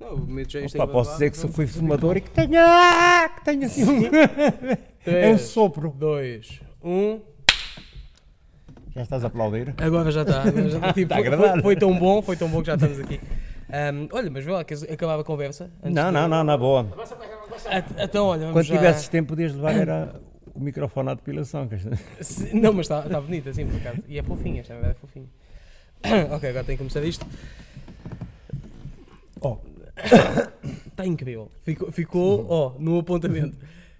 Não, o é Opa, posso dizer que sou fui fumador e que tenha, que tenha assim um, é um sopro. dois, um. Já estás a aplaudir? Agora já está. Tipo, foi, foi- foi tão bom, foi tão bom que já estamos aqui. Ahm, olha, mas vê lá, queres acabar a conversa? Não, não, não, na boa. Então, olha, Quando já... tivesses tempo podias levar era o microfone à depilação. que Não, mas está tá bonita, assim, por acaso. E é fofinha, esta é fofinha. ok, agora tenho que começar isto. Oh, Está incrível. Ficou, ficou ó, no apontamento.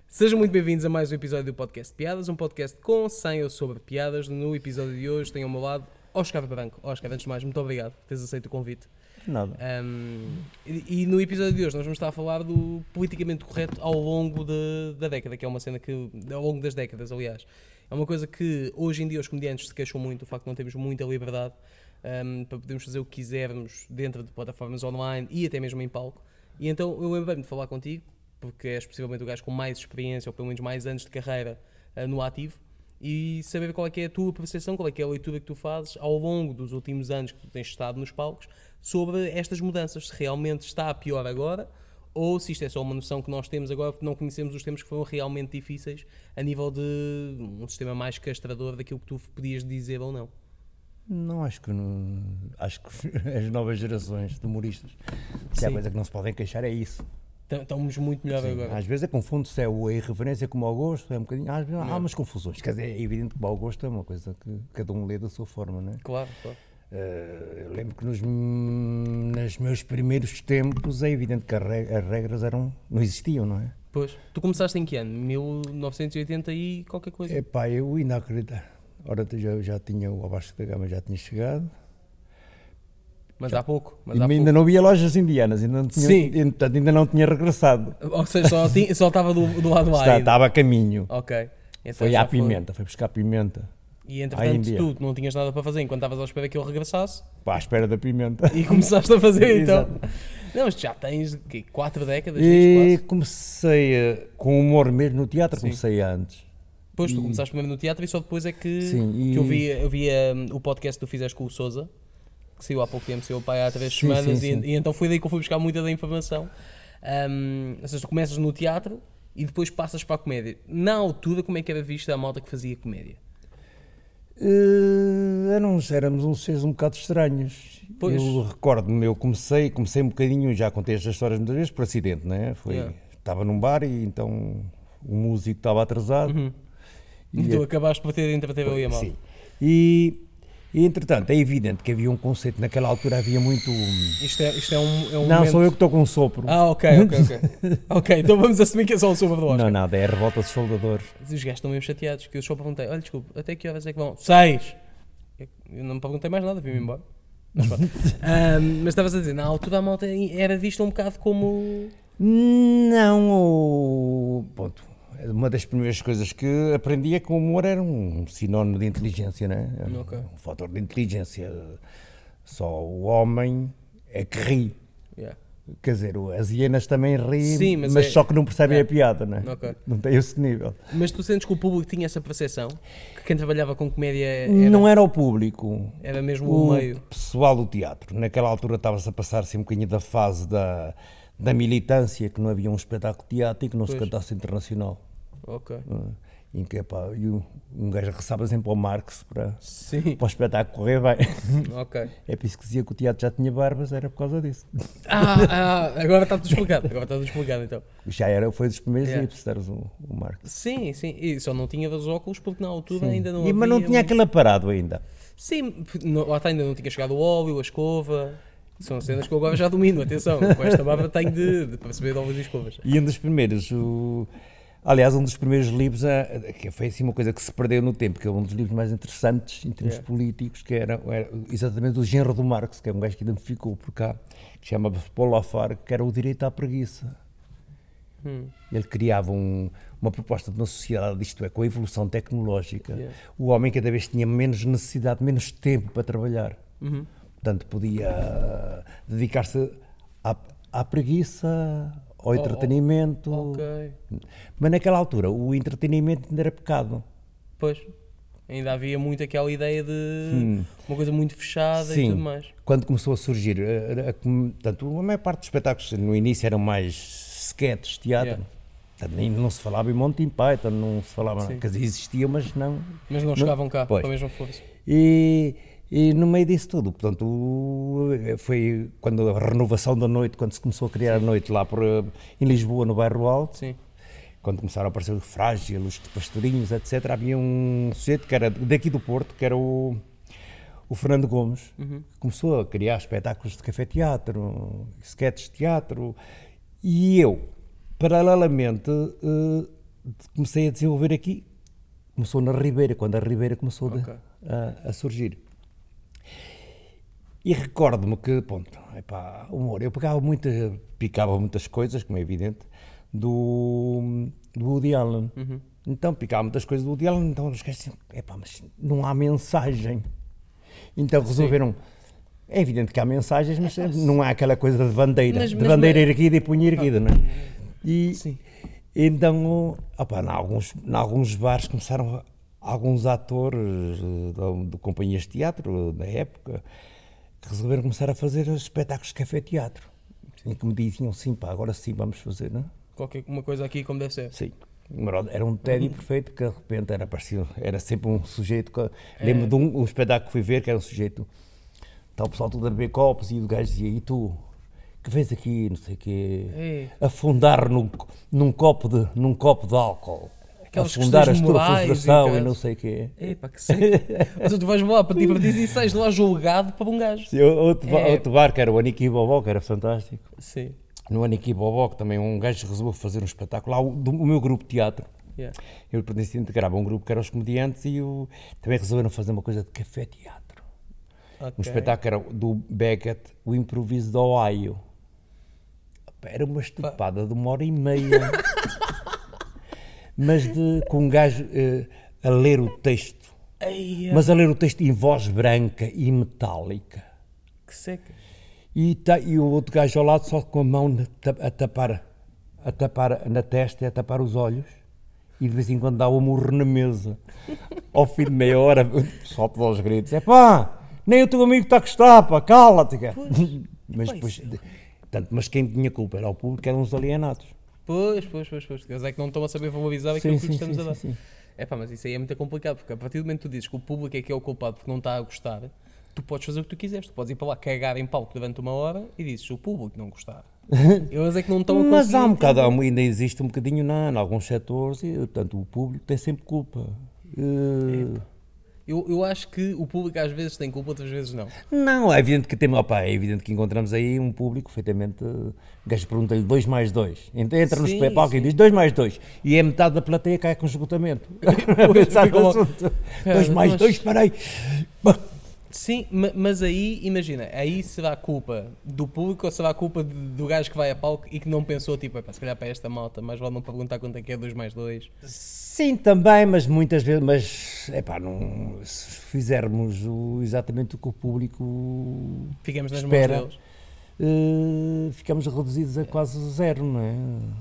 Sejam muito bem-vindos a mais um episódio do Podcast de Piadas, um podcast com 100 ou sobre piadas. No episódio de hoje tenho ao meu lado Oscar Branco. Oscar, antes de mais, muito obrigado por teres aceito o convite. nada. Um, e, e no episódio de hoje nós vamos estar a falar do politicamente correto ao longo de- da década, que é uma cena que, ao longo das décadas, aliás, é uma coisa que hoje em dia os comediantes se queixam muito, o facto de não termos muita liberdade um, para podermos fazer o que quisermos dentro de plataformas online e até mesmo em palco. E então eu lembrei-me de falar contigo, porque és possivelmente o gajo com mais experiência, ou pelo menos mais anos de carreira uh, no ativo, e saber qual é que é a tua percepção, qual é que é a leitura que tu fazes ao longo dos últimos anos que tu tens estado nos palcos sobre estas mudanças, se realmente está a pior agora ou se isto é só uma noção que nós temos agora porque não conhecemos os tempos que foram realmente difíceis a nível de um sistema mais castrador daquilo que tu podias dizer ou não. Não, acho que não. Acho que as novas gerações de humoristas, se há Sim. coisa que não se podem queixar é isso. Então, Estamos muito melhor Sim, agora. Às vezes é confunde-se é o- a irreverência com o mau gosto, é um bocadinho. Às vezes há umas confusões. Quer dizer, é evidente que o mau gosto é uma coisa que cada um lê da sua forma, não é? Claro, claro. Eh, eu lembro que nos, nos meus primeiros tempos é evidente que as re- as regras eram, não existiam, não é? Pois. Tu começaste em que ano? 1980 e qualquer coisa? Epá, eu ainda acredito. Ora, já, já tinha o Abaixo da Gama, já tinha chegado. Mas há pouco. Mas há ainda pouco. não havia lojas indianas, ainda não tinha, Sim. portanto, ainda não tinha regressado. Ou seja, só, tinha- só estava do, do lado ainda. estava a caminho. Ok. Então Foi à pimenta, foi buscar pimenta. E entretanto tu não tinhas nada para fazer enquanto estavas à espera que ele regressasse Pá, à espera da pimenta. e começaste a fazer então. Não, mas já tens quê, quatro décadas E comecei a- com humor mesmo no teatro, Sim. comecei antes. Depois tu e- começaste primeiro no teatro e só depois é que, Sim, e- que eu vi, eu vi um, o podcast que tu fizeste com o Souza, que saiu há pouco tempo, saiu pai há três Sim, semanas, sim, e, sim. e então foi daí que eu fui buscar muita da informação. Um, ou seja, tu começas no teatro e depois passas para a comédia. Na altura, como é que era vista a malta que fazia comédia? Eh, éramos, éramos uns seres um bocado estranhos. Pois. Eu recordo-me, eu comecei, comecei um bocadinho, já contei estas histórias muitas vezes, por acidente, não é? Foi, Yeah. Estava num bar e então o músico estava atrasado. Uhum. E, E tu acabaste por ter de entreter ali a malta. Sim. E, e, entretanto, é evidente que havia um conceito, naquela altura havia muito. Isto é, isto é um, é um não, momento... sou eu que estou com um sopro. Ah, ok, ok, ok. ok, então vamos assumir que é só o sobre do Oscar. não, nada, é a revolta dos soldadores. Os gajos estão mesmo chateados, que eu só perguntei, olha, desculpa, até que horas é que vão? Seis! Eu não me perguntei mais nada, vim-me embora. Mas. Ahm, mas estavas a dizer, na altura a malta era vista um bocado como... Não, o. Ponto. Uma das primeiras coisas que aprendi é que o humor era um sinónimo de inteligência, não é? Era Ok. Um fator de inteligência. Só o homem é que ri. Yeah. Quer dizer, as hienas também riem, Sim, mas mas, é- só que não percebem é. a piada, não é? Ok. Não tem esse nível. Mas tu sentes que o público tinha essa percepção? Que quem trabalhava com comédia era, Não era o público. era mesmo o, o meio? pessoal do teatro. Naquela altura estava-se a passar-se um bocadinho da fase da, da militância, que não havia um espetáculo e que não se Pois. cantasse internacional. Ok. Ah, em que epá, e um gajo ressava sempre ao Marx para, Sim, para o espetáculo correr bem. ok. É por isso que dizia que o teatro já tinha barbas, era por causa disso. Ah, ah, agora está tudo explicado, agora está tudo explicado então. Já era, foi dos primeiros Yeah. hipsters o, o Marx. Sim, sim, e só não tinha dos óculos porque na altura Sim. ainda não E, havia... mas não tinha aquele aparado ainda. Sim, não- lá está, ainda não tinha chegado o óleo, a escova. São cenas que eu agora já domino, atenção. Com esta barba tenho de, de perceber de óleos e escovas. E um dos primeiros, o... aliás, um dos primeiros livros, a- que foi assim uma coisa que se perdeu no tempo, que é um dos livros mais interessantes em termos Yeah. políticos, que era, era exatamente o genro do Marx, que é um gajo que ainda me ficou por cá, que chamava-se Paulo Afar, que era o direito à preguiça. Hum, Ele criava um- uma proposta de uma sociedade, isto é, com a evolução tecnológica, Yeah. o homem cada vez tinha menos necessidade, menos tempo para trabalhar. uhum. Portanto, podia ah, dedicar-se à, à preguiça, ao Oh, entretenimento. Ok. Mas naquela altura o entretenimento ainda era pecado. Pois. Ainda havia muito aquela ideia de Hum. uma coisa muito fechada e Sim. tudo mais. Quando começou a surgir, a, a- a- portanto, a maior parte dos espetáculos no início eram mais sketches, teatro. Yeah. Portanto, ainda não se falava em Monty Python, não se falava, Sim. quer dizer, existia, mas não. Mas não chegavam cá Pois. com a mesma força. E, e no meio disso tudo, portanto, o- foi quando a renovação da noite, quando se começou a criar a noite lá por, eh, em Lisboa, no bairro Alto, Sim. quando começaram a aparecer os Frágil, os Pastorinhos, etc., havia um sujeito que era daqui do Porto, que era o, o Fernando Gomes, Uhum. que começou a criar espetáculos de café-teatro, sketches de teatro, e eu, paralelamente, eh, comecei a desenvolver aqui. Começou na Ribeira, quando a Ribeira começou de- Ok. a, a surgir. E recordo-me que, ponto, epá, humor, eu pegava muita, picava muitas coisas, como é evidente, do, do Woody Allen. Uhum. Então picava muitas coisas do Woody Allen, então os gajos epá, mas não há mensagem. Então resolveram, é evidente que há mensagens, mas não há aquela coisa de bandeira, Mas- de mas- bandeira erguida e punha erguida, não é? E, Sim. então, opa, em alguns, em alguns bares começaram alguns atores eh, de, de companhias de teatro da época resolveram começar a fazer espetáculos de café-teatro. E que me diziam, sim, pá, agora sim vamos fazer, não é? Qualquer uma coisa aqui como deve ser. Sim. Era um tédio perfeito que de repente era parecido, era sempre um sujeito. Que, É. Lembro de um, um espetáculo que fui ver que era um sujeito. Está o pessoal todo a beber copos e o gajo dizia: E tu, que vês aqui, não sei o quê, É. afundar num, num, copo de, num copo de álcool, Aquelas afundar a questões tua e frustração e não sei o quê. Epá, que seco. Mas tu vais lá para divertir e sais de lá julgado para um gajo. Sim, outro, É. outro bar que era o Aniki Bobó, que era fantástico. Sim. No Aniki Bobó, que também um gajo resolveu fazer um espetáculo lá, o, do, o meu grupo de teatro. Yeah. Eu pertencia integrava um grupo que era os comediantes e o, também resolveram fazer uma coisa de café-teatro. Um Ok. espetáculo era do Beckett, o improviso do Ohio. Era uma estupada de uma hora e meia. Mas de, com um gajo eh, a ler o texto. Eia, Mas a ler o texto em voz branca e metálica. que seca. E, tá- e o outro gajo ao lado só com a mão na a tapar, a tapar na testa e a tapar os olhos. E de vez em quando dá um murro na mesa. Ao fim de meia hora, solta aos gritos: é pá, nem o teu amigo está a gostar, pá, cala-te. cara." Mas, Pois depois, de- portanto, mas quem tinha culpa era o público, eram os alienados. Pois, pois, pois, pois. Eles é que não estão a saber valorizar aquilo que lhes estamos a dar. sim. É pá, mas isso aí é muito complicado, porque a partir do momento que tu dizes que o público é que é o culpado porque não está a gostar, tu podes fazer o que tu quiseres. Tu podes ir para lá cagar em palco durante uma hora e dizes o público não gostar. Eles é que não estão a. Mas há um bocado, há ainda existe um bocadinho na, em alguns setores, e portanto o público tem sempre culpa. Eh, Eu, eu acho que o público às vezes tem culpa, outras vezes não. Não, é evidente que temos, opa, é evidente que encontramos aí um público perfeitamente. O gajo pergunta-lhe 2 mais 2. Entra no Sim, palco e sim. diz 2 mais 2. E é metade da plateia cai com esgotamento. Pensar no assunto. "Cara, 2 mais mas- 2, parei. Sim, ma- mas aí, imagina, aí será a culpa do público ou será a culpa do gajo que vai a palco e que não pensou, tipo, "Epá, se calhar para esta malta, mas vale não perguntar quanto é que é 2 mais 2. Sim, também, mas muitas vezes, mas epá, não, se fizermos o- exatamente o que o público Ficamos nas Espera. mãos deles. eh, ficamos reduzidos a quase zero, não é?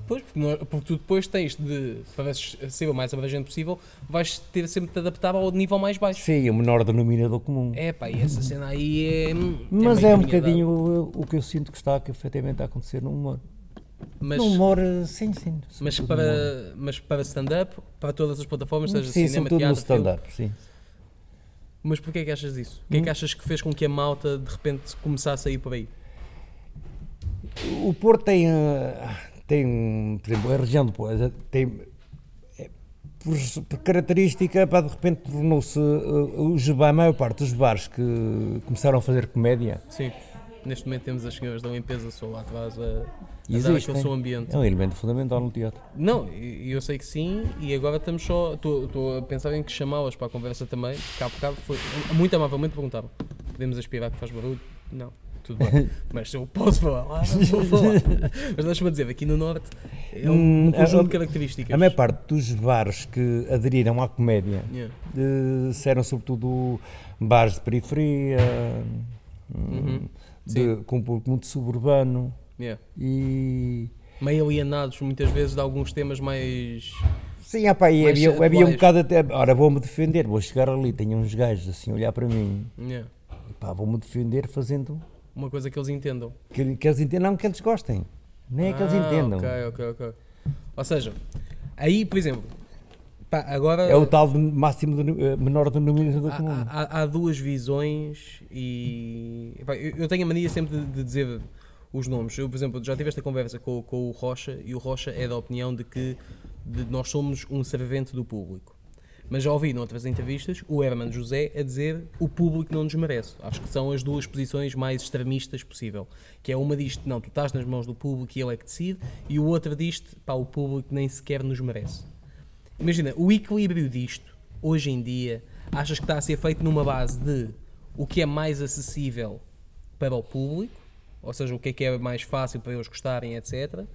Pois, porque, nós- porque tu depois tens de, para ser o mais abrangente possível, vais ter sempre de adaptar ao nível mais baixo. Sim, o menor denominador comum. É pá, e essa cena aí é. Mas meio é um bocadinho o, o que eu sinto que está que efetivamente a acontecer no humor. Mas, no humor, eh, sim, sim. mas para, mas para stand-up, para todas as plataformas, seja Sim, cinema, no teatro, stand-up, sim. Mas porquê é que achas isso? O que é Hum. que achas que fez com que a malta de repente começasse a ir por aí? O Porto tem, eh, tem, por exemplo, a região do Porto tem, eh, por, característica, pá, de repente tornou-se, os, a maior parte dos bares que começaram a fazer comédia, Sim. Neste momento temos as senhoras da limpeza só lá atrás a, a dar aquele seu ambiente. é um elemento fundamental no teatro. Não, e- eu sei que sim, e agora estamos só. Estou a pensar em que chamá-las para a conversa também, porque há bocado foi. Muito amavelmente perguntavam: podemos aspirar que faz barulho? Não, tudo bem. Mas se eu posso falar, lá, vou falar. Mas deixa-me dizer, aqui no Norte é um Hum, conjunto a- de características. A maior parte dos bares que aderiram à comédia Yeah. eh, serão sobretudo bares de periferia, Uhum. De, com um público muito suburbano Yeah. e Meio alienados muitas vezes de alguns temas mais. Sim, opa, e havia, havia um bocado até. Ora, vou-me defender, vou chegar ali, tenho uns gajos assim a olhar para mim. Yeah. E pá, vou-me defender fazendo. Uma coisa que eles entendam. Que, que eles entendam, não que eles gostem. Nem é que eles Ah, entendam. Ok, ok, ok. Ou seja, aí, por exemplo, pá, agora É o tal máximo do, eh, menor denominador há, comum. há- há duas visões e pá, eu, eu tenho a mania sempre de, de dizer os nomes. Eu, por exemplo, já tive esta conversa com, com o Rocha e o Rocha é da opinião de que de- nós somos um servente do público. Mas já ouvi noutras entrevistas o Herman José a dizer o público não nos merece. Acho que são as duas posições mais extremistas possível. Que é uma diz não, tu estás nas mãos do público e ele é que decide, e o outro diz pá, o público nem sequer nos merece. Imagina, o equilíbrio disto, hoje em dia, achas que está a ser feito numa base de o que é mais acessível para o público, ou seja, o que é que é mais fácil para eles gostarem, etc.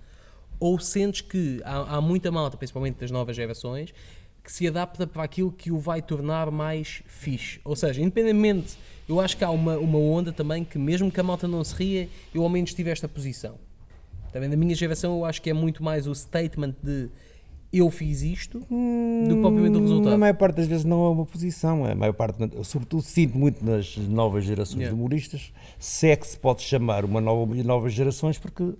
Ou sentes que há, há muita malta, principalmente das novas gerações, que se adapta para aquilo que o vai tornar mais fixe. Ou seja, independentemente, eu acho que há uma, uma onda também que, mesmo que a malta não se ria, eu ao menos tive esta posição. Também da minha geração, eu acho que é muito mais o statement de eu fiz isto do que propriamente o Hum, resultado. A maior parte das vezes não é uma posição, a maior parte, sobretudo sinto muito nas novas gerações Yeah. de humoristas, se é que se pode chamar uma nova novas gerações, porque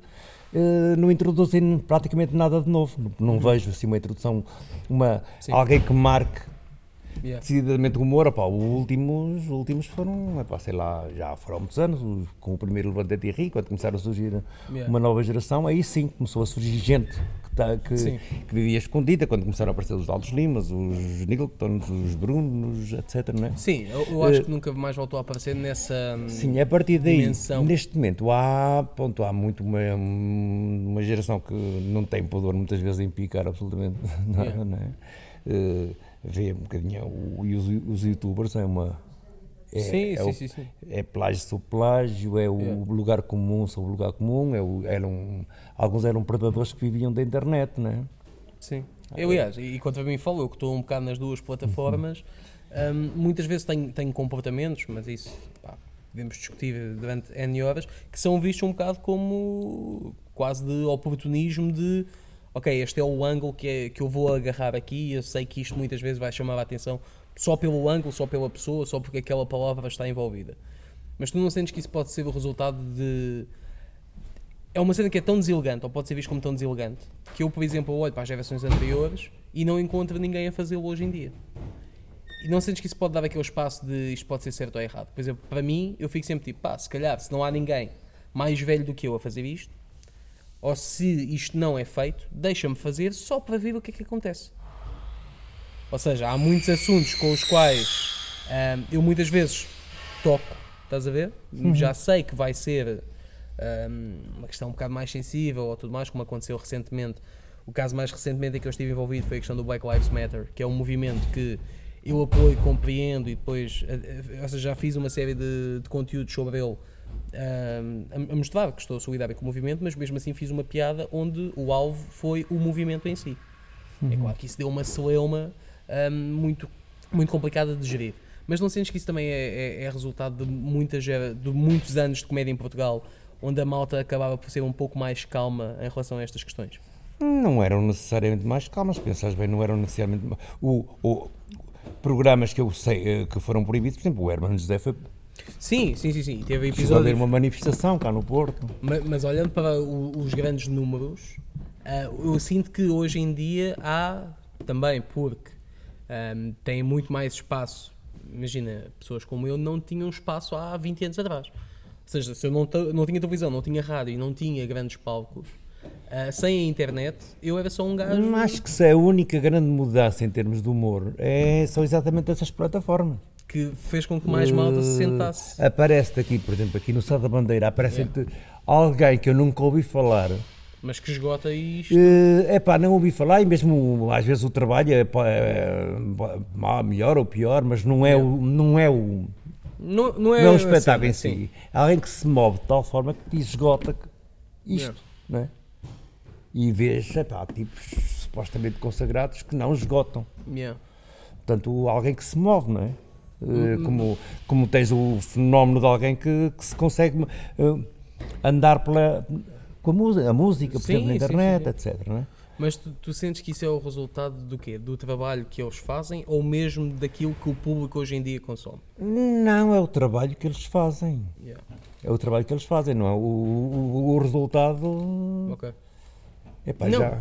eh, não introduzem praticamente nada de novo. Não, não vejo assim uma introdução, uma, Uhum. Sim. alguém que marque Yeah. decididamente o humor. Opá, os últimos, os últimos foram, epá, sei lá, já foram muitos anos, os- com o primeiro Levante e Ri, quando começaram a surgir Yeah. uma nova geração, aí sim começou a surgir gente que, tá- que, Sim. que vivia escondida, quando começaram a aparecer os Aldos Limas, os Nickeltons, os Brunos, etc. Não é? Sim, eu, eu acho que nunca mais voltou a aparecer nessa. hum, Sim, a partir daí, dimensão. neste momento, há, ponto, há muito uma, uma geração que não tem pudor muitas vezes em picar absolutamente nada, Yeah. não é? Eh, vê um bocadinho, o, e os, os youtubers é uma... É, Sim, é sim, o- sim, sim. É plágio sobre plágio, é o Yeah. lugar comum sobre lugar comum, é o, eram, alguns eram predadores que viviam da internet, não é? Sim. Eu, aliás, e quanto a mim falo, eu que estou um bocado nas duas plataformas, hum, muitas vezes tenho, tenho comportamentos, mas isso pá, podemos discutir durante N horas, que são vistos um bocado como quase de oportunismo de ok, este é o ângulo que, é, que eu vou agarrar aqui, eu sei que isto muitas vezes vai chamar a atenção só pelo ângulo, só pela pessoa, só porque aquela palavra está envolvida. Mas tu não sentes que isso pode ser o resultado de é uma cena que é tão deselegante, ou pode ser visto como tão deselegante, que eu, por exemplo, olho para as gerações anteriores e não encontro ninguém a fazê-lo hoje em dia. E não sentes que isso pode dar aquele espaço de isto pode ser certo ou errado. Por exemplo, para mim, eu fico sempre tipo, pá, se calhar, se não há ninguém mais velho do que eu a fazer isto, ou se isto não é feito, deixa-me fazer só para ver o que é que acontece. Ou seja, há muitos assuntos com os quais ahm, eu muitas vezes toco, estás a ver? Já sei que vai ser ahm, uma questão um bocado mais sensível ou tudo mais, como aconteceu recentemente. O caso mais recentemente em que eu estive envolvido foi a questão do Black Lives Matter, que é um movimento que eu apoio, compreendo e depois, eh, eh, ou seja, já fiz uma série de, de conteúdos sobre ele ahm, a, a mostrar que estou solidário com o movimento, mas mesmo assim fiz uma piada onde o alvo foi o movimento em si. É claro que isso deu uma celeuma ahm, muito, muito complicada de gerir. Mas não sentes que isso também é, é- é resultado de, muitas, de muitos anos de comédia em Portugal, onde a malta acabava por ser um pouco mais calma em relação a estas questões? Não eram necessariamente mais calmas, pensares bem, não eram necessariamente. O, o- programas que eu sei eh, que foram proibidos, por exemplo, o Herman José foi. Sim, sim, sim, sim. Teve Chegou a haver episódios. uma manifestação cá no Porto. Ma- Mas, olhando para o- os grandes números, ah, eu sinto que hoje em dia há também, porque ahm, tem muito mais espaço. Imagina, pessoas como eu não tinham espaço há 20 anos atrás. Ou seja, se eu não, não tinha televisão, não tinha rádio e não tinha grandes palcos, ah, sem a internet, eu era só um gajo. Hum, Acho que se é a única grande mudança em termos de humor é, são exatamente essas plataformas. que fez com que mais malta se sentasse. Aparece-te aqui, por exemplo, aqui no Sá da Bandeira, aparece-te alguém que eu nunca ouvi falar. Mas que esgota isto. É epá, não ouvi falar e mesmo às vezes o trabalho é, pá, é, má, melhor ou pior, mas não é, o, não é o, Não, não não é, é o a espetáculo em si. Alguém que se move de tal forma que te esgota isto, não é? E vês, epá, tipos supostamente consagrados que não esgotam. Yeah. Portanto, alguém que se move, não é? Eh, Uhum. Como, como tens o fenómeno de alguém que, que se consegue eh, andar pela, com a música, a música por Sim, exemplo, na sim, internet, sim, etc. Não é? Mas tu, tu sentes que isso é o resultado do quê? Do trabalho que eles fazem ou mesmo daquilo que o público hoje em dia consome? Não, é o trabalho que eles fazem. Yeah. É o trabalho que eles fazem, não é? O, o, o resultado. Ok. Epá, não, já.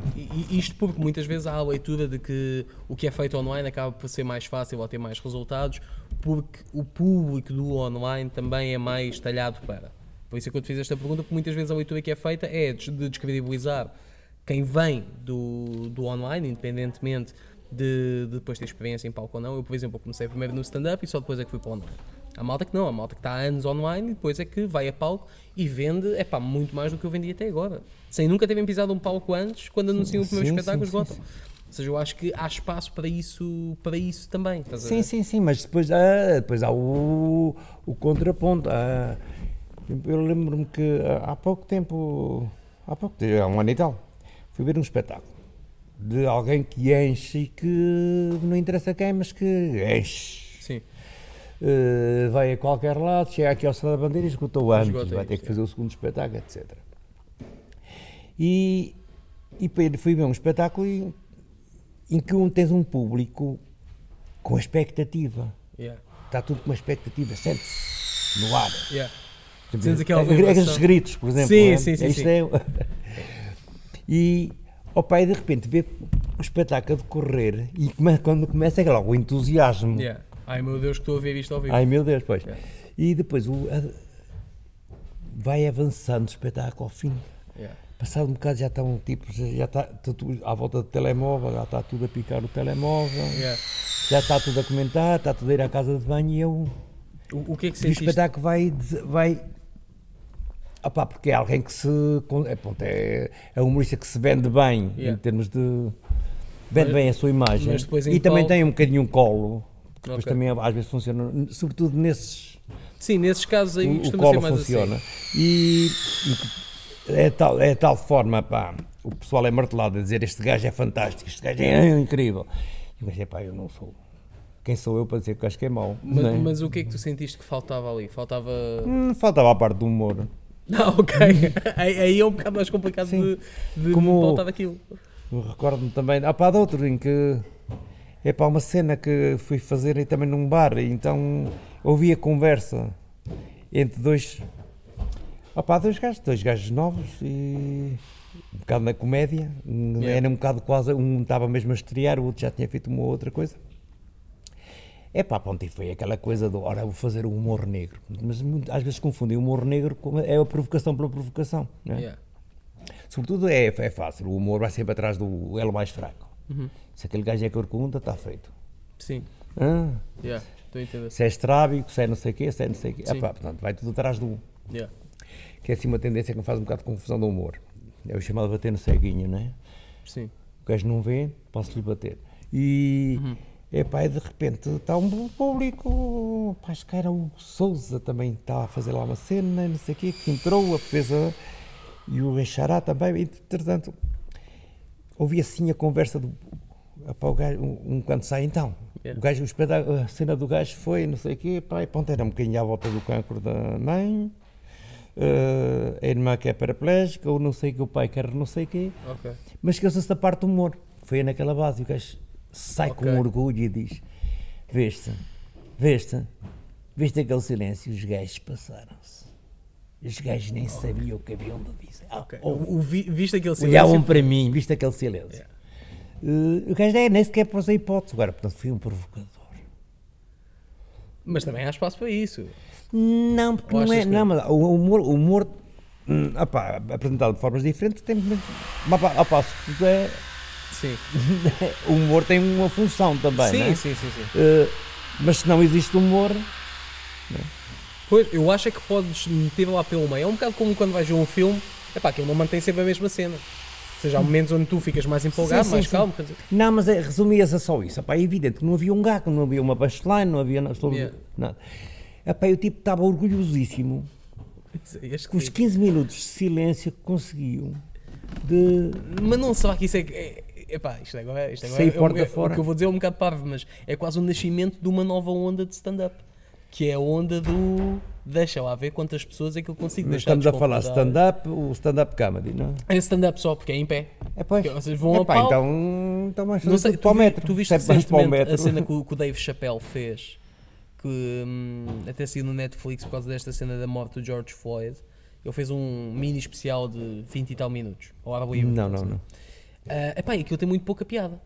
isto porque muitas vezes há a leitura de que o que é feito online acaba por ser mais fácil ou ter mais resultados, porque o público do online também é mais talhado para. Por isso é que eu te fiz esta pergunta, porque muitas vezes a leitura que é feita é de descredibilizar quem vem do, do online, independentemente de, de depois ter experiência em palco ou não. Eu, por exemplo, comecei primeiro no stand-up e só depois é que fui para o online. A malta que não, a malta que está há anos online e depois é que vai a palco e vende, é pá, muito mais do que eu vendi até agora. Sem nunca terem pisado um palco antes, quando anunciam o primeiro sim, espetáculo, sim, sim, esgotam. Ou seja, eu acho que há espaço para isso, para isso também. Sim, sim, sim, mas depois, há depois há o, o contraponto. há- eu lembro-me que há pouco tempo, há pouco tempo, há um ano e tal, fui ver um espetáculo de alguém que enche e que não interessa quem, mas que enche. Sim. Uh, vai a qualquer lado, chega aqui ao Sala da Bandeira e esgotou antes, Esgota vai ter que fazer o segundo espetáculo, etc. E, e fui ver um espetáculo em, em que um, tens um público com expectativa. Yeah. Está tudo com uma expectativa, sente-se no ar. Yeah. Sentes aquela é- é vibração. Aqueles gritos, por exemplo. Sim, é? sim, sim, Isto sim. é- e, ao pai, de repente, vê o espetáculo a decorrer e come- quando começa é logo o entusiasmo. Yeah. Ai meu Deus, que estou a ver isto ao vivo. Ai meu Deus, pois. Yeah. E depois o, vai avançando o espetáculo ao fim. Yeah. Passado um bocado já estão tipo, já está tudo à volta do telemóvel, já está tudo a picar o telemóvel, Yeah. já está tudo a comentar, está tudo a ir à casa de banho e eu. O, o que é que E o sentiste? espetáculo vai. des- opá, porque é alguém que se. É, pronto, é, é um humorista que se vende bem Yeah. em termos de. Vende Mas- bem a sua imagem. e também tem um bocadinho um colo, que depois Ok. também às vezes funciona, sobretudo nesses Sim, nesses casos aí o, o colo ser mais funciona. assim. E, e é tal, é tal forma, pá, o pessoal é martelado a dizer este gajo é fantástico, este gajo é incrível. E o gajo é pá, eu não sou. Quem sou eu para dizer que o gajo que é mau? Mas, não é? mas o que é que tu sentiste que faltava ali? Faltava. Hum, faltava a parte do humor. Não, ok. aí, é um bocado mais complicado Sim. de, de Como- voltar daquilo. Recordo-me também, há pá, de outro em que é para uma cena que fui fazer e também num bar, e então ouvi a conversa entre dois, ah pá, dois gajos, dois gajos novos e um bocado na comédia, um- Yeah. era um bocado quase, um estava mesmo a estrear, o outro já tinha feito uma outra coisa. É pá, e foi aquela coisa do, ora, vou fazer o humor negro. Mas muito- às vezes confundem o humor negro com é a provocação pela provocação. Não é? Yeah. Sobretudo é, é fácil, o humor vai sempre atrás do elo mais fraco. Uhum. Se aquele gajo é corcunda, está feito. Sim, Ah, yeah. se é estrábico, se é não sei o quê, se é não sei o quê. Epá, portanto, vai tudo atrás do. Yeah. Que é assim uma tendência que me faz um bocado de confusão do humor. É o chamado bater no ceguinho, não é? Sim. O gajo não vê, posso-lhe bater. E. Uhum. Epá, e de repente está um público, pá, acho que era o Souza também, estava a fazer lá uma cena, não sei o quê, que entrou, a fez a, e o Echará também, e, entretanto, ouvi assim a conversa do, o gajo, um, um quando sai então, Yeah. o gajo, o a cena do gajo foi, não sei o quê, pá, e pronto, era um bocadinho à volta do cancro da mãe, eh, a irmã que é paraplégica, ou não sei o que, o pai que era não sei o quê, Ok. mas esqueceu-se da parte do humor. Foi naquela base. E o gajo sai Ok. com orgulho e diz: Veste, veste, veste aquele silêncio. Os gajos passaram-se. Os gajos nem sabiam o que haviam de dizer. Ah, ok. oh, O, vi- viste aquele olhavam silêncio? para mim, viste aquele silêncio. Eh, o gajo é, nem sequer pôs a hipótese. Agora, portanto, fui um provocador. Mas também há espaço para isso. Não, porque Ou não é. que Não, mas o humor, o humor hum, apresentado de formas diferentes, tem. Se tudo é, Sim. o humor tem uma função também. sim, não é? sim, sim, sim. Uh, mas se não existe humor, Pois, eu acho é que podes meter lá pelo meio. É um bocado como quando vais ver um filme, é pá, aquilo não mantém sempre a mesma cena. Ou seja, há momentos onde tu ficas mais empolgado, Sim, sim, mais sim. calmo. dizer, não, mas é, resumia-se a só isso. Epá, é evidente que não havia um gato, não havia uma punchline, não havia nada. Yeah. nada. Epá, eu tipo estava orgulhosíssimo este que os que- 15 minutos de silêncio que conseguiu de. Mas não será que isso é. É epá, isto agora, isto agora Sair é, porta é- fora. O que eu vou dizer é um bocado parvo, mas é quase o nascimento de uma nova onda de stand-up. que é a onda do deixa lá ver quantas pessoas é que eu consigo Mas deixar estamos a falar stand-up, o stand-up comedy, não É stand-up só, porque é em pé. é? pois. Porque vocês vão Epá, palco. então, então fazer Não sei, tu, para o vi- metro. tu viste mais recentemente a cena que o, que o Dave Chappelle fez, que hum, até saiu no Netflix por causa desta cena da morte do George Floyd. Ele fez um mini especial de 20 e tal minutos. Ao ar livre, Não, não, assim. não. Uh, epá, e aquilo tem muito pouca piada.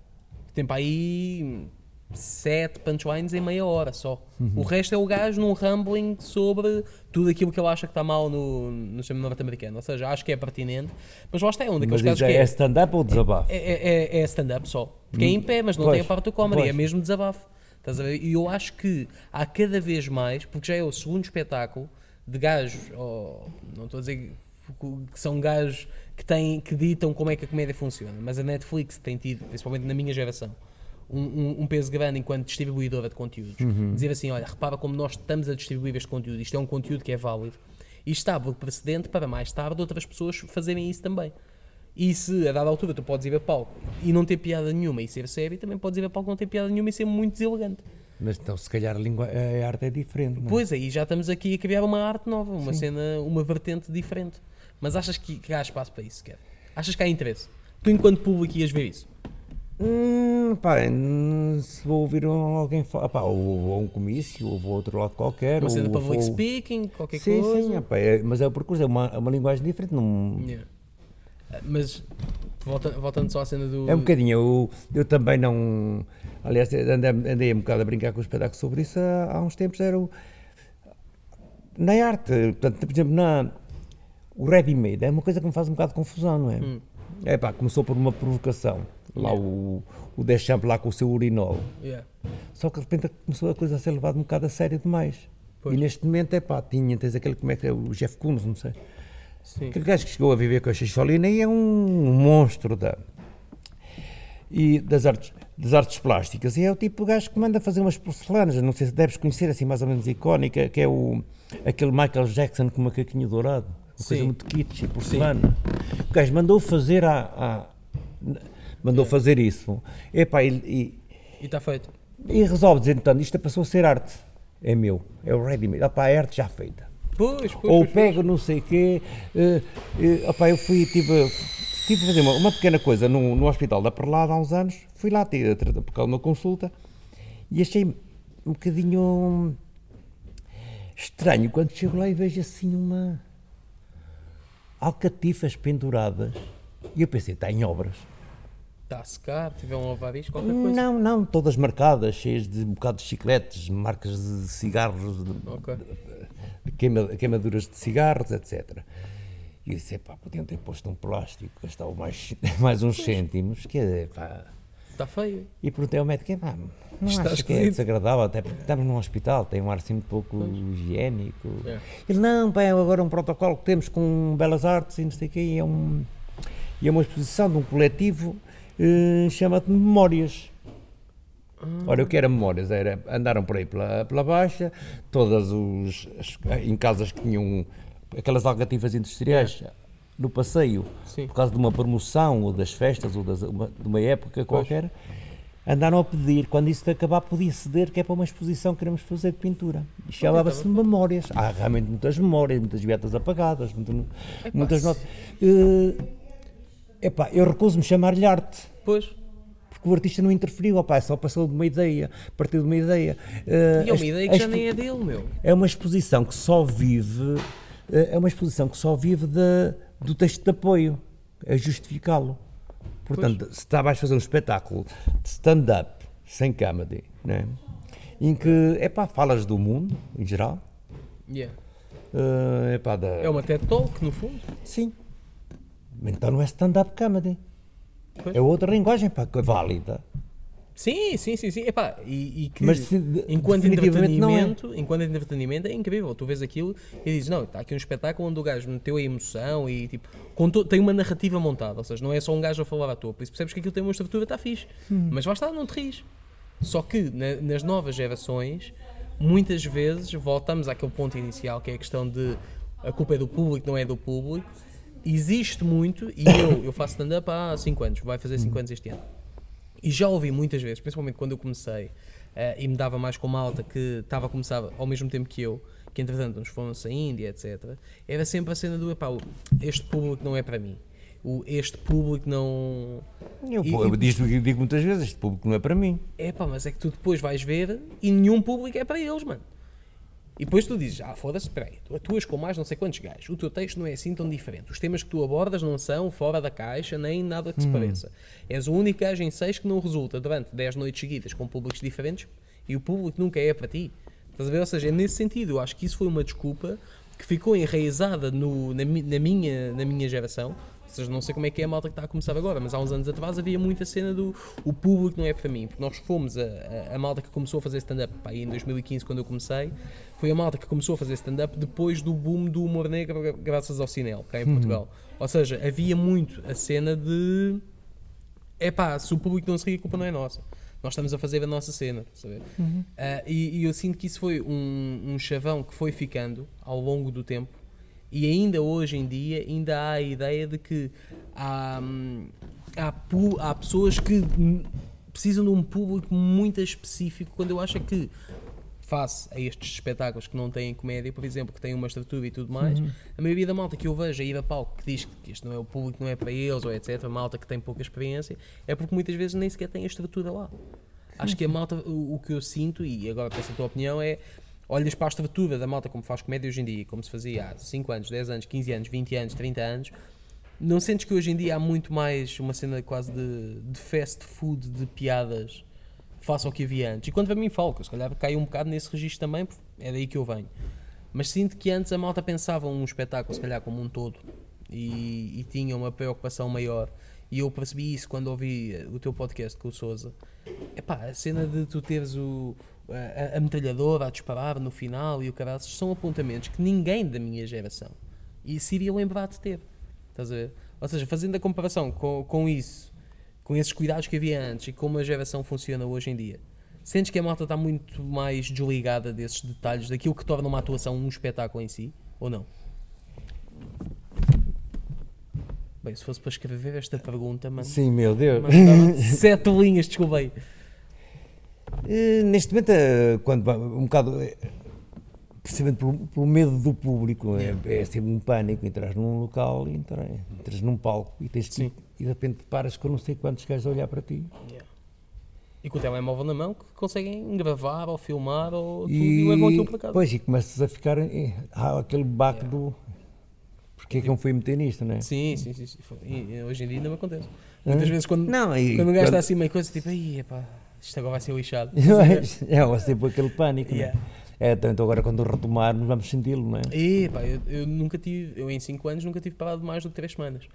Tem para aí 7 punchlines em meia hora só. Uhum. O resto é o gajo num rambling sobre tudo aquilo que ele acha que está mal no, no sistema norte-americano. Ou seja, acho que é pertinente, mas lá está, é um daqueles Mas casos que é é, stand-up ou desabafo? é, é- é stand-up só. Porque é em pé, mas não Pois, tem a parte do comedy, pois. é mesmo desabafo. Estás a ver? E eu acho que há cada vez mais, porque já é o segundo espetáculo de gajos, ou, não estou a dizer que que são gajos que, têm, que ditam como é que a comédia funciona, mas a Netflix tem tido, principalmente na minha geração, um, um- um peso grande enquanto distribuidora de conteúdos. Dizer assim, olha, repara como nós estamos a distribuir este conteúdo, isto é um conteúdo que é válido. E está por precedente para mais tarde outras pessoas fazerem isso também. E se a dada altura tu podes ir a palco e não ter piada nenhuma e ser sério, também podes ir a palco e não ter piada nenhuma e ser muito deselegante. Mas então, se calhar, a, língua, a arte é diferente. Não é? Pois aí já estamos aqui a criar uma arte nova, uma cena, uma vertente diferente. Mas achas que, que há espaço para isso, Kevin? Achas que há interesse? Tu, enquanto público, ias ver isso? Hum, pá, se vou ouvir alguém falar, pá, ou vou a um comício, ou vou a outro lado qualquer. Uma cena ou public vou- speaking, qualquer Sim, coisa? sim, pá, é- mas é o percurso, é uma, é uma linguagem diferente. Não, Yeah. Mas, volta- voltando só à cena do... É um bocadinho, eu, eu também não. Aliás, andei, andei um bocado a brincar com o espetáculo sobre isso há, há uns tempos. Era o, na arte, portanto, por exemplo, na, o ready-made é uma coisa que me faz um bocado de confusão, não é? Hum. É pá, começou por uma provocação. Lá o, o Deschamps lá com o seu urinol. Yeah. Só que de repente começou a coisa a ser levada um bocado a sério demais. Pois. E neste momento é pá, tinha, tens aquele, como é que é, o Jeff Koons, não sei. Sim. Aquele gajo que chegou a viver com a Xixolina e é um monstro da, e das, artes, das artes plásticas. E é o tipo de gajo que manda fazer umas porcelanas, não sei se deves conhecer, assim mais ou menos icónica, que é o, aquele Michael Jackson com uma caquinho dourado. Uma coisa Sim. muito kitsch, porcelana. O gajo mandou fazer a... mandou fazer isso. Epá, e, e, está feito. e resolve dizer, então, isto passou a ser arte. É meu, é o ready-made. Opá, é arte já feita. Pois, pois, Ou pois, pego não sei o quê. eh, eh, opá, eu fui, tive, tive a fazer uma, uma pequena coisa no, no Hospital da Perlada há uns anos. Fui lá ter, por causa de uma consulta e achei um bocadinho estranho quando chego lá e vejo assim uma alcatifas penduradas. E eu pensei, está em obras. Está a secar, tiver um lavar isto, qualquer coisa. Não, não, todas marcadas, cheias de um bocado de chicletes, marcas de cigarros, de, Ok. de queima- queimaduras de cigarros, etc. E eu disse, pá, podiam ter posto um plástico, gastava mais, mais uns cêntimos, que é, pá. Está feio. E perguntei ao médico, pá, não Está acho que é desagradável, até porque estamos num hospital, tem um ar assim muito pouco higiênico. É. Ele, não, pá, é agora um protocolo que temos com Belas Artes e não sei o quê, e é, um, e é uma exposição de um coletivo, eh, chama-te Memórias. Ora, o que era memórias? Era, andaram por aí pela, pela Baixa, todas os, as- em casas que tinham aquelas alcatifas industriais no passeio, Sim. por causa de uma promoção, ou das festas, ou das, uma- de uma época qualquer, andaram a pedir, quando isso acabar podia ceder, que é para uma exposição que queremos fazer de pintura. E chamava-se memórias. Há realmente muitas memórias, muitas vietas apagadas, muito- muitas se- notas. Eh, epá, eu recuso-me chamar-lhe arte Pois. porque o artista não interferiu, opá, só passou de uma ideia, partiu de uma ideia. Eh, E é uma ideia que já nem é dele, meu. é uma exposição que só vive, eh, é uma exposição que só vive da- do texto de apoio, é justificá-lo. Portanto, se está vais fazer um espetáculo de stand-up, sem comedy, né? em que, é pá, falas do mundo, em geral, Yeah. eh, epá, da... É uma TED Talk, no fundo. Sim. Então não é stand-up comedy. Pois. É outra linguagem, pá, é válida. Sim, sim, sim, sim. Epá, e, e que Mas se- enquanto é. entretenimento, enquanto entretenimento é incrível. Tu vês aquilo e dizes, não, está aqui um espetáculo onde o gajo meteu a emoção e tipo, contou, tem uma narrativa montada, ou seja, não é só um gajo a falar à toa, por isso percebes que aquilo tem uma estrutura, está fixe. Hum. Mas lá está, não te rires. Só que na- nas novas gerações, muitas vezes voltamos àquele ponto inicial que é a questão de a culpa é do público, não é do público. Existe muito, e eu, eu faço stand-up há 5 anos, vai fazer Hum. 5 anos este ano. E já ouvi muitas vezes, principalmente quando eu comecei eh, e me dava mais com malta que estava a começar ao mesmo tempo que eu, que entretanto nos foram saindo e etc. Era sempre a cena do epá, este público não é para mim. O, este público não. Eu, E- eu digo, eu digo muitas vezes, este público não é para mim. É pá, mas é que tu depois vais ver e nenhum público é para eles, mano. E depois tu dizes, ah, foda-se, espera aí, tu atuas com mais não sei quantos gajos, o teu texto não é assim tão diferente, os temas que tu abordas não são fora da caixa, nem nada que se pareça. És o único gajo em seis que não resulta durante 10 noites seguidas com públicos diferentes e o público nunca é para ti. Estás a ver? Ou seja, é nesse sentido, eu acho que isso foi uma desculpa que ficou enraizada no- na, na minha, na minha geração. Seja, não sei como é que é a malta que está a começar agora, mas há uns anos atrás havia muita cena do o público não é para mim. Porque nós fomos a, a, a malta que começou a fazer stand-up aí em 2015, quando eu comecei, foi a malta que começou a fazer stand-up depois do boom do humor negro, gra- graças ao Cinel, cá em Portugal. Ou seja, havia muito a cena de é pá, se o público não se ri, a culpa não é nossa. Nós estamos a fazer a nossa cena, a ver? Ah, e, e eu sinto que isso foi um, um chavão que foi ficando ao longo do tempo e ainda hoje em dia ainda há a ideia de que há, hum, há, há pessoas que precisam de um público muito específico quando eu acho que face a estes espetáculos que não têm comédia, por exemplo, que têm uma estrutura e tudo mais, a maioria da malta que eu vejo a ir a palco que diz que este não é o público, não é para eles, ou etc., malta que tem pouca experiência, é porque muitas vezes nem sequer tem a estrutura lá. Acho que a malta, o, o que eu sinto, e agora peço a tua opinião, é olhas para a estrutura da malta como faz comédia hoje em dia, como se fazia há 5 anos, 10 anos, 15 anos, 20 anos, 30 anos, não sentes que hoje em dia há muito mais uma cena quase de, de fast food, de piadas, face ao que havia antes? E quando para mim falo, que se calhar cai um bocado nesse registro também, é daí que eu venho. Mas sinto que antes a malta pensava um espetáculo, se calhar, como um todo e, e tinha uma preocupação maior. E eu percebi isso quando ouvi o teu podcast com o Souza. Epá, a cena de tu teres o, a, a metralhadora a disparar no final e o caralho, são apontamentos que ninguém da minha geração e se iria lembrar de ter. Estás a ver? Ou seja, fazendo a comparação com, com isso, com esses cuidados que havia antes e como a geração funciona hoje em dia, sentes que a malta está muito mais desligada desses detalhes, daquilo que torna uma atuação um espetáculo em si, ou não? Bem, se fosse para escrever esta pergunta, mano, Sim, meu Deus. mandava sete linhas, desculpei. Eh, Neste momento, eh, quando um bocado, eh, precisamente pelo, pelo medo do público, é, é sempre um pânico. Entras num local, e entras, entras num palco e, tens que, e de repente paras com não sei quantos gajos a olhar para ti. E com o telemóvel na mão que conseguem gravar ou filmar ou tudo e, levam aquilo para casa. Pois, e começas a ficar. eh, Há aquele baque do. Porque é que eu me fui meter nisto, não é? Sim, sim, sim. sim. E, e hoje em dia ainda me acontece. Muitas vezes quando, Não, e quando um gajo está assim meio coisa, tipo, aí, epá, isto agora vai ser lixado. é, é sempre aquele pânico, Yeah. não é? É, então agora quando retomarmos vamos senti-lo, não é? E, pá, eu, eu nunca tive, eu em 5 anos nunca tive parado mais do que 3 semanas.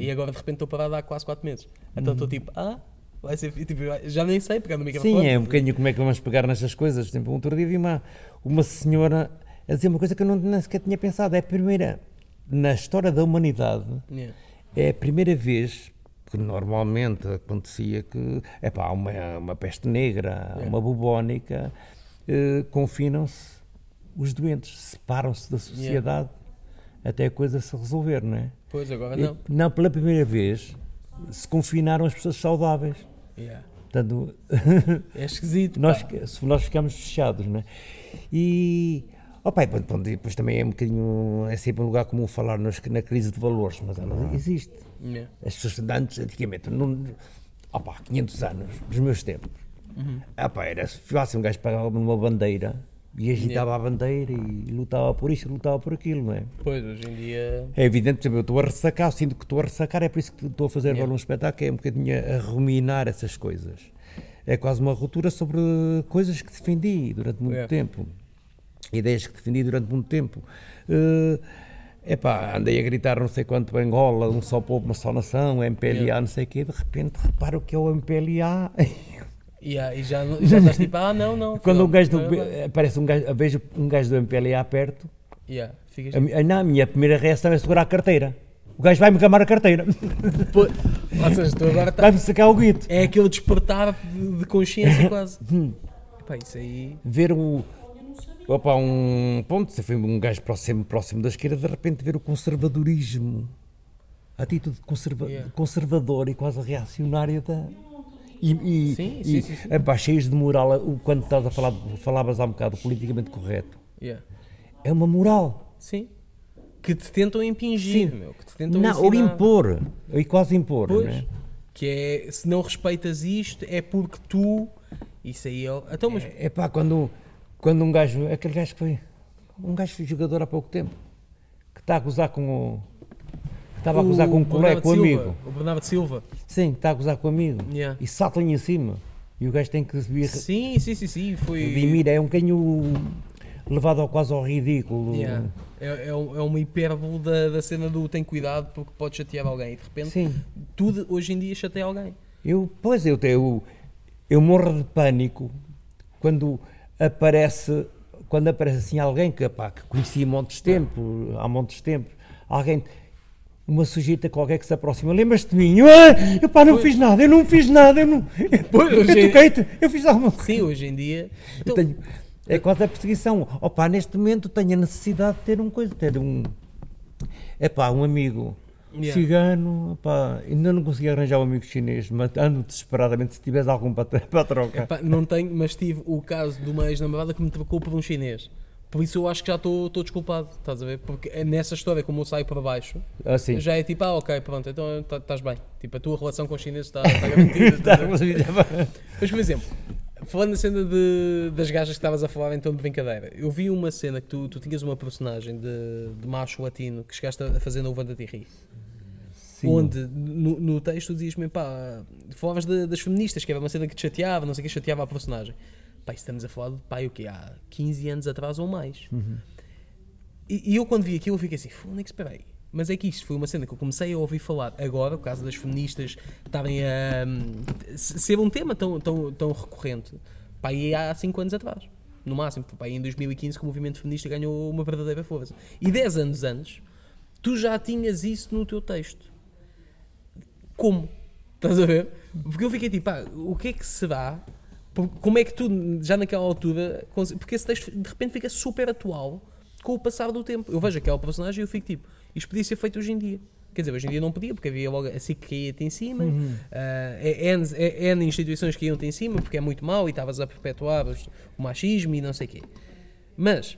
E agora de repente estou parado há quase 4 meses. Então estou tipo, ah, vai ser. Tipo, já nem sei pegar no microfone. Sim, é um bocadinho como é que vamos pegar nestas coisas. Exemplo, um outro dia vi uma, uma senhora a dizer uma coisa que eu não, nem sequer tinha pensado. É a primeira, na história da humanidade, Yeah. é a primeira vez que normalmente acontecia que epá, há uma, uma peste negra, há uma bubónica, eh, confinam-se os doentes, separam-se da sociedade até a coisa se resolver, não é? Pois agora E, não. não, pela primeira vez se confinaram as pessoas saudáveis. Yeah. Portanto, É esquisito. nós, pá. nós ficamos fechados, não é? E, opa, e depois também é um bocadinho, é sempre um lugar comum falar nos- na crise de valores, mas ela existe. Yeah. As pessoas antes, antigamente, não, opa, 500 anos, dos meus tempos, Uhum. opa, era fácil, um gajo pegava numa bandeira e agitava a bandeira e lutava por isto, lutava por aquilo, não é? Pois, hoje em dia. É evidente, por exemplo, eu estou a ressacar, sinto que estou a ressacar, é por isso que estou a fazer agora um espetáculo, é um bocadinho a ruminar essas coisas. É quase uma ruptura sobre coisas que defendi durante muito É. tempo, ideias que defendi durante muito tempo. É epá, andei a gritar não sei quanto Angola, um só povo, uma só nação, MPLA, não sei o quê, de repente reparo que é o MPLA. Yeah, e já, já estás tipo, ah, não, não. Quando um gajo do, não. aparece um gajo, vejo um gajo do MPLA perto, Yeah, ficas a, não, a minha primeira reação é segurar a carteira. O gajo vai-me gamar a carteira, Pô, Ou seja, tu agora tá, vai-me sacar o guito. é aquele despertar de, de consciência quase. Epá, isso aí. ver o. Opa, um. Ponto, você foi um gajo próximo, próximo da esquerda, de repente ver o conservadorismo, a atitude conserva, Yeah. conservadora e quase reacionária da. e, e, Sim, e sim, sim, sim. epá, cheios de moral. O- Quando estás a falar, falavas há um bocado politicamente correto, Yeah. é uma moral. Sim. Que te tentam impingir, Sim. meu. Que te tentam Não, ou ensinar. impor, e quase impor, Pois. não é? Que é, se não respeitas isto, é porque tu. Isso aí é. Então, mas. É pá, quando, quando um gajo, aquele gajo que foi, um gajo foi jogador há pouco tempo, que está a gozar com o, que estava a gozar com um colega, com o Silva, amigo, O Bernardo Silva. sim, que está a gozar com o amigo, Yeah. e salta-lhe em cima, e o gajo tem que se vir, Sim, sim, sim, sim. Foi. redimir, é um bocadinho levado ao, quase ao ridículo. Yeah. É, é, um- é uma hipérbole da, da cena do tem cuidado porque pode chatear alguém. E de repente, Sim, tudo hoje em dia chateia alguém. eu, pois eu, eu, eu morro de pânico quando aparece, quando aparece assim alguém que, pá, que conhecia há montes de tempo, há montes de tempo, alguém, uma sujeita qualquer que se aproxima, lembras-te de mim? Eu, ah, eu pá, não Pois. fiz nada, eu não fiz nada, eu não, Pois, eu toquei-te, eu fiz alguma coisa. Sim, hoje em dia. Então, tenho- é quase a perseguição. Opa, neste momento tenho a necessidade de ter um coisa, ter um, é pá, um amigo Yeah. cigano, opá, ainda não consegui arranjar um amigo chinês, mas ando desesperadamente se tiveres algum para, para trocar. epá, não tenho, mas tive o caso de uma ex-namorada que me trocou por um chinês. Por isso eu acho que já estou desculpado, estás a ver? Porque é nessa história, como eu saio para baixo, Assim. já é tipo, ah, ok, pronto, então tá- estás bem. Tipo, a tua relação com os chineses está está garantida. a ver? Mas, por exemplo, falando da cena de, das gajas que estavas a falar em tom de brincadeira, eu vi uma cena que tu, tu tinhas uma personagem de, de macho latino que chegaste a fazer no Vanda Tirri, Sim. onde no, no texto dizias mesmo, pá, falavas de- das feministas, que era uma cena que te chateava, não sei o que, chateava a personagem. Pá, estamos a falar de, pá, o quê? Há 15 anos atrás ou mais. E, e eu quando vi aquilo eu fiquei assim, é que espera aí? Mas é que isto foi uma cena que eu comecei a ouvir falar agora, por causa das feministas estarem a se- ser um tema tão, tão, tão recorrente, pá, e há 5 anos atrás. No máximo, pá, em 2015 que o movimento feminista ganhou uma verdadeira força. E 10 anos antes, tu já tinhas isso no teu texto. Como? Estás a ver? Porque eu fiquei tipo, pá, o que é que será? Como é que tu, já naquela altura, porque esse texto de repente fica super atual com o passar do tempo. Eu vejo aquela personagem e eu fico tipo, isto podia ser feito hoje em dia. Quer dizer, hoje em dia não podia, porque havia logo assim que caía-te em cima, ah, é, N, N instituições que iam-te em cima, porque é muito mau e estavas a perpetuar o machismo e não sei o quê. Mas,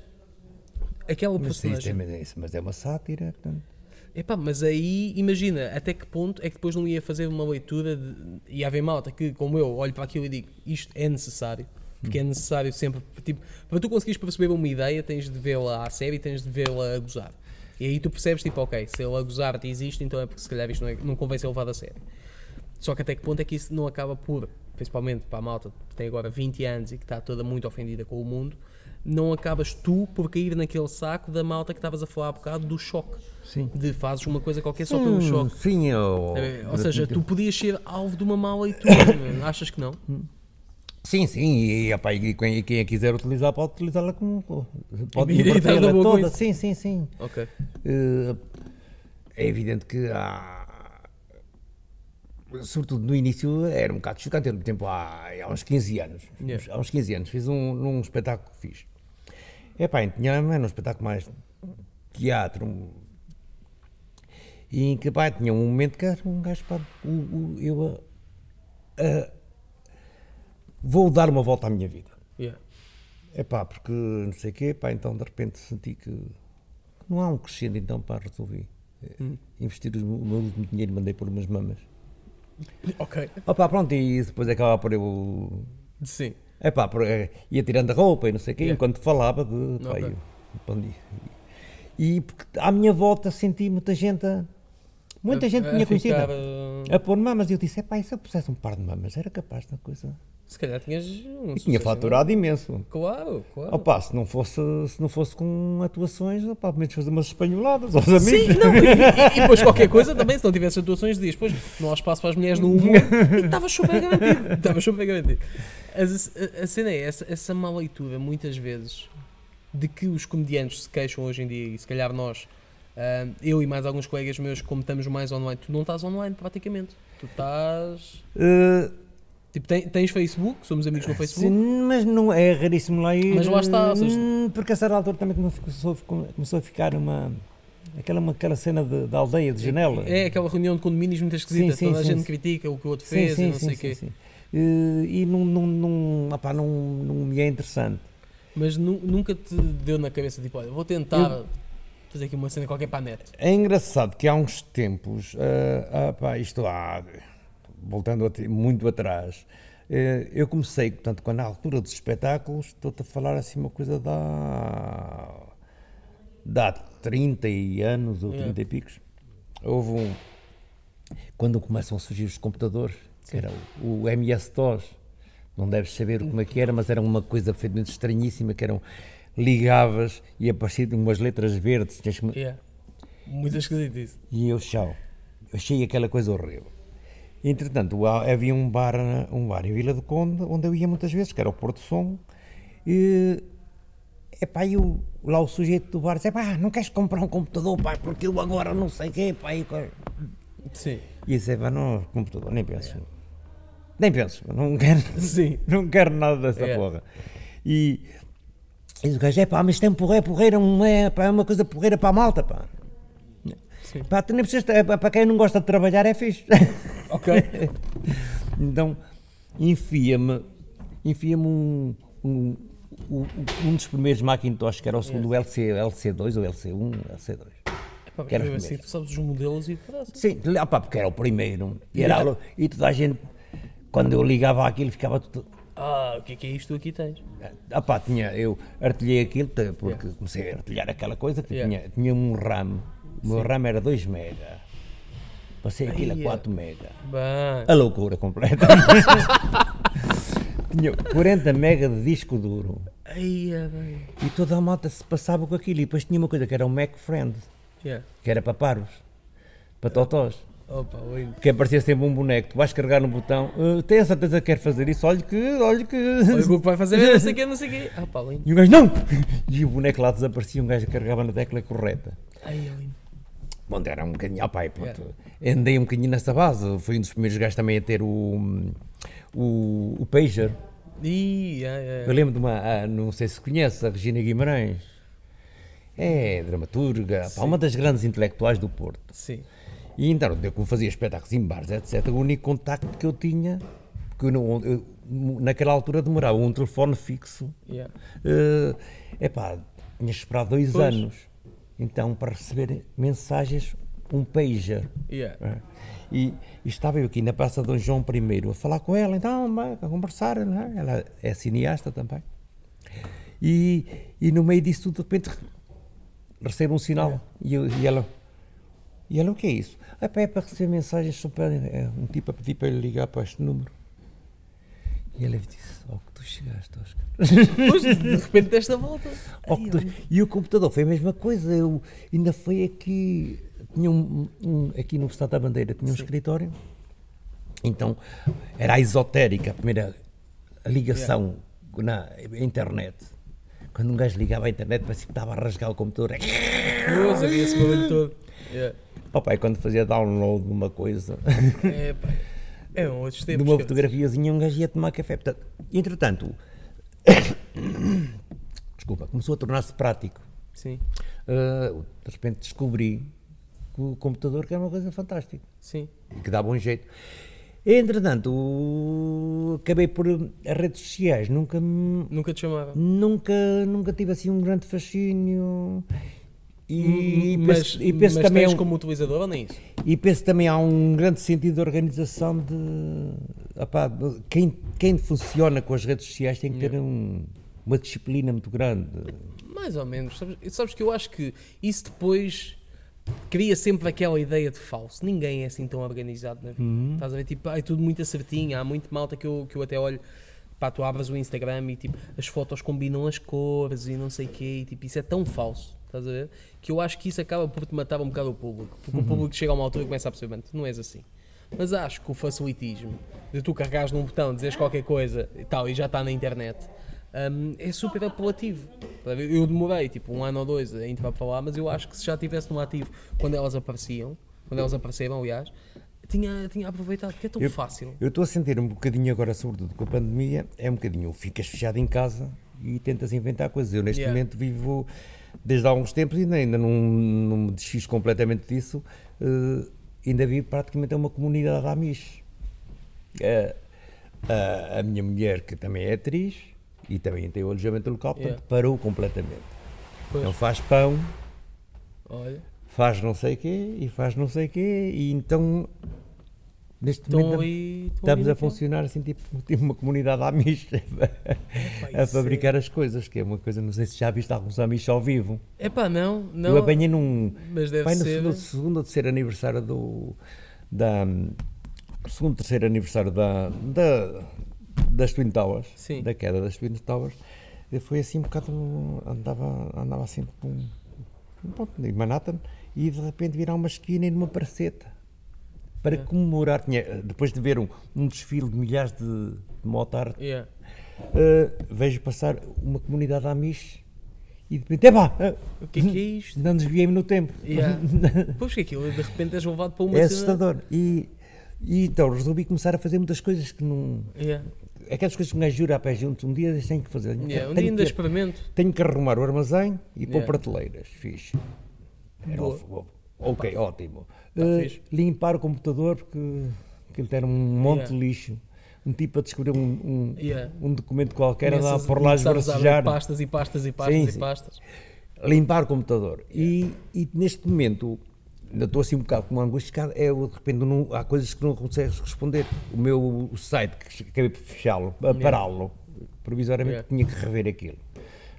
aquela Mas, personagem. mas é- mas é uma sátira. portanto. Epá, mas aí imagina até que ponto é que depois não ia fazer uma leitura de, ia haver malta que, como eu, olho para aquilo e digo isto é necessário, porque é necessário sempre, tipo, para tu conseguires perceber uma ideia tens de vê-la à série e tens de vê-la a gozar. E aí tu percebes, tipo, ok, se ele a gozar te existe, então é porque se calhar isto não, é, não convém ser levado a sério. Só que até que ponto é que isso não acaba por, principalmente para a malta que tem agora 20 anos e que está toda muito ofendida com o mundo, não acabas tu por cair naquele saco da malta que estavas a falar há bocado do choque. Sim. De fazes uma coisa qualquer só pelo choque. Sim, eu, É, Ou seja, tu podias ser alvo de uma má leitura, meu. achas que não? Sim, sim, e, e, opá, e quem, e quem a quiser utilizar pode utilizá-la como. Pode E- e com toda. Sim, sim, sim. Ok. Eh, é evidente que há. Sobretudo no início era um bocado chocante, eu, por exemplo, há, há uns 15 anos. Yeah. Há uns 15 anos fiz um, num espetáculo que fiz. É pá, tinha era um espetáculo mais teatro. E em que pá, tinha um momento que era um gajo, pá, o- o- eu ah, ah, vou dar uma volta à minha vida. Yeah. É pá, porque não sei o quê, pá, então de repente senti que não há um crescendo, então pá, resolvi eh, Hum. investir o meu último dinheiro e mandei por umas mamas. Ok. Pá, pronto, e depois acabava por eu. Sim. É pá, eh, ia tirando a roupa e não sei o quê, Yeah. enquanto falava de. Pá, eu- e, porque à minha volta senti muita gente. a- Muita gente A- tinha a conhecido. ficar, uh, A pôr mamas, e eu disse: é pá, e se eu pusesse um par de mamas, era capaz da coisa. Se calhar tinhas um tinha faturado imenso. enorme. Claro, claro. Opa, se não fosse, se não fosse com atuações, opa, pelo menos fazer umas espanholadas aos amigos. Sim, não, e, e- e depois qualquer coisa também, se não tivesse atuações, dias depois não há espaço para as mulheres no humor e estava super garantido. Estava super garantido. As- A, a cena é essa, essa má leitura, muitas vezes, de que os comediantes se queixam hoje em dia, e se calhar nós, ah, eu e mais alguns colegas meus, como estamos mais online, tu não estás online praticamente. Tu estás. Eh, Tipo, tem- tens Facebook, somos amigos no Facebook. sim, mas não é raríssimo lá ir. Mas lá está, ou seja- hum, porque a certa altura também começou, começou a ficar uma. Aquela, uma- aquela cena de- da aldeia de janela. É aquela reunião de condomínios muito esquisita, Sim, sim, toda a gente critica o que o outro fez e não sei o quê. sim. eh, e não, não, não, opá, não, não me é interessante. Mas nu- nunca te deu na cabeça, tipo, olha, vou tentar fazer aqui uma cena qualquer para a net. É engraçado que há uns tempos, ah, ah, pá, isto há, voltando muito atrás, eh, eu comecei, portanto, quando na altura dos espetáculos, estou-te a falar assim uma coisa da dá 30 e anos ou É. 30 e picos, houve um, quando começam a surgir os computadores, que era o, o MS-DOS, não deves saber como é que era, mas era uma coisa feita estranhíssima, que eram ligavas e apareciam umas letras verdes, tinhas Yeah. Muito esquisito isso. e eu, tchau. Achei aquela coisa horrível. Entretanto, havia um bar, um bar em Vila do Conde, onde eu ia muitas vezes, que era o Porto Som, e, epá, e o, lá o sujeito do bar disse, pá, não queres comprar um computador, pá, porque eu agora não sei o quê, pá, e, co-" Sim. e eu disse, pá, não, computador, nem penso. Nem penso, não quero, Sim. não quero nada dessa É. porra. E, e o gajo, é pá, mas tem porreira, porreira, não é, pá, é uma coisa porreira para a malta, pá. Sim. Pá, tu nem precisas, pá, para quem não gosta de trabalhar é fixe. Ok. então, enfia-me, enfia-me um, um, um, um dos primeiros Macintosh, que era o segundo LC, LC2 ou LC1, LC2. Pá, Que era mesmo assim, tu sabes os modelos e assim. Sim, ah, pá, porque era o primeiro. E, Yeah. era, e toda a gente, quando eu ligava aquilo, ficava tudo. Ah, o que é que é isto aqui tens? Ah pá, tinha, eu artilhei aquilo, porque comecei a artilhar aquela coisa, que Yeah. tinha, tinha um RAM, o meu RAM era 2 mega, passei aquilo a 4 mega, Bem. a loucura completa. tinha 40 mega de disco duro, Ai, bem. e toda a malta se passava com aquilo, e depois tinha uma coisa que era o Mac Friend, Yeah. que era para paros, para totós. Opa. Que aparecia sempre um boneco, tu vais carregar no botão, "Ah, tem a certeza que quer fazer isso? Olha que, olha que. Olha o que vai fazer, não sei o quê, não sei o quê. Pá, lindo. E o gajo, não! E o boneco lá desaparecia, um gajo carregava na tecla correta. Ai, lindo. Bom, era um bocadinho, ah, pai, pronto. Andei um bocadinho nessa base, fui um dos primeiros gajos também a ter o, o, o pager. Ih, ai, ai. Eu lembro de uma, ah, não sei se conhece, a Regina Guimarães. É dramaturga, pá, uma das grandes intelectuais do Porto. Sim. E então, eu como fazia espetáculos em bares, etc., o único contacto que eu tinha, que eu não, eu, naquela altura demorava um telefone fixo, Yeah. é pá, tinha esperado dois Pois. anos, então para receber mensagens, um pager. Yeah. É. E, e estava eu aqui na Praça Dom João I a falar com ela, então, a conversar, é? ela é cineasta também. E, e no meio disso tudo, de repente, recebo um sinal e, eu- e ela, e ela, o que é isso? Pá, é para receber mensagens, só para, é um tipo a pedir para ele ligar para este número. E ela disse, ó que tu chegaste, Oscar. Depois, de repente, desta volta. Ó que tu- E o computador foi a mesma coisa, eu ainda foi aqui, tinha um, um- aqui no Estado da Bandeira, tinha um escritório, então era a esotérica, a primeira ligação na internet. Quando um gajo ligava à internet, parecia que estava a rasgar o computador. Pois, havia esse barulho todo. Yeah. Papai, quando fazia download de uma coisa, É, pá. É um outros de tempos. uma fotografiazinha, um gajo ia tomar café. Portanto, entretanto, desculpa, começou a tornar-se prático. Sim, Uh, de repente descobri que o computador que era uma coisa fantástica sim. e que dá bom jeito. Entretanto, o- acabei por as redes sociais, nunca me- Nunca te chamava. nunca nunca tive assim um grande fascínio e, mas penso, e penso mas também tens um- como utilizador ou nem isso? e penso também há um grande sentido de organização de, opá, quem, quem funciona com as redes sociais tem que ter um- uma disciplina muito grande. Mais ou menos. Sabes, sabes que eu acho que isso depois cria sempre aquela ideia de falso. Ninguém é assim tão organizado na vida. Uhum. Estás a ver? Tipo, é tudo muito acertinho. Há muito malta que eu, que eu até olho. Pá, tu abres o Instagram e tipo, as fotos combinam as cores e não sei o quê. E, tipo, isso é tão falso. Estás a ver? Que eu acho que isso acaba por te matar um bocado o público. Porque Uhum. o público chega a uma altura e começa a perceber, "Mano, tu não és assim. Mas acho que o facilitismo de tu carregares num botão, dizes qualquer coisa e tal, e já está na internet, hum, é super apelativo. Eu demorei tipo um ano ou dois a entrar para lá, mas eu acho que se já tivesse no ativo quando elas apareciam, quando elas apareceram, aliás, tinha, tinha aproveitado, porque é tão Eu- fácil. Eu estou a sentir um bocadinho agora, sobretudo com a pandemia, é um bocadinho, ficas fechado em casa e tentas inventar coisas. Eu neste Yeah. momento vivo desde há alguns tempos e ainda, ainda não, não me desfiz completamente disso, eh, ainda vivo praticamente uma comunidade Amish. Eh, A, a minha mulher, que também é atriz e também tem o alojamento local, portanto, Yeah. parou completamente. Pois. Não faz pão, Olha. faz não sei o quê e faz não sei o quê, e então neste momento estão estamos a funcionar assim, tipo, tipo uma comunidade amish a isso fabricar as coisas, que é uma coisa, não sei se já viste alguns amish ao vivo. Epá, não, não. Eu apanhei num, Mas deve Pai, no ser. segundo, segundo ou terceiro aniversário do. Da, segundo, terceiro aniversário da, da, das Twin Towers, Sim. da queda das Twin Towers, fui assim um bocado. Andava, andava assim por um, pronto, em Manhattan e de repente virar uma esquina e numa praceta. Para É. comemorar, tinha, depois de ver um, um desfile de milhares de, de motards, Yeah. eh, vejo passar uma comunidade Amish e de repente, epá, eh, O que é que é isto? não desviei-me no tempo. Yeah. Pois que aquilo de repente és levado para uma É assustador. E, e então resolvi começar a fazer muitas coisas que não. Yeah. Aquelas coisas que gajo jura a pé juntos, um dia tenho que fazer. Yeah, Um tenho, dia ainda que, experimento. tenho que arrumar o armazém e pôr Yeah. prateleiras. Fiz. Era ok, ótimo. Fixe. limpar o computador porque aquilo era um monte Yeah. de lixo. Um tipo a descobrir um, um, Yeah. um documento qualquer, andar Começas- por lá esbracejar. pastas e pastas e pastas Sim, e sim. pastas. limpar o computador. E, e neste momento, ainda estou assim um bocado com uma angústia, é de repente não, há coisas que não consegues responder. O meu site, que acabei por fechá-lo, a pará-lo, provisoriamente Yeah. tinha que rever aquilo.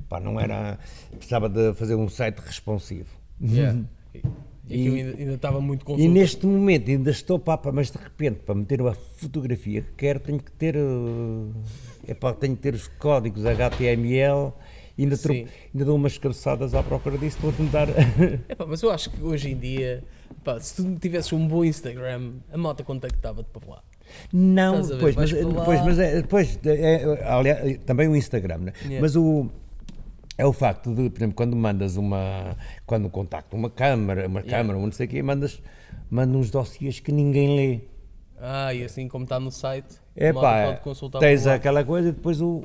Pá, não era. Precisava de fazer um site responsive. Yeah. E, e aquilo E- ainda, estava muito E confuso. neste momento ainda estou, pá, mas de repente, para meter uma fotografia que quero, tenho que ter. É pá, tenho que ter os códigos HTML. e Ainda, Sim. ainda dou umas cabeçadas à procura disso, vou tentar. Epá, mas eu acho que hoje em dia, se tu tivesses um bom Instagram, a malta contactava-te para lá. Não, Estás a ver? pois, mas, Vais para lá. pois, mas é, depois, é, aliás, também o Instagram, né? Yeah. mas o, é o facto de, por exemplo, quando mandas uma, quando contacta uma câmara, uma Yeah. câmara, ou não sei o quê, mandas, mandas uns dossiês que ninguém lê. Ah, e assim como está no site, É pá, tens aquela coisa e depois o,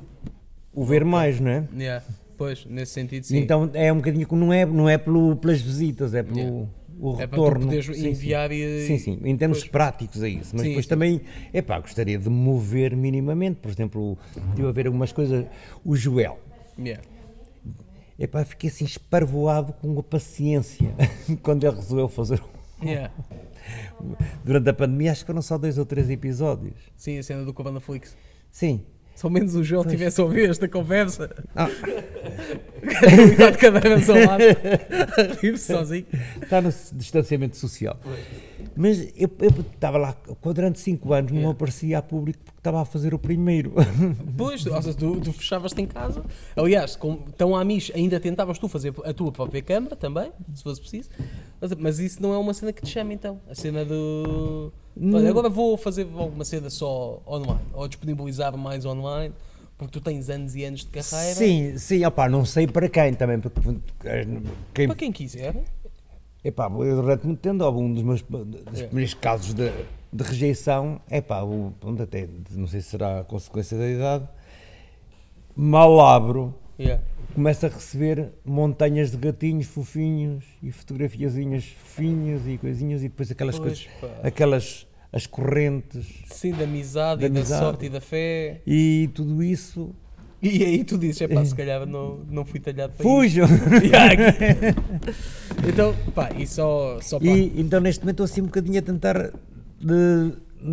o ver mais, não é? Yeah. Pois, nesse sentido, sim. Então é um bocadinho que não é, não é pelo, pelas visitas, é pelo Yeah. o é para tu retorno. poderes Sim, sim. enviar e. Sim, sim, em termos Pois. práticos é isso, mas Sim, depois também, é pá, gostaria de mover minimamente, por exemplo, estive a ver algumas coisas, o Joel, Yeah. É pá, fiquei assim esparvoado com a paciência quando ele resolveu fazer, Yeah. durante a pandemia, acho que foram só dois ou três episódios, Sim, a cena do Coronaflix. sim, Se ao menos o Joel tivesse a ouvir esta conversa, Ah. de cadeiras ao lado, rir-se sozinho. está no distanciamento social. Mas eu eu estava lá, durante cinco anos não Yeah. aparecia a público porque estava a fazer o primeiro. Pois, ou seja, tu, tu fechavas-te em casa. Aliás, com, tão à Mish, ainda tentavas tu fazer a tua própria câmara também, se fosse preciso. Mas, mas isso não é uma cena que te chama então. A cena do. Olha, agora vou fazer alguma cena só online. Ou disponibilizar mais online. Porque tu tens anos e anos de carreira. Sim, sim, opá, não sei para quem também, porque quem, Para quem quiser. epá, eu durante muito tempo, um dos meus dos É. primeiros casos de, de rejeição, epá, o, até, não sei se será a consequência da idade, mal abro, Yeah. começo a receber montanhas de gatinhos fofinhos e fotografiazinhas fofinhas e coisinhas e depois aquelas Pois, coisas, pá. aquelas, as correntes Sim, da amizade Da e da sorte e da fé. e tudo isso, E aí tu dizes, é pá, se calhar não, não fui talhado para fujam! então, pá, e só, só pá. E então neste momento estou assim um bocadinho a tentar de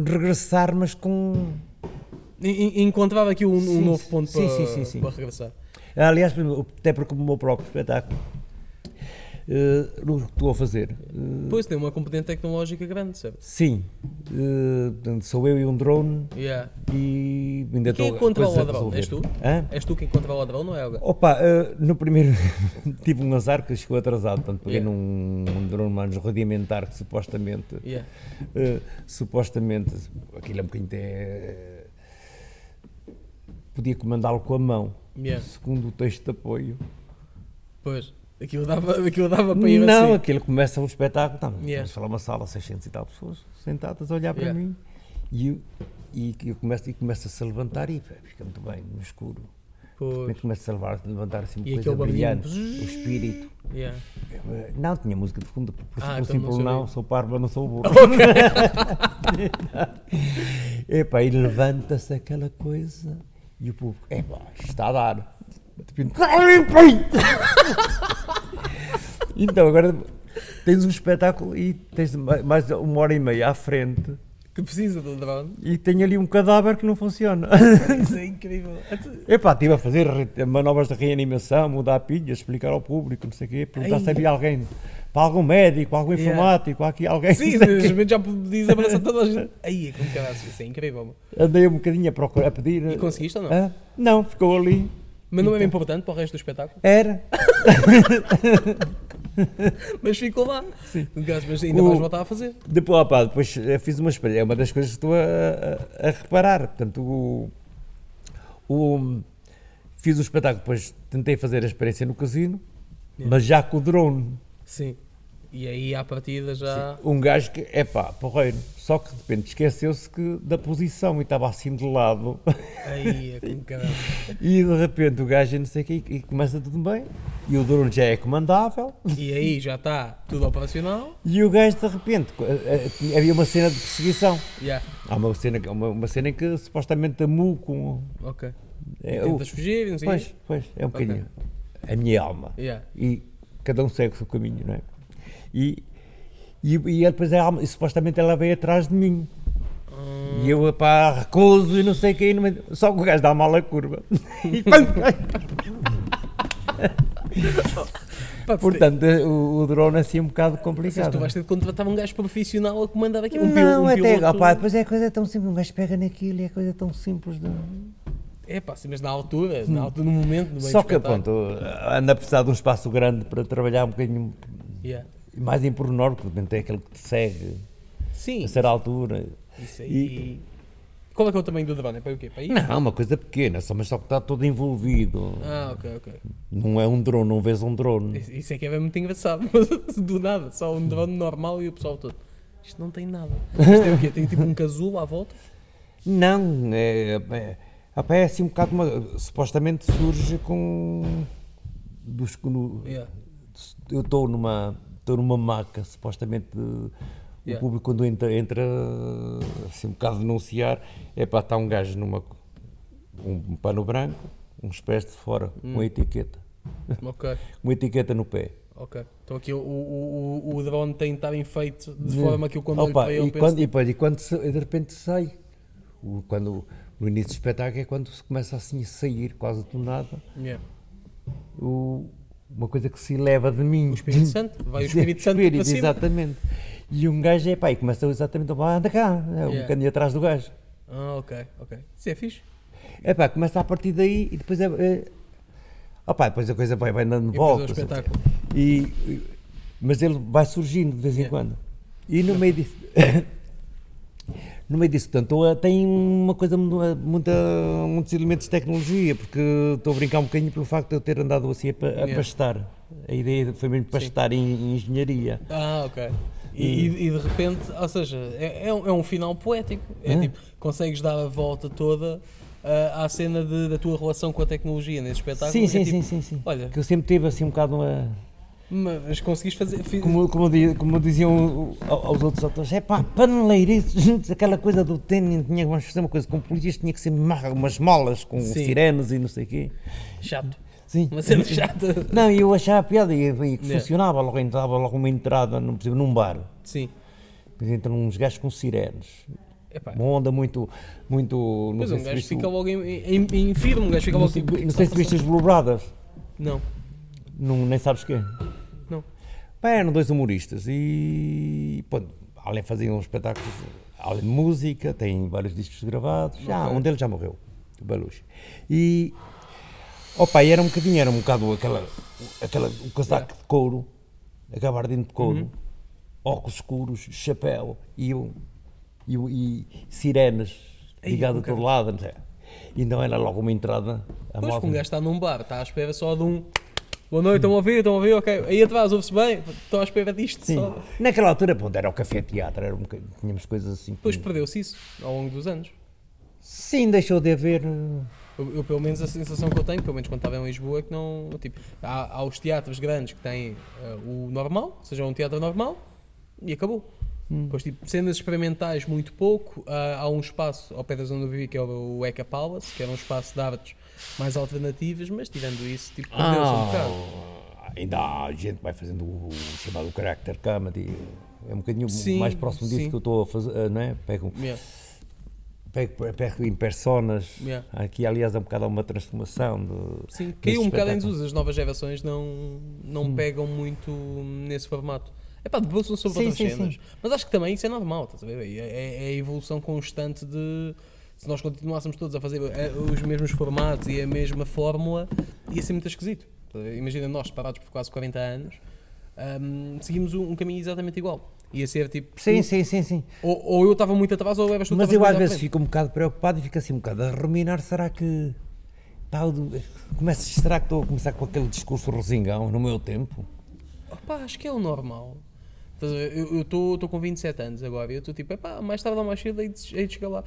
regressar, mas com. E- Encontrava aqui um, um Sim, novo ponto sim, para, sim. para regressar. Aliás, até porque o meu próprio espetáculo o que estou a fazer. eh, Pois tem uma componente tecnológica grande, certo? sim, portanto, sou eu e um drone Yeah. e ainda quem estou que controla o drone? És tu? Hã? És tu quem controla o drone, não é alguém? Opa, eh, no primeiro tive um azar que chegou atrasado, portanto peguei Yeah. num um drone mais rudimentar que supostamente Yeah. Uh, supostamente aquilo é um bocadinho até podia comandá-lo com a mão segundo o texto de apoio Pois, aquilo dava, aquilo dava para ir não, assim. aquilo começa o espetáculo tá, Yeah. vamos falar uma sala 600 e tal pessoas sentadas a olhar para Yeah. mim e eu, e eu começo, e começa a se levantar e fica muito bem no escuro Pois. começa a levar, levantar assim uma E coisa brilhante, o espírito. Yeah. Não, tinha música de fundo, por Ah, por então não simples não, sabia. sou parvo, não sou burro. Epá, e levanta-se aquela coisa e o público, epá, está a dar. Então agora tens um espetáculo e tens ma- mais uma hora e meia à frente Que precisa de um drone. e tem ali um cadáver que não funciona. Isso é incrível. Epá, estive a fazer manobras de reanimação, mudar pilhas, explicar ao público, não sei o quê, perguntar se havia alguém, para algum médico, algum Yeah. informático, aqui alguém. Sim, repente já podias abraçar toda a gente. Aí, é como caralho, isso é incrível. Andei um bocadinho a procurar, a pedir. E conseguiste ou não? Hã? Não, ficou ali. Mas não é importante para o resto do espetáculo. Era. Mas ficou lá. Sim. Mas ainda O- vais voltar a fazer. Depois, opá, depois fiz uma experiência. É uma das coisas que estou a, a- a reparar. Portanto, o, o- fiz o espetáculo, depois tentei fazer a experiência no casino, Yeah. mas já com o drone. Sim. E aí à partida já. Um gajo que, é pá, porreiro. Só que de repente esqueceu-se que da posição e estava assim de lado. Aí é como caralho. E de repente o gajo não sei o quê, e começa tudo bem. E o drone já é comandável. E aí já está tudo operacional. E o gajo de repente, eh, eh, havia uma cena de perseguição. Já. Há uma cena, uma, uma cena em que supostamente a mu com. Ok. É, o- Tentas fugir e não sei o pois, quê. pois, é um bocadinho. A minha alma. Yeah. E cada um segue o seu caminho, não é? E, e, e depois a alma, e supostamente ela veio atrás de mim. Hum, E eu, pá, recuso e não sei o e meio- Só que o gajo dá mal a curva. E, pá, Portanto, o, o drone é assim um bocado complicado. tu vais ter de contratar um gajo profissional a comandar aqui. Um, pil- não, um até, piloto. opá, depois é a coisa tão simples, um gajo pega naquilo e é coisa tão simples. De... É pá, sim, mas na altura, na altura, no momento, no meio Só que, pronto, anda a precisar de um espaço grande para trabalhar um bocadinho Yeah. Mais em pormenor, porque de repente é aquele que te segue Sim, a certa altura. isso aí. Qual é que é o tamanho do drone? É para o quê? Para aí? Não, uma coisa pequena, só, mas só que está todo envolvido. Ah, ok, ok. Não é um drone, não vês um drone. Isso- Isso é que é muito engraçado, mas do nada, só um drone normal e o pessoal todo. Isto não tem nada. Isto é o quê? Tem tipo um casulo à volta? Não, é, é, opá, é assim um bocado. Uma, supostamente surge com. Dos, no, Yeah. eu estou numa, estou numa maca, supostamente Yeah. o público quando entra, entra assim um bocado a denunciar, é para estar um gajo numa um pano branco, uns pés de fora, Hum. com a etiqueta. Ok, Uma etiqueta no pé. ok. Então aqui o, o, o, o drone tem de estar bem feito de forma que eu quando Opa, ele e, penso, quando, e, depois, e quando se- de repente sai, o- quando, no início do espetáculo é quando se começa assim a sair, quase do nada, Yeah. o- uma coisa que se eleva de mim. O Espírito Santo, vai o Espírito Santo Espírito, para. Exatamente. E um gajo é pá, e começa exatamente a falar, anda cá, é, um Yeah. bocadinho atrás do gajo. Ah, ok, ok. Isso é fixe. É pá, começa a partir daí e depois é. é opá, depois a coisa vai, vai dando E depois é o voltas. espetáculo. E, e- mas ele vai surgindo de vez em Yeah. quando. E no meio disso. no meio disso, portanto, eh, tem uma coisa, mu- muita, muitos elementos de tecnologia, porque estou a brincar um bocadinho pelo facto de eu ter andado assim a, a Yeah. pastar. A ideia foi mesmo pastar em, em engenharia. Ah, ok. E, e- e de repente, ou seja, é, é um, é um final poético. É Ah. tipo, consegues dar a volta toda ah, à cena de- da tua relação com a tecnologia nesse espetáculo. Sim, É sim, tipo, sim, sim, sim. Olha, Que eu sempre tive assim um bocado uma. Mas conseguiste fazer. fi- Como, como, como diziam aos outros atores, é pá, paneleirices, juntos, aquela coisa do tênis, tinha que fazer uma coisa com polícias, tinha que ser umas molas com Sim. sirenes e não sei o quê. Chato. Sim. Uma cena chata. Não, e eu achava piada e, e Yeah. funcionava, logo entrava logo uma entrada, não percebo, num bar. Sim. Depois entram uns gajos com sirenes. Epá. Uma onda muito. muito Pois um gajo fica logo em, em, em firme, um gajo fica logo tipo. não sei se viste as Blubradas. Não, Não, nem sabes quê? não. Pá, eram dois humoristas e pô, além faziam espetáculos, além de música, têm vários discos gravados. Já, um deles já morreu, o Belushi. E opa, e era um bocadinho, era um bocado aquela, aquela o casaco de couro, a gabardina de couro, Uhum. óculos escuros, chapéu e, e, e sirenes Ei, ligadas a todo lado. Não sei. E não era logo uma entrada. A Pois, que um gajo está num bar, está à espera só de um. Boa noite, estão a ouvir, estão a ouvir, ok. Aí atrás, ouve-se bem, estou à espera disto Sim. só. Naquela altura, pronto, era o café teatro, era um bocadinho- tínhamos coisas assim. Depois perdeu-se isso ao longo dos anos. Sim, deixou de haver. eh, Eu, eu, pelo menos a sensação que eu tenho, pelo menos quando estava em Lisboa, é que não. Tipo, há, há os teatros grandes que têm uh, o normal, seja um teatro normal, e acabou. Hum. Depois, tipo, cenas experimentais, muito pouco. Uh, há um espaço ao pé da zona do Vivi que é o, o Eka Palace, que era um espaço de artes mais alternativas, mas tirando isso, tipo, perdeu-se ah, um bocado. Ainda há gente que vai fazendo o, o chamado character comedy. É um bocadinho sim, mais próximo disso sim. que eu estou a fazer, não é? Pego, yeah pego, pego em personas. Yeah. Aqui, aliás, é um bocado uma transformação. De, Sim, caiu um bocado em desuso. As novas gerações não, não hum. pegam muito nesse formato. É pá, debruçam sobre sim, outras sim, cenas. Sim. Mas acho que também isso é normal, estás a ver? É, é, é a evolução constante de. Se nós continuássemos todos a fazer eh, os mesmos formatos e a mesma fórmula, ia ser muito esquisito. Imagina nós parados por quase 40 anos, um, seguimos um, um caminho exatamente igual. Ia ser tipo. Sim, sim, sim, sim. Ou, ou eu estava muito atrás ou levas tu Mas eu às vezes fico um bocado preocupado e fico assim um bocado a ruminar. Será que. Pá, começo, será que estou a começar com aquele discurso rosingão no meu tempo? Opa, acho que é o normal. Eu estou com 27 anos agora e eu estou tipo, epá, mais tarde ou mais cedo hei de, hei de chegar lá.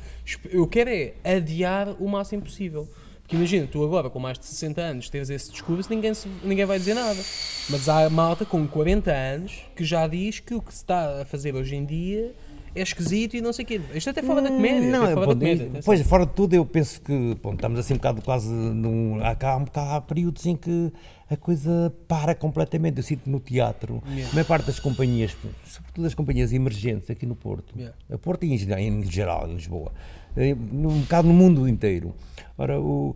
Eu quero é adiar o máximo possível. Porque imagina, tu agora com mais de 60 anos teres esse discurso, ninguém, se, ninguém vai dizer nada. Mas há malta com 40 anos que já diz que o que se está a fazer hoje em dia é esquisito e não sei o quê. Isto até fora da hum, comédia. Não, é fora da comédia, pois, fora de tudo, eu penso que bom, estamos assim um bocado quase num. Há, há, há períodos em que a coisa para completamente. Eu sinto no teatro, yeah. a maior parte das companhias, sobretudo as companhias emergentes aqui no Porto, yeah. a Porto e em, em geral, em Lisboa, eh, um bocado no mundo inteiro Ora, o,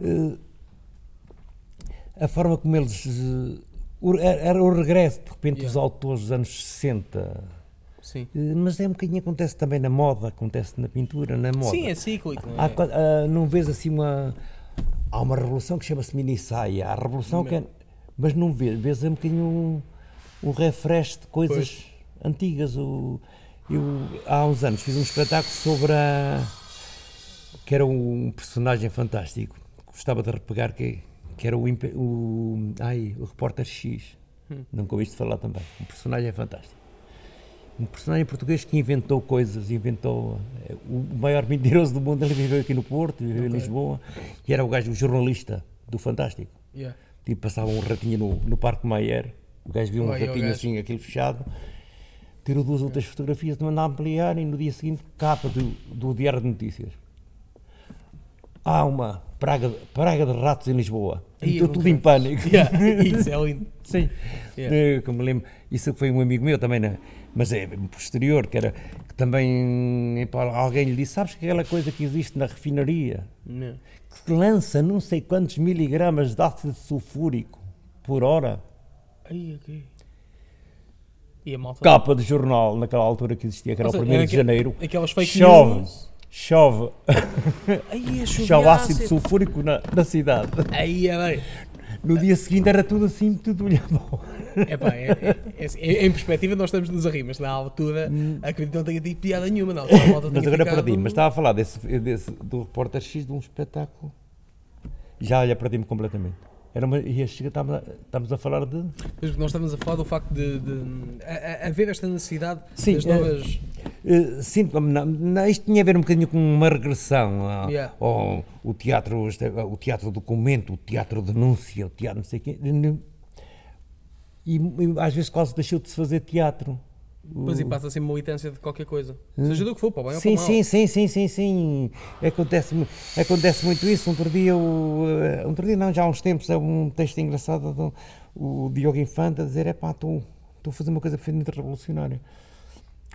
uh, a forma como eles. Uh, era o regresso, de repente, yeah. dos autores dos anos 60. Sim. Mas é um bocadinho, acontece também na moda, acontece na pintura, na moda. Sim, é cíclico. Há, é? não vês assim uma. Há uma revolução que chama-se mini saia. Há a revolução que é, Mas não vês, vês um bocadinho um, um refresh de coisas pois. antigas. O, eu, há uns anos, fiz um espetáculo sobre a que era um personagem fantástico. Gostava de repegar que, que era o, o, ai, o repórter X. Hum. Nunca ouviste falar também. Um personagem fantástico. Um personagem português que inventou coisas, inventou é, o maior mentiroso do mundo. Ele viveu aqui no Porto, viveu okay. em Lisboa, e era o gajo, o jornalista do Fantástico. Yeah. Tipo, passava um ratinho no, no Parque Maier, o gajo viu um Oi, ratinho assim, aquele fechado, tirou duas outras fotografias, mandou ampliar e no dia seguinte, capa do, do Diário de Notícias há uma praga, praga de ratos em Lisboa. Estou tudo em pânico. Yeah, isso é lindo. Sim. Yeah. Como lembro, isso foi um amigo meu também, né? Mas é posterior, que era que também alguém lhe disse: Sabes que aquela coisa que existe na refinaria não. que lança não sei quantos miligramas de ácido sulfúrico por hora? Aí, okay. E a malta... Capa de jornal naquela altura que existia, que era o 1 de janeiro. Aquelas fake chove. News chove. Aí, chove ácido sulfúrico na, na cidade. Aí é. No dia seguinte era tudo assim, tudo olhava. É, é, é, é, em perspectiva nós estamos nos a rir, mas na altura acredito que não tenha tido piada nenhuma. Não, mas agora perdi, mas estava a falar desse, desse, do repórter X de um espetáculo. Já olha, perdi-me completamente. Era uma, e estamos, a, estamos a falar de. nós estamos a falar do facto de, de haver esta necessidade Sim, das novas. Uh, sim, não, não, isto tinha a ver um bocadinho com uma regressão ao, yeah. ao o teatro, o teatro documento, o teatro denúncia, o teatro não sei o quê. E, e às vezes quase deixou de se fazer teatro. Pois e passa a ser militância de qualquer coisa. Hum? Seja do que for, para bem sim, ou para sim, sim, sim, sim, sim. Acontece, acontece muito isso. Outro dia, o, uh, outro dia não, já há uns tempos, é um texto engraçado do o Diogo Infante a dizer, é pá, estou a fazer uma coisa perfeitamente revolucionária.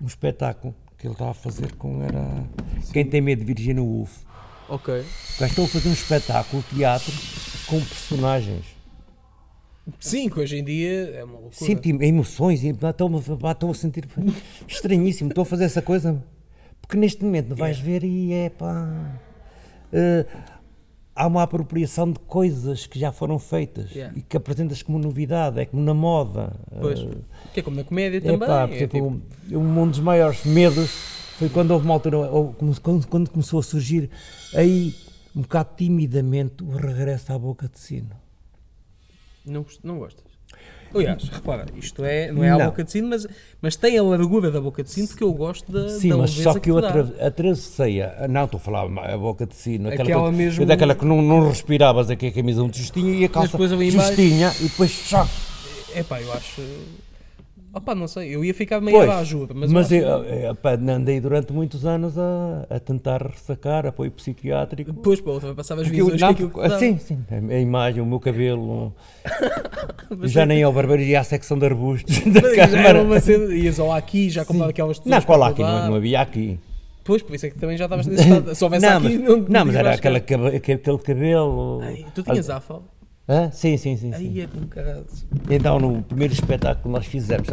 Um espetáculo que ele estava a fazer com era sim. Quem tem medo de Virginia Woolf. Ok. Estou a fazer um espetáculo, teatro, com personagens Sim, que hoje em dia é uma loucura. Sinto emoções, estou a sentir estranhíssimo, estou a fazer essa coisa, porque neste momento vais ver e é pá. Uh, há uma apropriação de coisas que já foram feitas yeah. e que apresentas como novidade, é como na moda. Pois, uh, que é como na comédia também. Pá, é tipo, tipo... Um dos maiores medos foi quando houve uma altura, ou, quando, quando começou a surgir aí, um bocado timidamente, o regresso à boca de sino. Não, não gostas? Aliás, repara, isto é, não é a Não. boca de sino, mas, mas tem a largura da boca de sino porque eu gosto da, Sim, da mas só que eu dá. atra- atravessei a. Não, estou a falar a boca de sino. Aquela, Aquela coisa- mesmo- Daquela que não, não respiravas aqui a camisa muito justinha e a calça justinha e depois. É pá, eu acho. Opá, não sei, eu ia ficar meio Pois, abaixo, mas, mas eu eu, eu, pá, andei durante muitos anos a, a tentar ressacar apoio psiquiátrico. Depois, pá, também passava as Porque eu- visões não, que aquilo sim, sim, a, a imagem, o meu cabelo. Já é- nem ao barbeiro, ia à secção de arbustos da era Câmara. ias ao aqui, já comprava aquelas Não, qual aqui? Não, não havia aqui. Pois, por isso é que também já estavas nesse estado. Se houvesse não, aqui, mas, não, não, mas era aquele cabelo. Ai, tu tinhas afal? Hã? Sim, sim, sim. sim. Aí é com caralho. Então, no primeiro espetáculo que nós fizemos,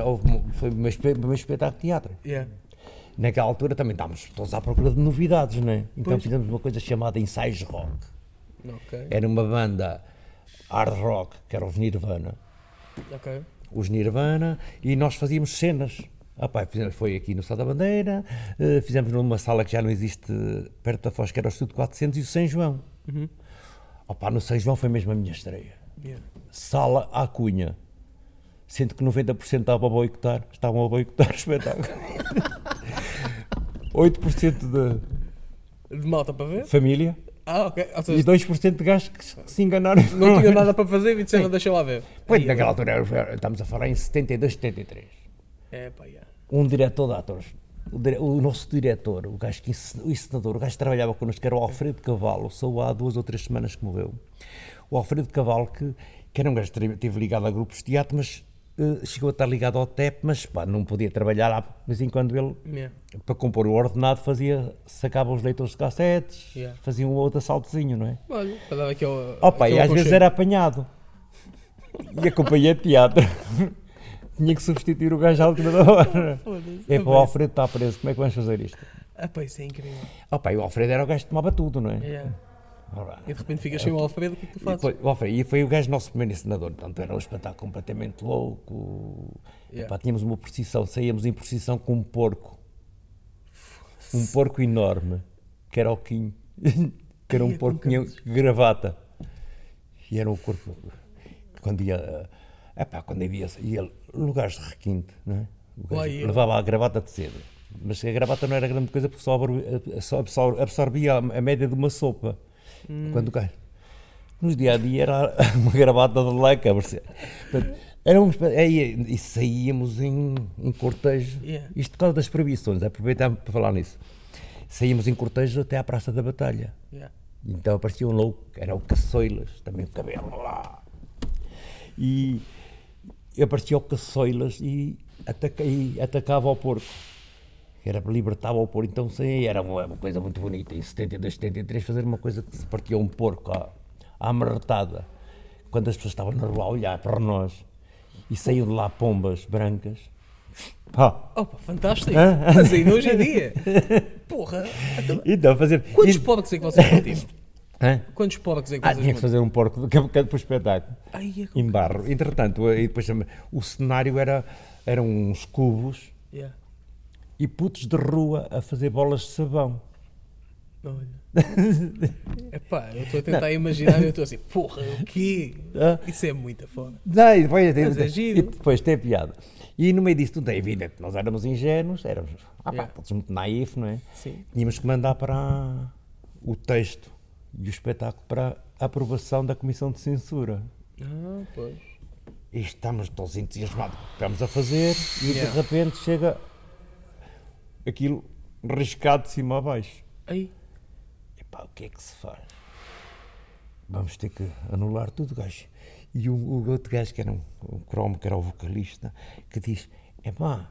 foi o meu espetáculo de teatro. Yeah. Naquela altura também estávamos todos à procura de novidades, não é? Então Pois. fizemos uma coisa chamada Ensaios Rock. Ok, Era uma banda hard rock, que era os Nirvana. ok. Os Nirvana, e nós fazíamos cenas. Ah, pá, fizemos, foi aqui no Sá da Bandeira, eh, fizemos numa sala que já não existe perto da Foz, que era o Estudo 400, e o São João. Uhum. Opa, no São João foi mesmo a minha estreia. Yeah. Sala à cunha. Sendo que 90% estava a boicotar, estavam a boicotar o espetáculo. 8% de De malta para ver? família Ah, ok. Ou e seja, 2% de gajos que se- enganaram. não tinha nada para fazer e disseram, deixa lá ver. Pois, naquela altura, era- estamos a falar em 72, 73. É, pá, yeah. Um diretor de atores, o, o nosso diretor, o gajo que o encenador, o gajo que trabalhava connosco, que era o Alfredo Cavalo, só há duas ou três semanas que morreu. O Alfredo Cavalo, que, que era um gajo que esteve ligado a grupos de teatro, mas eh, chegou a estar ligado ao TEP, mas pá, não podia trabalhar lá, de vez em quando ele Yeah. para compor o ordenado fazia, sacava os leitores de cassetes, Yeah. fazia um outro assaltozinho, não é? Olha, para dar aquele. Opa, e aquele às vezes era apanhado. E acompanhei teatro. Tinha que substituir o gajo à última da hora. É para o. Alfredo está preso, como é que vamos fazer isto? Ah, pá, isso é incrível. Opa, e o Alfredo era o gajo que tomava tudo, não é? Yeah. Ora, E de repente ficas sem o Alfredo, o que é que tu E, fazes? foi, o Alfredo, e foi o gajo nosso primeiro encenador, portanto era um espetáculo completamente louco. Yeah. Epá, tínhamos uma procissão, saíamos em procissão com um porco. Um porco enorme, que era o Quinho. que era um é porco que tinha gravata. E era um corpo. Quando ia. Epá, quando havia ia lugares de requinte, não é? Gajo levava a gravata de seda. Mas a gravata não era grande coisa porque só absorvia a média de uma sopa. Hum. Quando o gajo. Nos dia a dia era uma gravata de leca. percebe? Portanto, Era um, espe- é, e, saíamos em, em cortejo. Yeah. Isto por causa das proibições, aproveitar para falar nisso. Saímos em cortejo até à Praça da Batalha. Yeah. Então aparecia um louco, era o Caçoilas, também o cabelo lá. E aparecia o Caçoilas e, ataca, e atacava o porco. Era libertava o porco, então sim, era uma, uma coisa muito bonita. Em 72, 73, fazer uma coisa que se partia um porco à, à amarretada, quando as pessoas estavam na rua a olhar para nós e saíam de lá pombas brancas. Ah, Opa, fantástico. Hã? Mas ainda hoje em dia. Porra. Então, então fazer. quantos e- porcos é que vocês partiram? Hã? Quantos porcos é que Ah, tinha que fazer um porco para o espetáculo. Ai, é em barro. Entretanto, e depois o cenário era eram uns cubos Yeah. e putos de rua a fazer bolas de sabão. Olha. Epá, eu estou a tentar imaginar e eu estou assim, porra, o quê? Ah. Isso é muito fora. Não, e depois, Mas é giro. e depois tem piada. E no meio disso tudo é evidente, nós éramos ingênuos, éramos ah, pá, Yeah. todos muito naif, não é? Sim. Tínhamos que mandar para o texto e o espetáculo para aprovação da Comissão de Censura. Ah, pois. E estamos todos entusiasmados com o que estamos a fazer e Yeah. de repente chega aquilo riscado de cima a baixo. Ai, Epá, o que é que se faz? Vamos ter que anular tudo, gajo. E o, o outro gajo, que era um, um cromo, que era o vocalista, que diz: Epá,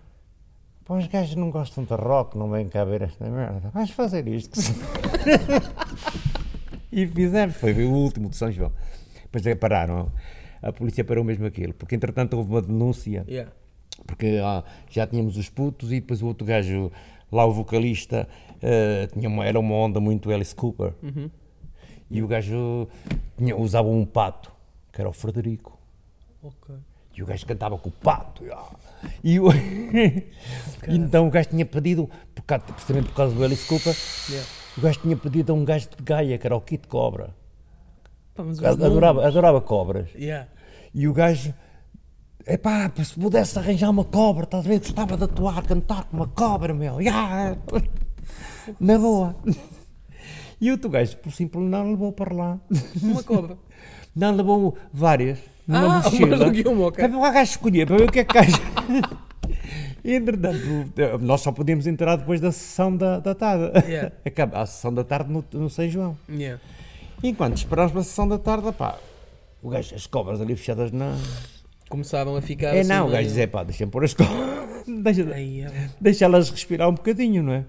pá, os gajos não gostam de rock, não vêm cá ver esta merda. Vamos fazer isto. que se-" e fizemos, foi o último de São João. Depois é, pararam, a polícia parou mesmo aquilo, porque entretanto houve uma denúncia yeah. porque ah, já tínhamos os putos e depois o outro gajo, lá o vocalista, eh, tinha uma, era uma onda muito Alice Cooper. E o gajo tinha, usava um pato, que era o Frederico. E o gajo cantava com o pato. E o- então o gajo tinha pedido, por causa, precisamente por causa do Alice Cooper, Yeah. O gajo tinha pedido a um gajo de Gaia, que era o Kit Cobra. Pá, Adorava, adorava cobras. Yeah. E o gajo Epá, se pudesse arranjar uma cobra, estás a ver? Gostava de atuar, cantar com uma cobra, meu. Ya! Na boa. E o outro gajo, por simples, não levou para lá. Uma cobra. Não, levou várias. Numa Ah, mochila. mas do Guilherme, ok. Para o gajo escolher, para ver o que é que gajo. Entretanto, nós só podíamos entrar depois da sessão da, da tarde. Yeah. Acaba a sessão da tarde no, no São João. Yeah. Enquanto esperávamos a sessão da tarde, pá, o gajo, as cobras ali fechadas na. Começaram a ficar É assim. não, o gajo meio- dizia, pá, deixa-me pôr as cobras. deixa, é. deixa elas respirar um bocadinho, não é?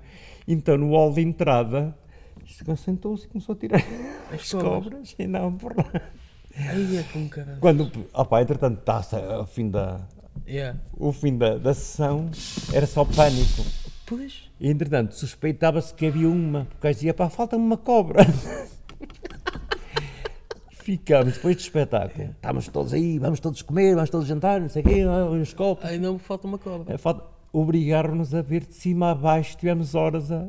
Então no hall de entrada, chegou, sentou-se e começou a tirar As as cobras. cobras e não por lá. Ai, é com caralho. Quando, opá, entretanto, está-se o fim da. Yeah. O fim da, da sessão era só pânico. Pois. E entretanto, suspeitava-se que havia uma. Porque o dizia, pá, falta-me uma cobra. Ficámos depois do espetáculo. Estávamos todos aí, vamos todos comer, vamos todos jantar, não sei o quê, uns copos. Ai, não, falta uma cobra. É, falta- Obrigaram-nos a ver de cima a baixo, tivemos horas a,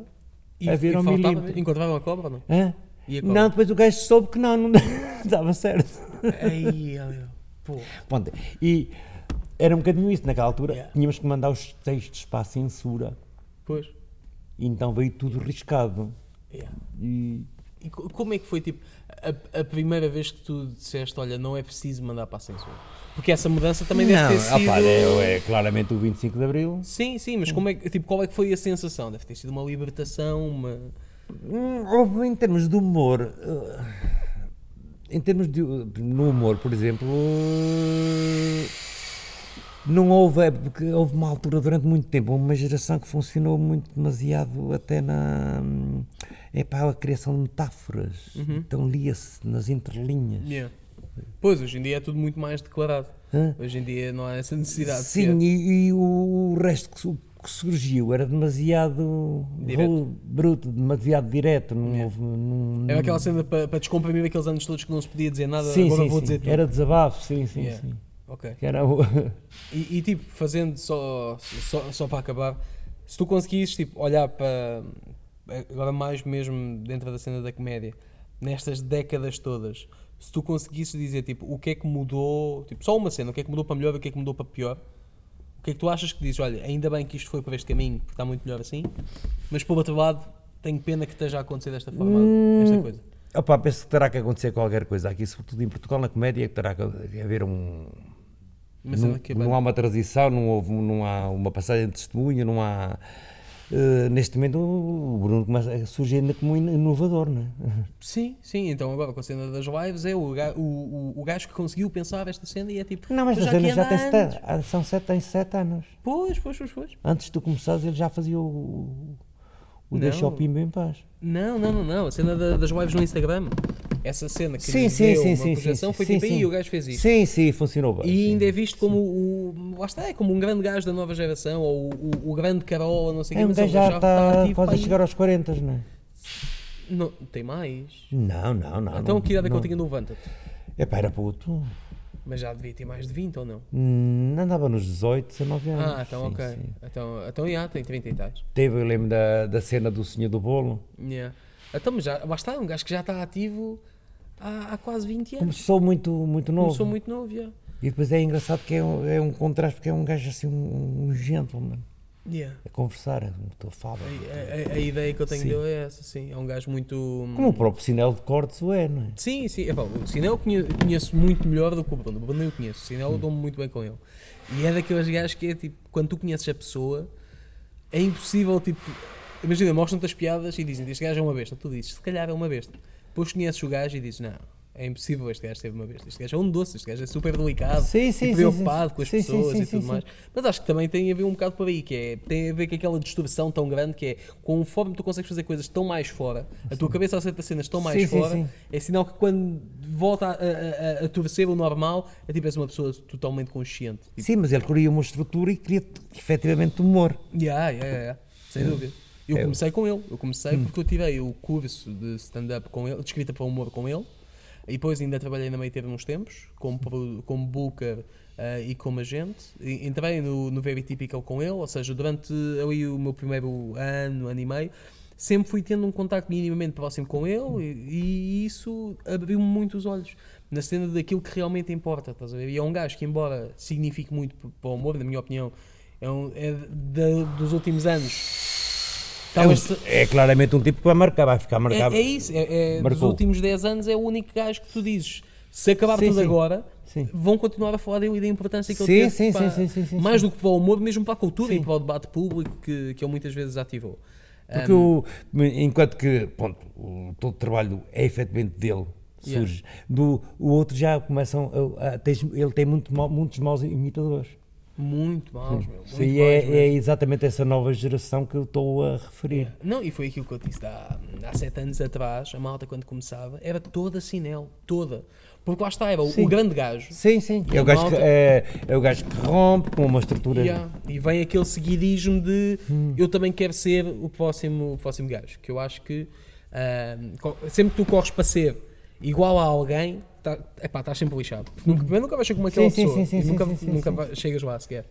E, a ver e ao faltava, milímetro. encontravam a cobra ou não? Hã? Não, depois o gajo soube que não, não dava certo. Ai, ai, pô. Pronto, E era um bocadinho isso, naquela altura Yeah. tínhamos que mandar os textos para a censura, Pois. e então veio tudo riscado. Yeah. E E co- como é que foi, tipo, a, a primeira vez que tu disseste, olha, não é preciso mandar para a censura? Porque essa mudança também deve ter sido... opá, é, é claramente o 25 de Abril. Sim, sim, mas como é, que- tipo, qual é que foi a sensação? Deve ter sido uma libertação, uma... Hum, houve em termos de humor, eh, em termos de no humor, por exemplo, não houve, é porque houve uma altura durante muito tempo, uma geração que funcionou muito demasiado até na é para a criação de metáforas. Então lia-se nas entrelinhas. Yeah. Pois, hoje em dia é tudo muito mais declarado. Hã? Hoje em dia não há essa necessidade. Sim, e, e o resto que, que surgiu era demasiado Direto. ru- bruto, demasiado direto. Não Yeah. houve, não- Era aquela cena para, para descomprimir aqueles anos todos que não se podia dizer nada, sim, agora sim, vou sim. dizer tudo. Era desabafo, sim, sim, Yeah. sim. Ok. Que era o... E, e, tipo, fazendo só, só, só para acabar, se tu conseguisses tipo, olhar para agora mais mesmo dentro da cena da comédia, nestas décadas todas, se tu conseguisses dizer tipo, o que é que mudou, tipo, só uma cena, o que é que mudou para melhor e o que é que mudou para pior, o que é que tu achas que dizes, olha, ainda bem que isto foi para este caminho, porque está muito melhor assim, mas por outro lado, tenho pena que esteja a acontecer desta forma, Hum. esta coisa. Opa, penso que terá que acontecer qualquer coisa aqui, sobretudo em Portugal, na comédia, que terá que haver um... Cena Não, não há uma transição, não, houve, não há uma passagem de testemunho, não há... eh, neste momento o Bruno começa, surge ainda como inovador, não é? Sim, sim, então agora com a cena das lives é o, o, o, o gajo que conseguiu pensar esta cena e é tipo. Não, mas "Eu a aqui cena já ando tem sete, anos." ah, são sete, tem sete anos. Pois, pois, pois, pois. Antes de tu começares, ele já fazia o, o Não. deixa o Pimba em paz. Não, não, não, não. A cena da- das lives no Instagram. Essa cena que Sim, sim, deu sim, uma sim, projeção foi tipo, aí o gajo fez isto. Sim, sim, funcionou bem. E ainda é visto como o, lá está, é como um grande gajo da nova geração, ou o, o grande Carol, não sei o É um mas ele já está ativo quase a chegar aos 40, não é? Não, tem mais. Não, não, não. então não, que idade é que não. ele tinha no Levanta-te? Epá, era puto. Mas já devia ter mais de 20 ou não? Hum, andava nos 18, 19 anos. Ah, então sim, ok. sim. Então, então já, tem 30 e tais. Teve, eu lembro da, da cena do Senhor do Bolo. Yeah. Então, mas já, lá está, é um gajo que já está ativo há, há quase 20 anos. Começou muito, muito novo. Começou muito novo, já. E depois é engraçado que é um, é um contraste, porque é um gajo assim, um, um gentleman, Yeah. a conversar, é estou fala. A, a- a ideia que eu tenho Sim. dele é essa, sim. É um gajo muito. Como o próprio sinal de cortes o é, não é? Sim, sim. Epá, o Sinel eu conhe- conheço muito melhor do que o Bruno. O Bruno eu conheço. O Sinel eu dou-me muito bem com ele. E é daqueles gajos que é tipo, quando tu conheces a pessoa, é impossível, tipo. Imagina, mostram-te as piadas e dizem este gajo é uma besta. Tu dizes, se calhar é uma besta. Depois conheces o gajo e dizes, não, é impossível este gajo ser uma besta. Este gajo é um doce, este gajo é super delicado Sim, sim, e preocupado sim. com as pessoas e tudo mais. Mas acho que também tem a ver um bocado por aí, que é, tem a ver com aquela distorção tão grande que é, conforme tu consegues fazer coisas tão mais fora, a tua cabeça aceita cenas tão mais fora, é sinal que quando volta a, a, a, a torcer o normal, é tipo, és uma pessoa totalmente consciente. Tipo, Sim, mas ele queria uma estrutura e queria efetivamente humor. yeah, yeah, yeah, sem dúvida. Eu É. comecei com ele, eu comecei porque eu tirei o curso de stand-up com ele, de escrita para humor com ele, e depois ainda trabalhei na meio termo uns tempos, como, como booker eh, e como agente. E Entrei no, no Very Typical com ele, ou seja, durante ali o meu primeiro ano, ano e meio, sempre fui tendo um contacto minimamente próximo com ele e, e isso abriu-me muito os olhos na cena daquilo que realmente importa, estás a ver? E é um gajo que, embora signifique muito para o humor, na minha opinião, é, um, é da- dos últimos anos. É, Talvez um- se- é claramente um tipo que vai marcar, vai ficar é, marcado. é isso, é, é dos Marcou. últimos 10 anos é o único gajo que tu dizes. Se acabar Sim, tudo sim. agora, Sim. vão continuar a falar dele e da importância que ele teve sim, para- sim, sim, mais do que para o humor, mesmo para a cultura e para o debate público que, que ele muitas vezes ativou. Porque o, enquanto que pronto, o, todo o trabalho é efetivamente dele, Yeah. surge. Do, o outro já começam. A, a- tens- ele tem muito muitos maus imitadores. Muito maus, meu. Muito maus é, é exatamente essa nova geração que eu estou a referir. Não, e foi aquilo que eu disse há, há sete anos atrás, a malta quando começava, era toda sinel, toda. Porque lá está, era o, Sim. o grande gajo. Sim, sim. É o, gajo que, é, é o gajo que rompe com uma estrutura. Yeah. E vem aquele seguidismo de Hum. eu também quero ser o próximo, o próximo gajo. Que eu acho que co- sempre que tu corres para ser igual a alguém, tá, epá, estás sempre lixado. Nunca, nunca vais ser como aquela. Sim, pessoa. sim, sim, sim, nunca sim, nunca vai- chegas lá sequer.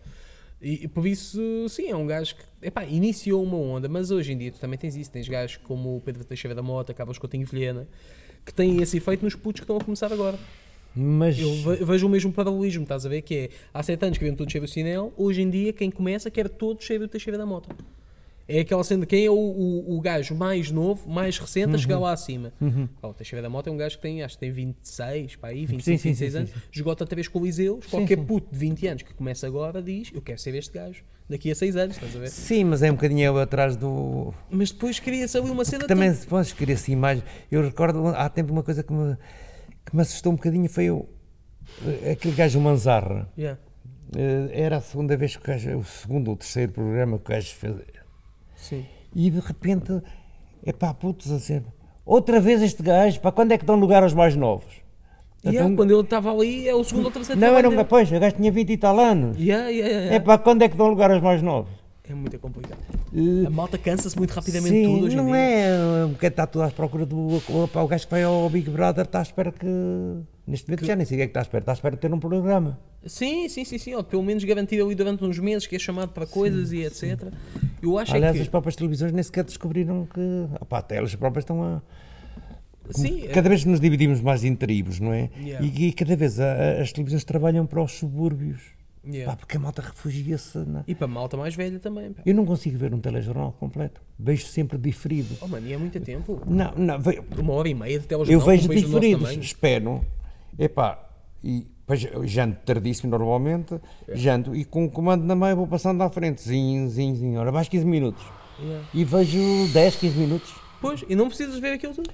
E, e por isso, sim, é um gajo que epá, iniciou uma onda, mas hoje em dia tu também tens isso. Tens gajos como o Pedro Teixeira da Mota, Carlos Coutinho Vilhena, que têm esse efeito nos putos que estão a começar agora. Mas Eu ve- vejo o mesmo paralelismo, estás a ver? Que é, há 7 anos queriam todos ser do Cinel, hoje em dia quem começa quer todos ser do Teixeira da Mota. É aquela cena de quem é o, o, o gajo mais novo, mais recente a Uhum. chegar lá acima. Pá, o Teixeira da Mota é um gajo que tem, acho que tem 26, pá, aí, 25, Sim, sim, 26 sim, anos, sim, esgota três coliseus, Sim, qualquer sim. puto de 20 anos que começa agora diz, eu quero ser este gajo, daqui a 6 anos, estás a ver? sim, mas é um bocadinho eu atrás do. Mas depois cria-se ali uma cena Também tão- se podes querer assim imagem. Eu recordo há tempo uma coisa que me, que me assustou um bocadinho foi o, aquele gajo Manzarra. Yeah. Eh, Era a segunda vez que o gajo, o segundo ou terceiro programa que o gajo fez. Sim. E de repente, é pá, putos a dizer, outra vez este gajo, para quando é que dão lugar aos mais novos? Yeah, Então- quando ele estava ali, é o segundo ou terceiro não, era um pois, o gajo tinha 20 e tal anos. Yeah, yeah, yeah, É para quando é que dão lugar aos mais novos? É muito complicado. Eh, A malta cansa-se muito rapidamente Sim, tudo hoje em não dia. é, porque está tudo à procura do. Pá, o gajo que vai ao Big Brother está à espera que. Neste momento já nem sei o que é que está à espera, está à espera de ter um programa. Sim, sim, sim, sim. Ou pelo menos garantir ali durante uns meses que é chamado para coisas e etc. Eu acho é Aliás, que. as próprias televisões nem sequer descobriram que. Opá, até elas próprias estão a. Sim, Cada vez nos dividimos mais em tribos, não é? Yeah. E, e cada vez a- a- as televisões trabalham para os subúrbios. Yeah. Pá, porque a malta refugia-se. na- E para a malta mais velha também. pá. Eu não consigo ver um telejornal completo. Vejo sempre diferido. Oh mano, e é muito tempo. Não, não, ve- Uma hora e meia de eu telejornal. vejo país do nosso diferidos. tamanho. Espero. Epá, e depois eu janto tardíssimo normalmente. É. Janto e com o comando na mão vou passando à frente. Zinho, zinho, zinho. Ora, mais 15 minutos. Yeah. E vejo 10, 15 minutos. Pois, e não precisas ver aquilo tudo.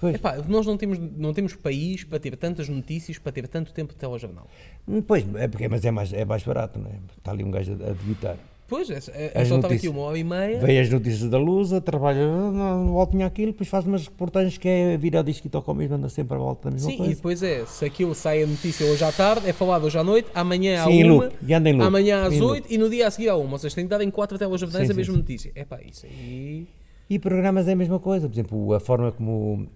Pois. Epá, nós não temos, não temos país para ter tantas notícias, para ter tanto tempo de telejornal. Hum, Pois, é porque, mas é mais, é mais barato, não é? Está ali um gajo a, a debitar. Pois, é, é, só estar aqui uma hora e meia. Veio as notícias da Lusa, trabalha, não, volta aquilo, depois faz umas reportagens que é virar disco e toca ao mesmo, anda sempre à volta da mesma Sim, e coisa. depois é, se aquilo sai a notícia hoje à tarde, é falado hoje à noite, amanhã à Sim, uma, e anda em loop. amanhã às. 8 e no dia a seguir à uma. Ou seja, tem que dar em quatro telejornais Sim, a sim, mesma sim. notícia. É pá, isso aí. E programas é a mesma coisa, por exemplo, a forma como,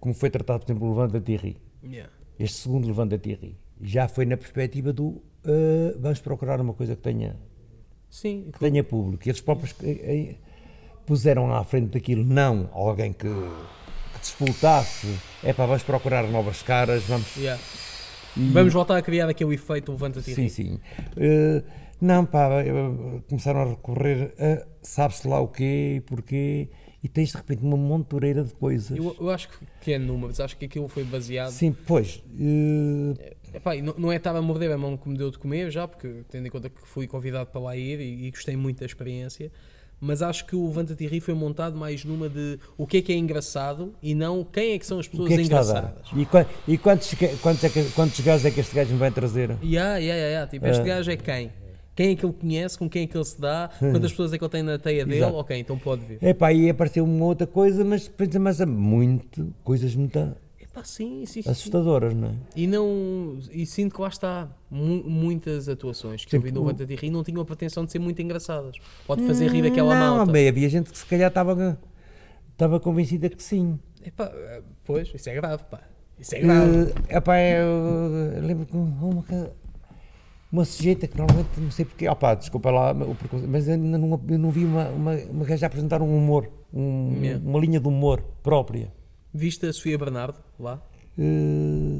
como foi tratado, por exemplo, o Levante da Thierry. Yeah. Este segundo Levante da Thierry já foi na perspectiva do eh, vamos procurar uma coisa que tenha, Sim, que tenha público. E eles próprios eh, eh, puseram à frente daquilo não alguém que, que disputasse, é pá, vamos procurar novas caras, vamos. yeah. E- vamos voltar a criar aquele efeito levanta-te Sim, sim. Eh, não, pá, começaram a recorrer a sabe-se lá o quê e porquê, e tens de repente uma montoreira de coisas. Eu, eu acho que é números, acho que aquilo foi baseado. Sim, pois. eh, Epá, não, não é estar a morder a mão que me deu de comer já, porque tendo em conta que fui convidado para lá ir e, e gostei muito da experiência, mas acho que o Levanta-te Ri foi montado mais numa de o que é que é engraçado e não quem é que são as o pessoas que é que engraçadas. E, qua- e quantos, quantos, é que, quantos gajos é que este gajo me vai trazer? Yeah, yeah, yeah, yeah. Tipo, este Ah. gajo é quem? Quem é que ele conhece, com quem é que ele se dá, quantas pessoas é que ele tem na teia dele, Exato. ok, então pode vir. É pá, aí apareceu uma outra coisa, mas, mas há muito, coisas muito Epá, sim, sim, sim. assustadoras, não é? E não e sinto que lá está mu- muitas atuações que eu vi no Tipo, Levanta-te e Ri não tinham a pretensão de ser muito engraçadas. Pode fazer rir aquela não, malta. bem, havia gente que se calhar estava, estava convencida que sim. Epá, eh, pois, isso é grave, pá. Isso é grave. Eh, epá, eu, eu lembro que uma que- uma sujeita que normalmente não sei porquê, opá, desculpa lá, o preconceito, mas ainda não, eu não vi uma, uma, uma gaja apresentar um humor, um- Yeah. uma linha de humor própria. Viste a Sofia Bernardo lá? Eh,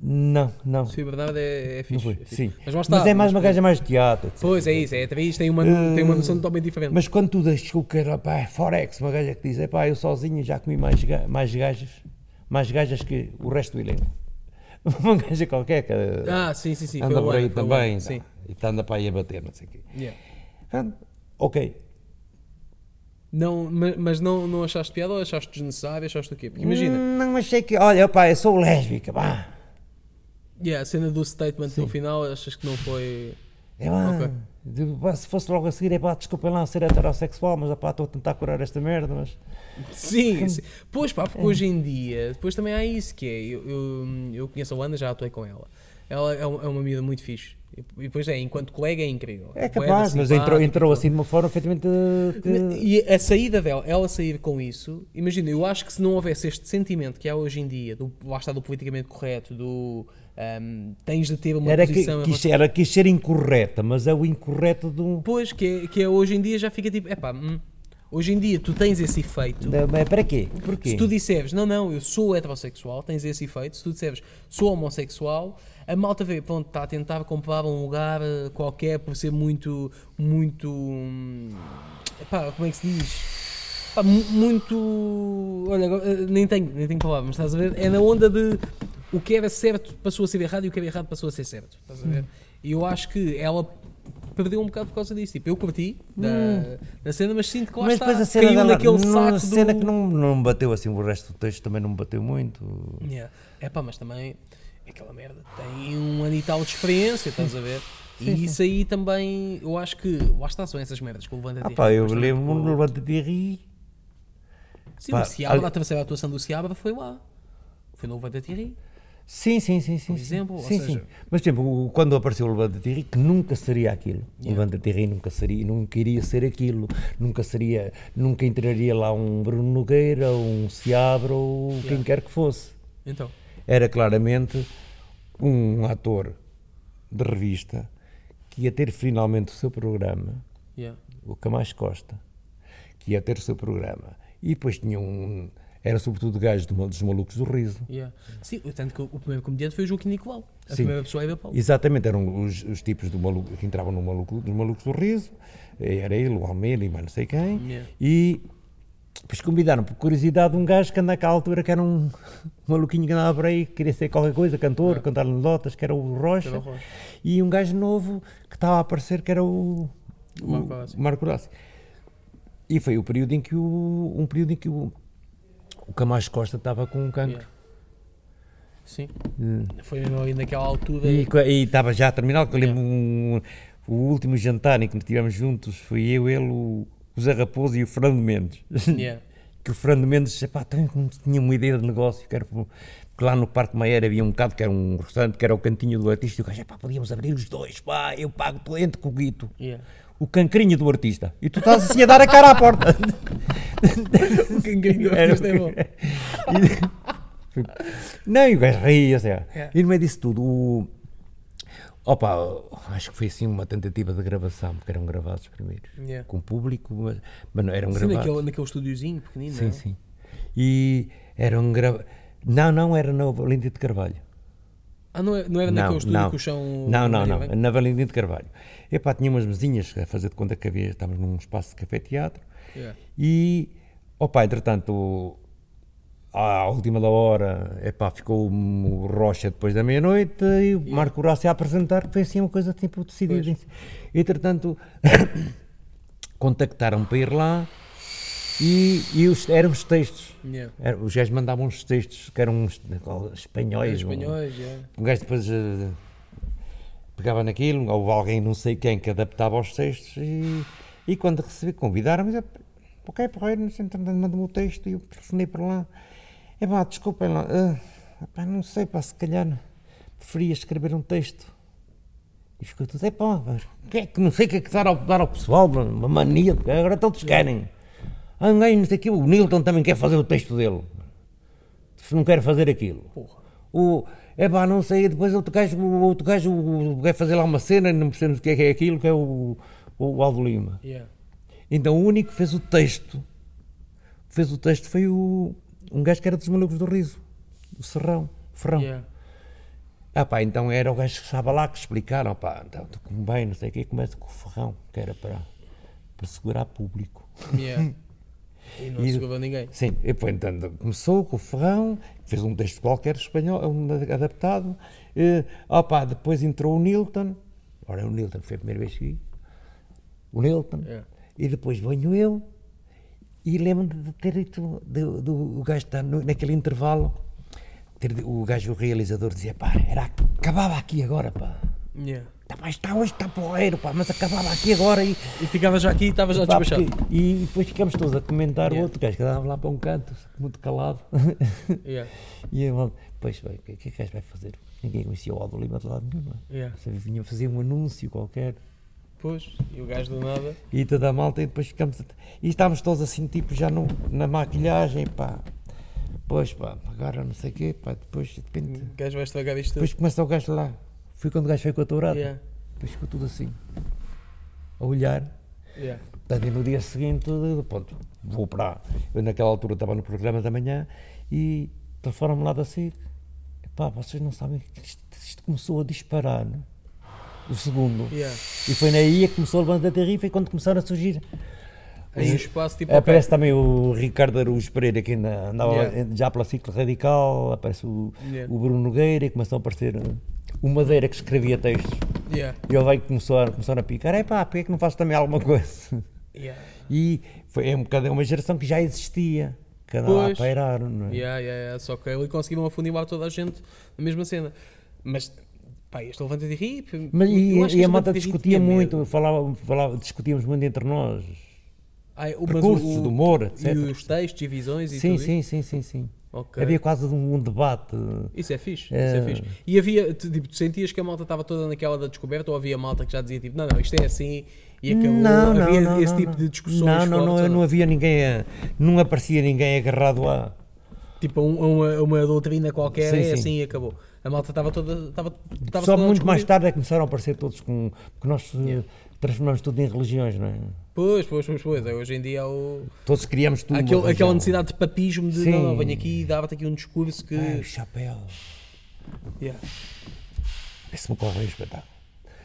não, não. Sofia Bernardo é, é fixe. é fixe. sim. Mas, lá está, Mas é mais uma depois- gaja mais de teatro. etc. Pois é isso, é atriz, tem uma, tem uma noção totalmente diferente. Mas quando tu deixas o que era, pá, é Forex, uma gaja que diz, é pá, eu sozinha já comi mais, mais gajas, mais gajas que o resto do elenco. Uma gaja qualquer que Ah, sim, sim, sim. anda por aí também, Sim. e está anda para aí a bater, não sei o quê. Yeah. Ok, Não, ma- mas não, não achaste piada ou achaste desnecessário? Achaste o quê? Porque imagina, Hum, Não achei que, olha, pá, eu sou lésbica, pá. yeah, a cena do statement no final, achas que não foi. É pá, Ok. de- pá, se fosse logo a seguir, é pá, desculpem lá ser heterossexual, mas pá, estou a tentar curar esta merda, mas... Sim, sim. Pois pá, porque hoje em dia, depois também há isso que é. Eu, eu, eu conheço a Wanda, já atuei com ela. Ela é uma, é uma amiga muito fixe. E depois é, enquanto colega é incrível. É capaz, mas entrou, entrou assim de uma forma efetivamente... que- E a saída dela, ela sair com isso, imagina, eu acho que se não houvesse este sentimento que há hoje em dia, do, lá está do politicamente correto, do ahm, tens de ter uma Era, que, posição. em quis, era quis ser incorreta, mas é o incorreto de um... Pois, que é, que é hoje em dia já fica tipo, epá, hum, hoje em dia tu tens esse efeito. Da- mas para quê? Porquê? Se tu disseres, não, não, eu sou heterossexual, tens esse efeito. Se tu disseres, sou homossexual, a malta vê, pronto, está a tentar comprar um lugar eh, qualquer por ser muito, muito. hum, Epá, como é que se diz? Pá, muito. Olha, eh, nem tenho, nem tenho palavras, mas estás a ver? É na onda de o que era certo passou a ser errado e o que era errado passou a ser certo. Estás a ver? E eu acho que ela perdeu um bocado por causa disso. Tipo, eu curti da, da cena, mas sinto que lá mas está. depois a cena, caiu dela, naquele saco cena do... que não, não bateu assim, o resto do texto também não me bateu muito. Yeah. É pá, mas também aquela merda tem um ano e tal de experiência, estás a ver? E isso aí também, eu acho que, lá está, são essas merdas que o Levanta Ah pá, eu lembro-me no Levanta-te e ri. Sim, pá, o Seabra, ali- a terceira atuação do Seabra foi lá. Foi no Levanta Ri. Sim, sim, sim, sim. Por sim. exemplo, ou sim, seja- sim. Mas tipo, o- quando apareceu o Levanta-te e ri, que nunca seria aquilo. O Yeah. Levanta-te e ri nunca seria, nunca iria ser aquilo. Nunca seria, nunca entraria lá um Bruno Nogueira, um Seabra, ou quem Yeah. quer que fosse. Então, era claramente um ator de revista que ia ter finalmente o seu programa, yeah. o Camais Costa, que ia ter o seu programa. E depois tinha um. Era sobretudo gajo do- dos malucos do riso. Yeah. Sim, tanto que o primeiro comediante foi o Joaquim Nicolau. A Sim. primeira pessoa era Paulo. Exatamente, eram os, os tipos do maluco, que entravam no maluco, dos malucos do riso. Era ele, o Almeida e mais não sei quem. Yeah. E depois convidaram, por curiosidade, um gajo que naquela altura, que era um maluquinho que andava por aí, que queria ser qualquer coisa, cantor, cantar anedotas, que era o Rocha. Era o Rocha. E um gajo novo que estava a aparecer, que era o, O o Marco Horácio. E foi o período em que o, um período em que o, o Camacho Costa estava com um cancro. Yeah. Sim. Foi mesmo ali naquela altura. E estava já a terminar, que eu lembro um- o último jantar em que nos estivemos juntos foi eu, ele, o, o Zé Raposo e o Fernando Mendes. Yeah. que o Fernando Mendes também tinha uma ideia de negócio, que era, porque lá no Parque Maia havia um bocado que era um restaurante, que era o cantinho do artista, e o gajo, epá, podíamos abrir os dois, pá, eu pago, entra com o guito. Yeah. O cancrinho do artista. E tu estás assim a dar a cara à porta. Quem ganhou Era isto é bom. Não, e o gajo ria, assim. É. E no meio disso tudo, o... Opa, acho que foi assim uma tentativa de gravação, porque eram gravados primeiro. Yeah. Com público, mas, mas não eram Sim, gravados. naquele, naquele estúdiozinho pequenino. Sim, não é? sim. E eram gravados. Não, não, era na Valentim de Carvalho. Ah, não, é- não era Não, naquele estúdio não. que o chão. Não, não, não. Na Valentim de Carvalho. Epá, tinha umas mesinhas a fazer de conta que havia, estávamos num espaço de café-teatro. Yeah. E, opa, entretanto, à última da hora, epá, ficou o Rocha depois da meia-noite e o Marco Horácio a apresentar, que foi assim uma coisa tipo decidida. Entretanto, contactaram para ir lá e, e os, eram os textos. Yeah. Era- os gajos mandavam uns textos que eram uns espanhóis. um- Espanhóis, yeah. um gajo depois eh, pegava naquilo, houve alguém não sei quem que adaptava aos textos e, e quando recebi, convidaram-me, ok, porreiro, não sei, entretanto, manda-me o texto e eu telefonei para lá. É pá, desculpem lá, ah, pá, não sei, pá, se calhar preferia escrever um texto. E ficou tudo, é pá, mas que é que não sei o que é que dar ao, dar ao pessoal, uma mania, agora todos querem. Ah, ninguém, não sei o que, o Nilton também quer fazer o texto dele. Se não quer fazer aquilo. Porra. o, é pá, não sei, depois outro gajo, o outro gajo o- vai fazer lá uma cena, não percebemos o que é que é aquilo, que é o, o Aldo Lima. Yeah. Então o único que fez o texto, que fez o texto foi o, um gajo que era dos malucos do riso, o Serrão, Ferrão. Yeah. Ah pá, então era o gajo que estava lá que explicaram, pá, então tu como bem, não sei o quê, começa com o Ferrão, que era para, para segurar público. Yeah. E não E- ninguém. Sim, e então, começou com o Ferrão, fez um texto qualquer espanhol, um adaptado, ah pá, depois entrou o Nilton, ora o Nilton foi a primeira vez que vi, o Nilton, Yeah. e depois venho eu, e lembro de ter dito, do, do, o gajo está no- naquele intervalo, ter, o gajo, o realizador, dizia, pá, era, acabava aqui agora, pá. Yeah. Tá, pá, está hoje, está porreiro, pá, mas acabava aqui agora e, E ficava já aqui e estava já pá, despachado. porque- e depois ficamos todos a comentar o Yeah. outro gajo que andava lá para um canto, muito calado. Yeah. e eu, pois bem, o que é que o gajo vai fazer? Ninguém conhecia o Aldo Lima de lado nenhum, não é? Yeah. Vinha fazer um anúncio qualquer Pois, e o gajo do nada. e toda a malta e depois ficamos. E estávamos todos assim, tipo, já no, na maquilhagem, pá. Pois pá, agora não sei o quê, pá, depois de repente. O gajo vai estragar isto tudo. Depois começa o gajo lá. Foi quando o gajo foi com a tourada. Yeah. Depois ficou tudo assim. A olhar. Yeah. Portanto, e no dia seguinte, pronto, vou para. Eu naquela altura estava no programa da manhã e telefonaram-me lá da SIC. Pá, vocês não sabem que isto, isto começou a disparar. né? O segundo. Yeah. E foi naí que começou a levantar a terrifa e quando começaram a surgir. Aí o espaço tipo. Aparece também o Ricardo Araújo Pereira, que ainda andava Yeah. já pela ciclo radical, aparece o, Yeah. o Bruno Nogueira e começou a aparecer uh, o Madeira que escrevia textos. Yeah. E ele veio e começou a, começaram a picar, é pá, porque é que não faço também alguma coisa? Yeah. E foi é um bocado é uma geração que já existia, que andava a Pois. pairar, não é? Yeah, yeah, yeah. Só que ele conseguiram afunilar toda a gente na mesma cena. Mas, pá, este levanta de rir. Mas, e, e a malta discutia muito, falava, falava, discutíamos muito entre nós. Ah, o- Percursos o- de humor, E etc. os textos e visões e Sim, tudo sim, sim, sim, sim. Isso? Ok. Havia quase um, um debate. Isso é fixe, É. isso é fixe. E havia, tipo, tu sentias que a malta estava toda naquela da descoberta ou havia malta que já dizia tipo, não, não, isto é assim e acabou. havia esse tipo de discussões Não, não, não, não havia ninguém, a- não aparecia ninguém agarrado a. Tipo, a um- uma, uma doutrina qualquer Sim, é sim. assim e acabou. A malta estava toda. Estava, estava Só toda muito mais tarde é que começaram a aparecer todos com. Porque nós eh, transformamos tudo em religiões, não é? Pois, pois, pois, pois. É, Hoje em dia há o, Todos criamos tudo. aquele, aquela necessidade de papismo de Sim. não, não, venho aqui e dava-te aqui um discurso que. Ah, o chapéu. Yeah. Esse me corre um espetáculo.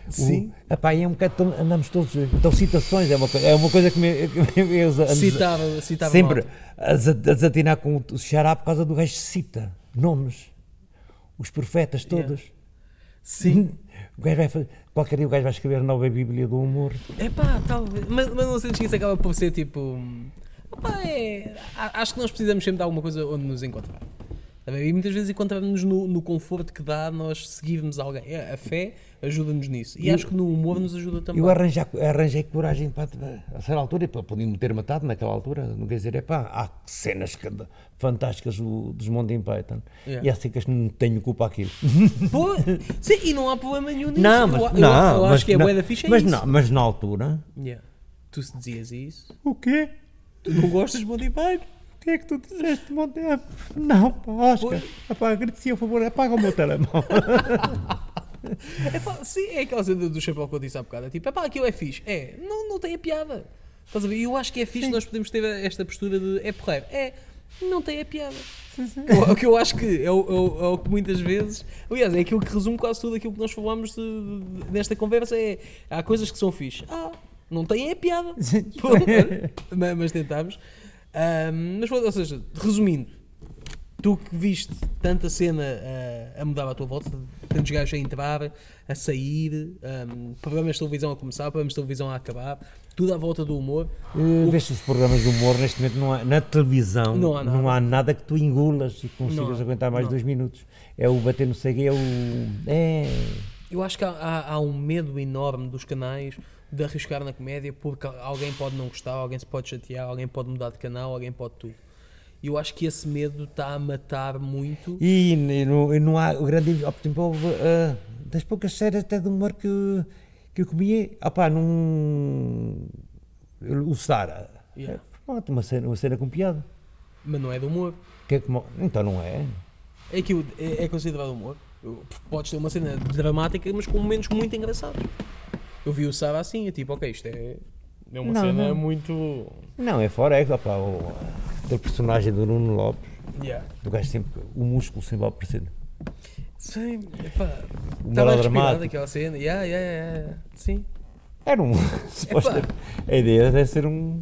Sim. O, epá, e é um bocado, andamos todos. Então, citações é uma, coisa- é uma coisa que me, que me- eu Citava, citava sempre a desa- a desatinar com o xará por causa do gajo cita nomes. Os profetas todos. Sim. O gajo vai fazer, qualquer dia o gajo vai escrever a nova Bíblia do humor. Epá, talvez. Mas, mas não sentes que isso acaba por ser tipo. Epá, é. a- Acho que nós precisamos sempre de alguma coisa onde nos encontrar. Tá? E muitas vezes encontramos no, no conforto que dá nós seguirmos alguém. É, A fé ajuda-nos nisso. E Eu- acho que no humor nos ajuda também. Eu arranjei, arranjei coragem para, a certa altura, e podia-me ter matado naquela altura, não quer dizer, é pá, há cenas fantásticas do- dos Monty Python. Yeah. E há assim que eu não tenho culpa aquilo. Pô, sim, e não há problema nenhum nisso. Não, Eu- mas, eu, eu, não, mas acho que é não, da ficha é mas, isso. não, mas na altura. Yeah. Tu se dizias isso, O quê? tu não gostas de Monty Python? O que é que tu disseste, Monty? Ah, Não, pá, Oscar, epá, agradecia o favor, apaga o meu telemóvel. É pá, sim, é aquela cena do chapéu que eu disse há bocado. É tipo, pá, aquilo é fixe. É, não, não tem a piada. Estás a ver? Eu acho que é fixe nós podemos ter esta postura de é porreiro. É, não tem a piada. O que eu acho que é o, é o- é o que muitas vezes. Aliás, é aquilo que resume quase tudo aquilo que nós falamos de- de- nesta conversa. É, há coisas que são fixe. Ah, não tem a piada. Pô, mas, mas tentamos. Ahm, mas, ou seja, resumindo, tu que viste tanta cena ah, a mudar à tua volta, tantos gajos a entrar, a sair, ahm, programas de televisão a começar, programas de televisão a acabar, tudo à volta do humor. Uh, Vês os programas de humor neste momento não há, na televisão Não há nada. nada que tu engulas e consigas Não há, aguentar mais não. dois minutos. É o bater no cegue, é o. É. Eu acho que há, há- há um medo enorme dos canais de arriscar na comédia porque alguém pode não gostar, alguém se pode chatear, alguém pode mudar de canal, alguém pode tudo. E eu acho que esse medo está a matar muito. E, e não, e não há o grande. Por exemplo, houve, ah, das poucas séries até de humor que, que eu comia, opá, num. O Sara. Yeah. Pronto, uma cena, uma cena com piada. Mas não é do humor. Que é como- então não é. É que é, é considerado humor. Podes ter uma cena dramática, mas com momentos muito engraçados. Eu vi o Sara assim, é tipo, ok, isto é, é uma Não, cena não. muito. Não, é fora, é opá, o, o personagem do Nuno Lopes, Yeah. do gajo sempre, o músculo sempre a aparecer. Sim, epá. O a melodramático. daquela cena. Yeah, yeah, yeah, yeah. Sim. Era um. suposta- a ideia deve ser um.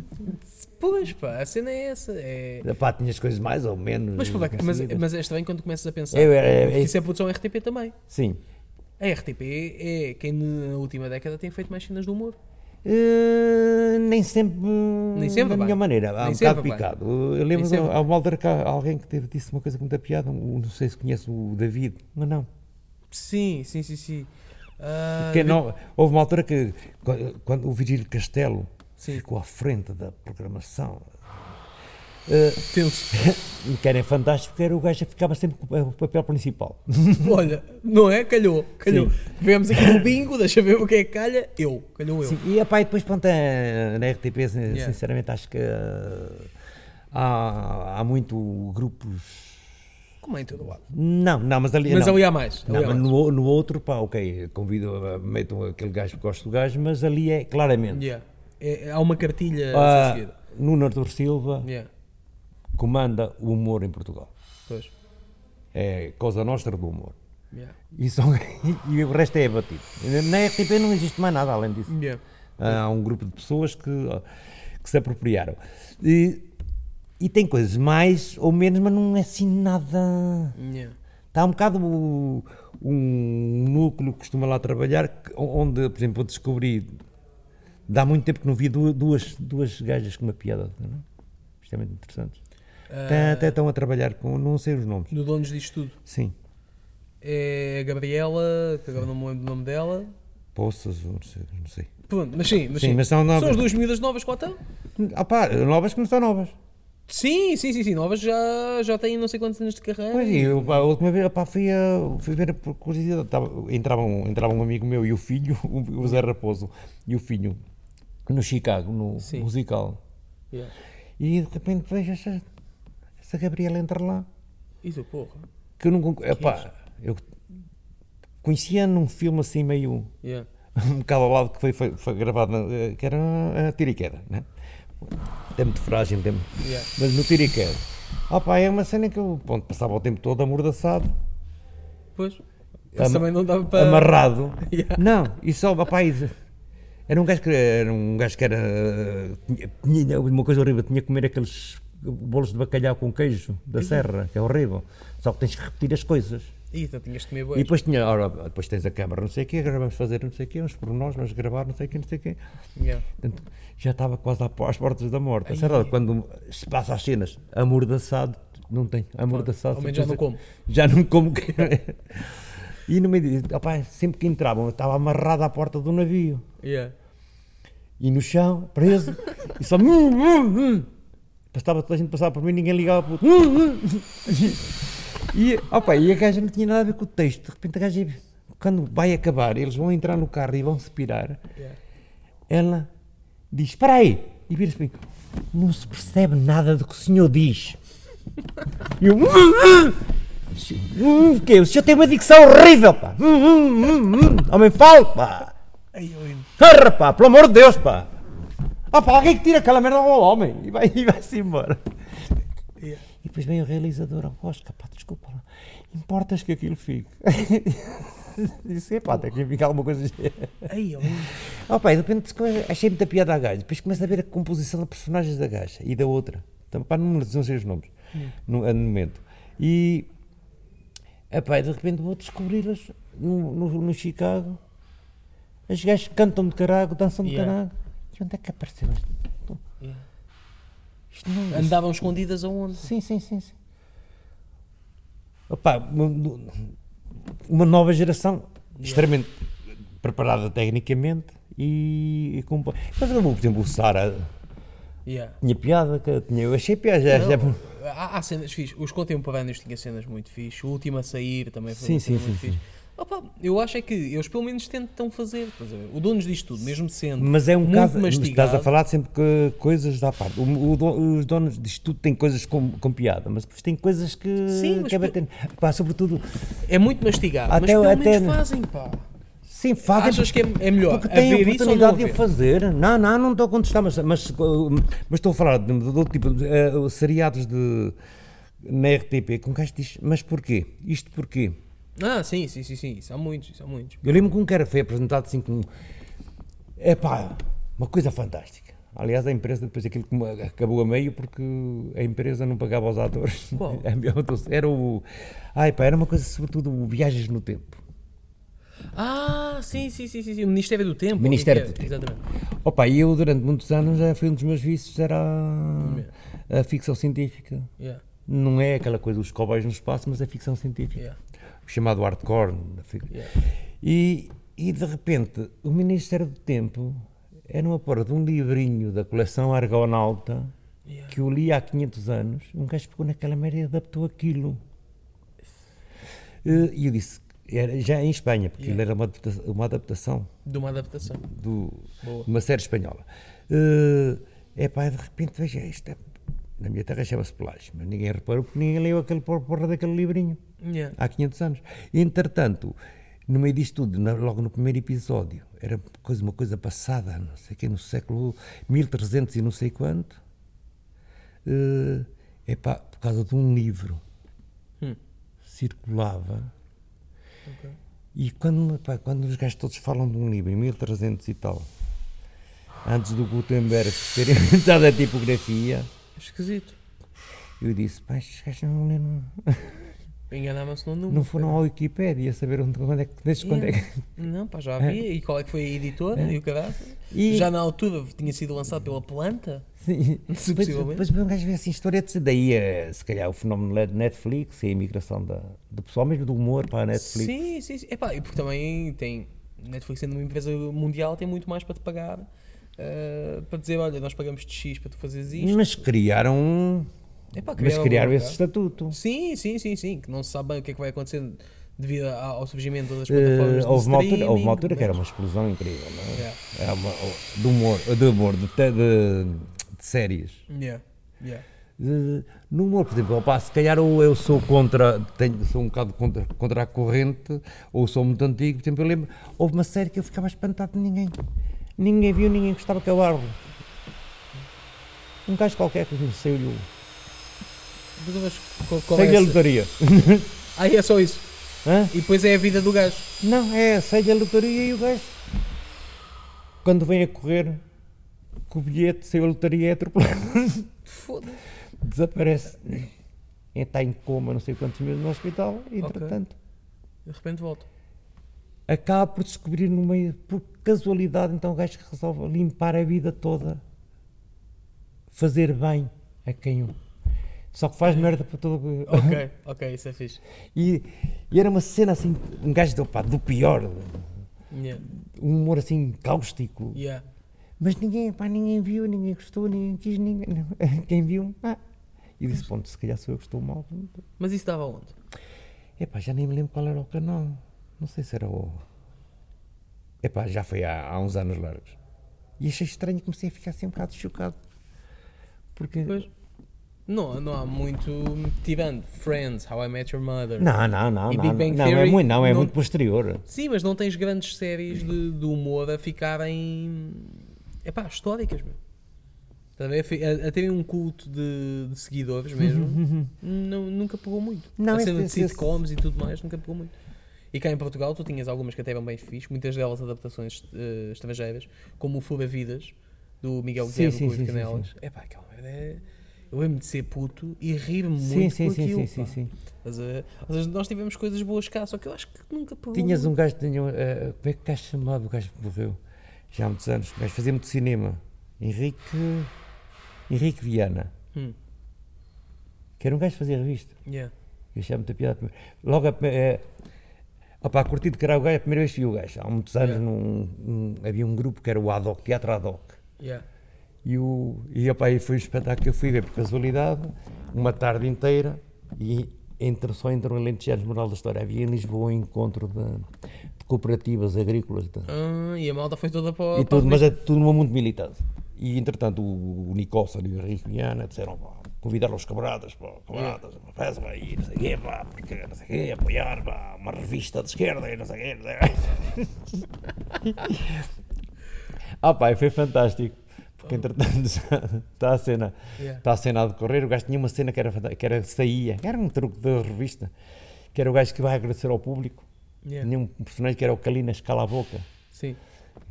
Pois pá, a cena é essa. É... Pá, tinhas coisas mais ou menos. Mas, pá, mas, mas é estranho quando começas a pensar. Eu porque é- isso é produção RTP também. Sim. A RTP é quem na última década tem feito mais cenas de humor. Eh, nem sempre, Nem sempre da minha maneira, há Nem um bocado picado. Eu lembro, de, há uma altura que alguém que teve, disse uma coisa com muita piada, um- não sei se conhece o David, mas não. Sim, sim, sim, sim. Ah, Que não- houve uma altura que, quando, quando o Virgílio Castelo Sim. ficou à frente da programação, tenso. que era fantástico, porque era o gajo que ficava sempre com o papel principal. Olha, não é? Calhou, calhou. Vemos aqui no bingo, deixa ver o que é que calha. Eu, calhou eu. Sim, e epá, e depois pronto, eh, na RTP, Yeah. sinceramente, acho que eh, há, há muito grupos. Como é em todo lado. Não, não, mas ali. Mas não. ali há mais. Ali Não, há mais. no, no outro, pá, ok, convido, meto aquele gajo que gosto do gajo, mas ali é claramente. Yeah. É- há uma cartilha a Ah, ser seguida. Nuno Artur Silva Yeah. comanda o humor em Portugal. Pois. É Cosa Nostra do humor. Yeah. E, só, e o resto é abatido. Na RTP não existe mais nada além disso. Yeah. Há um grupo de pessoas que, que se apropriaram. E, e tem coisas mais ou menos, mas não é assim nada. Yeah. Está um bocado um núcleo que costuma lá trabalhar, onde, por exemplo, eu descobri. Dá muito tempo que não vi du- duas, duas gajas com uma piada. Não é? Extremamente interessantes. Até, até estão a trabalhar com. Não sei os nomes. No Donos disto tudo. Sim. É a Gabriela, que agora não me lembro do nome dela. Poças, não sei. Não sei. Pronto, mas sim, mas Sim, sim. mas são novas. São as duas miúdas novas que lá estão. Ah, pá, novas que não são novas. Sim, sim, sim, sim. Novas já, já têm não sei quantos anos de carreira. Pois, e eu, a última vez pá, fui, a, fui ver por curiosidade. Entrava, um, entrava um amigo meu e o filho, o Zé Raposo, e o filho, no Chicago, no Sim. musical. Yeah. E de repente vejo essa, essa Gabriela entrar lá. Isso, porra. Que eu não conhe- epá, eu conhecia num filme assim meio Yeah. um bocado ao lado que foi, foi, foi gravado, eh, que era a Tira e Queda, né? É muito frágil, tem Yeah. mas no Tira e Queda. Ah, pá, é uma cena que eu pronto, passava o tempo todo amordaçado. Pois. Ama- também não dava para. amarrado. Yeah. Não, e só, rapaz, era um gajo que era, um gajo que era, tinha, uma coisa horrível, tinha que comer aqueles bolos de bacalhau com queijo da serra, que é horrível. Só que tens que repetir as coisas. Ih, então tinhas de comer E boas. depois tinha, ora, depois tens a câmara, não sei o quê, agora vamos fazer não sei o quê, uns por nós, vamos gravar não sei o quê, não sei o quê. Yeah. Portanto, já estava quase às portas da morte. A certa hora, quando se passa as cenas, amordaçado, não tem, amordaçado. Ao menos já não como. Já não como. e no meio opá, sempre que entravam, eu estava amarrado à porta do navio. Yeah. E no chão, preso, e só. "Hum, hum, hum." Passava toda a gente passava por mim, ninguém ligava para o. "Hum, hum." E, opa, e a gaja não tinha nada a ver com o texto. De repente a gaja, quando vai acabar, eles vão entrar no carro e vão se pirar. Yeah. Ela diz: Espera aí! E vira-se para mim: Não se percebe nada do que o senhor diz. E eu: "Hum, hum." Hum, o quê? O senhor tem uma dicção horrível, pá! Hum, hum, hum, hum. Homem, fale, pá! Ai, eu lembro. Pá, pelo amor de Deus, pá! Ah, pá, alguém que tira aquela merda ao homem e vai- e vai-se embora. Yeah. E depois vem o realizador, oh, Oscar, pá, desculpa lá, importas que aquilo fique? Disse, pá, tem que ficar alguma coisa. Ai, eu lembro. Ah, pá, e de repente achei muita piada à gaja. Depois começa a ver a composição de personagens da gaja e da outra. Então, pá, não, não sei os nomes no, no momento. E, epá, e de repente vou descobri-las no, no, no Chicago. As gajas cantam de carago, dançam de Yeah. carago. E onde é que apareceu isto? Yeah. Isto não isto- Andavam escondidas aonde? Sim, sim, sim. sim. Opa, uma, uma nova geração extremamente preparada tecnicamente e, e com. Mas, por exemplo, o Sara Yeah. tinha piada, que tinha, eu achei piada. Já, já- Não, há, há cenas fixe. Os contemporâneos tinha cenas muito fixe. O último a sair também foi Sim, uma cena sim, muito sim, fixe. Opa, eu acho é que eles pelo menos tentam fazer. O dono disto tudo, mesmo sendo. Mas é um caso. mastigado. Estás a falar sempre que coisas da parte. O- o os donos disto tudo têm coisas com, com piada, mas depois tem coisas que. Sim, mas que é bater- pá, sobretudo. É muito mastigado, mas Até- pelo até- menos fazem, pá. Sim, fazem. Achas que é, é melhor Porque têm a oportunidade de o fazer. Não, não, não estou a contestar, mas, mas, mas estou a falar de, de outro tipo de uh, seriados de, na RTP com um gajo diz, mas porquê? Isto porquê? Ah, sim, sim, sim, sim. Isso há muitos, isso há muitos. Eu lembro que um cara foi apresentado assim como. É pá, uma coisa fantástica. Aliás, a empresa depois aquilo acabou a meio porque a empresa não pagava aos atores. Qual? Era o. Ai pá, era uma coisa sobretudo viagens no tempo. Ah, sim, sim, sim, sim. O Ministério do Tempo. Ministério o que do é? Tempo. Exatamente. Opa, e eu durante muitos anos já foi um dos meus vícios, era a, a ficção científica. Yeah, Não é aquela coisa dos cowboys no espaço, mas a ficção científica. yeah, O chamado hardcore. yeah. E, e de repente, o Ministério do Tempo era uma porra de um livrinho da coleção Argonauta Yeah. que eu li há 500 anos. Um gajo pegou naquela merda e adaptou aquilo. Eh, E eu disse, era já em Espanha, porque Yeah. ele era uma adaptação, uma adaptação De uma adaptação. do, de uma série espanhola. É uh, pá, de repente veja isto. é- na minha terra chama-se Pelágio, mas ninguém reparou porque ninguém leu aquele por- porra daquele livrinho Yeah. há 500 anos. Entretanto, no meio disto tudo, logo no primeiro episódio, era coisa, uma coisa passada, não sei o quê, no século 1300 e não sei quanto, é pá, por causa de um livro Hum. circulava. Ok. E quando, pá, quando os gajos todos falam de um livro, em 1300 e tal, antes do Gutenberg ter inventado a tipografia, Esquisito. eu disse, pá, estes gajos não leram, Enganavam-se no número. não foram ao Wikipédia saber onde, quando é que, desde quando é que... Não, pá, já havia. E qual é que foi a editora e o cadastro? E- Já na altura tinha sido lançado pela planta? Sim. Se possivelmente. depois um gajo vê assim historietas, daí é, se calhar o fenómeno da Netflix e a imigração da, do pessoal, mesmo do humor para a Netflix. Sim, sim, sim. Epá, e porque também tem. Netflix sendo uma empresa mundial tem muito mais para te pagar. Eh, para dizer, olha, nós pagamos de X para tu fazeres isto. Mas criaram, um- Epá, mas criaram criaram um esse estatuto. Sim, sim, sim, sim. Que não se sabe bem o que é que vai acontecer devido ao surgimento das Eh, plataformas de houve, uma altura, houve uma altura que era mas- uma explosão incrível, não é? Yeah, Era uma, de humor, de, humor, de, de, de séries. yeah, yeah. No humor, por exemplo, opá, se calhar ou eu sou contra, tenho, sou um bocado contra, contra a corrente, ou sou muito antigo, por exemplo, eu lembro, houve uma série que eu ficava espantado de ninguém. Ninguém viu, ninguém gostava que eu árvore. Um gajo qualquer que saiu-lhe o. Qual é a lotaria. Ah, é só isso. Hã? E depois é a vida do gajo. Não, é, sei-lhe a lotaria e o gajo. Quando vem a correr, com o bilhete, saiu a lotaria é atropelado. Foda-se. Desaparece. Está em coma não sei quantos meses no hospital, e, entretanto. De repente volta. Acaba por descobrir no meio, por casualidade, então o gajo que resolve limpar a vida toda, fazer bem a quem o. Só que faz merda para todo. Ok, ok, isso é fixe. E, e era uma cena assim, um gajo do, pá, do pior, Yeah, um humor assim cáustico. yeah. Mas ninguém, pá, ninguém viu, ninguém gostou, ninguém quis, ninguém. Quem viu, ah. E disse, ponto, se calhar sou eu que estou mal. Mas isso dava onde? Epá, já nem me lembro qual era o canal. Não sei se era o. Epá, já foi há, há uns anos largos. E achei estranho comecei a ficar assim um bocado chocado. Porque. Pois. Não, não há muito. Tirando Friends, How I Met Your Mother. Não, não, não. E não, Big Bang não, é Theory muito, não, é não- muito posterior. Sim, mas não tens grandes séries de, de humor a ficarem. Epá, históricas, meu. Estás a A, terem um culto de, de seguidores mesmo, não, nunca pegou muito. Não, a cena de esse- sitcoms e tudo mais nunca pegou muito. E cá em Portugal tu tinhas algumas que até eram bem fixe, muitas delas adaptações eh, estrangeiras, como o Fura Vidas, do Miguel Sim, Guilherme sim, sim, sim, Canelas. Epá, aquela merda é... Eu lembro de ser puto e rir-me Sim, muito sim, com sim, aquilo. sim, sim, sim. Mas, seja, nós tivemos coisas boas cá, só que eu acho que nunca pegou. Tinhas um gajo, tinha, eh, como é que o gajo se chamava? O gajo que morreu já há muitos anos. Gajo fazia muito cinema. Henrique. Henrique Viana. Hum, Que era um gajo que fazia revista. yeah. Eu achava muita piada. Logo, a, é, opa, curti de caralho o gajo, a primeira vez que vi o gajo. Há muitos anos Yeah. num- num- havia um grupo que era o ADOC, Teatro ADOC. Yeah. E, o, e opa, aí foi um espetáculo que eu fui ver por casualidade, uma tarde inteira, e entre, só entre o Alentejano Moral da História. Havia em Lisboa um encontro de, de cooperativas agrícolas de- Ah, e a malta foi toda para, e tudo, mas é tudo numa muito militante. E entretanto o, o Nicholson e o Henrique Viana disseram pá, convidaram os camaradas, pá, camaradas, uma festa, pá, e não sei o quê, pá, porque não sei o quê, apoiar pá, uma revista de esquerda e não sei o quê. Não sei quê. ah pá, foi fantástico. Porque entretanto está a cena, Yeah. está a cena a decorrer, o gajo tinha uma cena que era, que era saía, era um truque da revista, que era o gajo que vai agradecer ao público. Yeah. Tinha um personagem que era o Calinas Cala a Boca. Sim.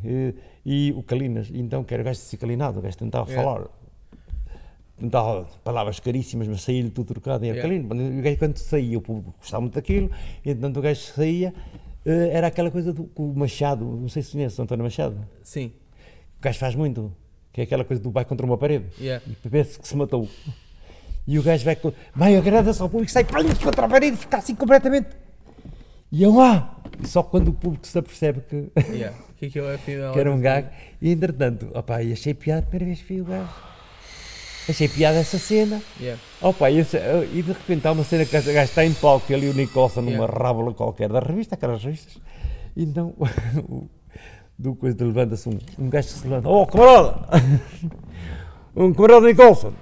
E, o Calinas, então, que era o gajo de ser calinado, o gajo tentava Yeah. falar, tentava palavras caríssimas, mas saía-lhe tudo trocado. E era Yeah. calino. O gajo, quando saía, o público gostava muito daquilo, e então o gajo saía, eh, era aquela coisa do Machado, não sei se conhece o António Machado, Sim. o gajo faz muito, que é aquela coisa do vai contra uma parede, Yeah. e parece que se matou. E o gajo vai, com- agradecer ao público, sai pá, contra a parede, fica assim completamente. E eu, ah! Só quando o público se apercebe que. Yeah. Que aquilo é que era um gag. E entretanto, opá, e achei piada a primeira vez que vi o gajo. Achei piada essa cena. Yeah. Opa, e, e de repente há uma cena que o gajo está em palco, e o Nicholson numa Yeah. rábula qualquer da revista, aquelas revistas. E então, do coisa levanta-se um, um gajo que se levanta. Oh, camarada! um camarada Nicholson!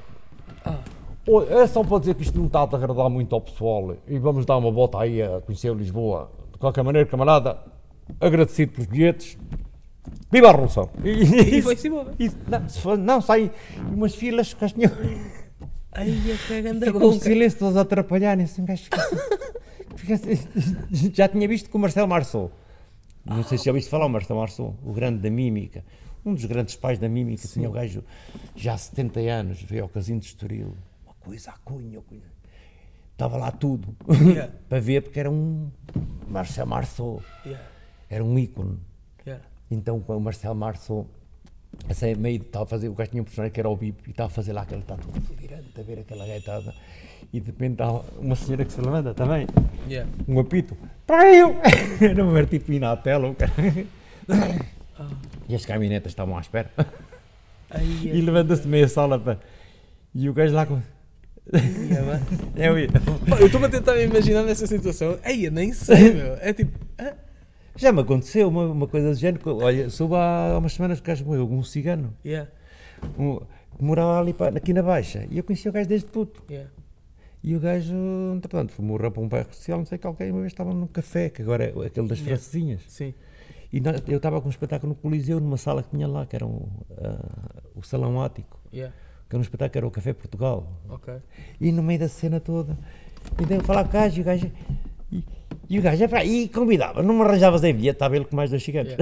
É só para dizer que isto não está a agradar muito ao pessoal e vamos dar uma volta aí a conhecer Lisboa. De qualquer maneira, camarada, agradecido pelos bilhetes. Viva a Revolução! E embora. Isso, não, se for- não, sai umas filas que as tinham. Ai, a caganda Ficou o bronca. silêncio todos a atrapalharem-se. Um gajo fica assim, assim. Já tinha visto com o Marcelo Marceau. Não sei se já ouviste falar o Marcelo Marceau, o grande da mímica. Um dos grandes pais da mímica. Tinha o gajo já há 70 anos, veio ao casino de Estoril. Coisa a cunha, cunha. Estava lá tudo. Yeah. Para ver, porque era um Marcelo Marceau. Yeah. Era um ícone. Yeah. Então, com o Marcelo Marceau, assim, meio estava a fazer, o gajo tinha um personagem que era o Bipo e estava a fazer lá aquele delirante a ver aquela gaitada. E de repente há uma senhora que se levanta também, Yeah. um apito, para eu! Era um ir na tela, o cara. E as caminhonetas estavam à espera. Ai, E levanta-se meia sala para. E o gajo lá com. É o Pá, Eu estou-me a tentar imaginar nessa situação. Ei, eu nem sei, meu. É tipo. ah, Já me aconteceu uma, uma coisa do género. que, Olha, soube há umas semanas que o gajo morreu, um cigano. Yeah. Um, que morava ali pa- aqui na Baixa. E eu conheci o gajo desde puto. Yeah. E o gajo, entretanto, foi morrer para um bairro social, não sei qualquer, uma vez estava num café, que agora é aquele das francesinhas. Sim. E nós- eu estava com um espetáculo no Coliseu, numa sala que tinha lá, que era um, ah, o Salão Ático, Yeah. Que era um espetáculo que era o Café Portugal. Ok. E no meio da cena toda, então eu falava com o gajo, e o gajo, e, e o gajo, "Epá", e convidava, não me arranjavas aí bilhete, estava ele com mais dois ciganos.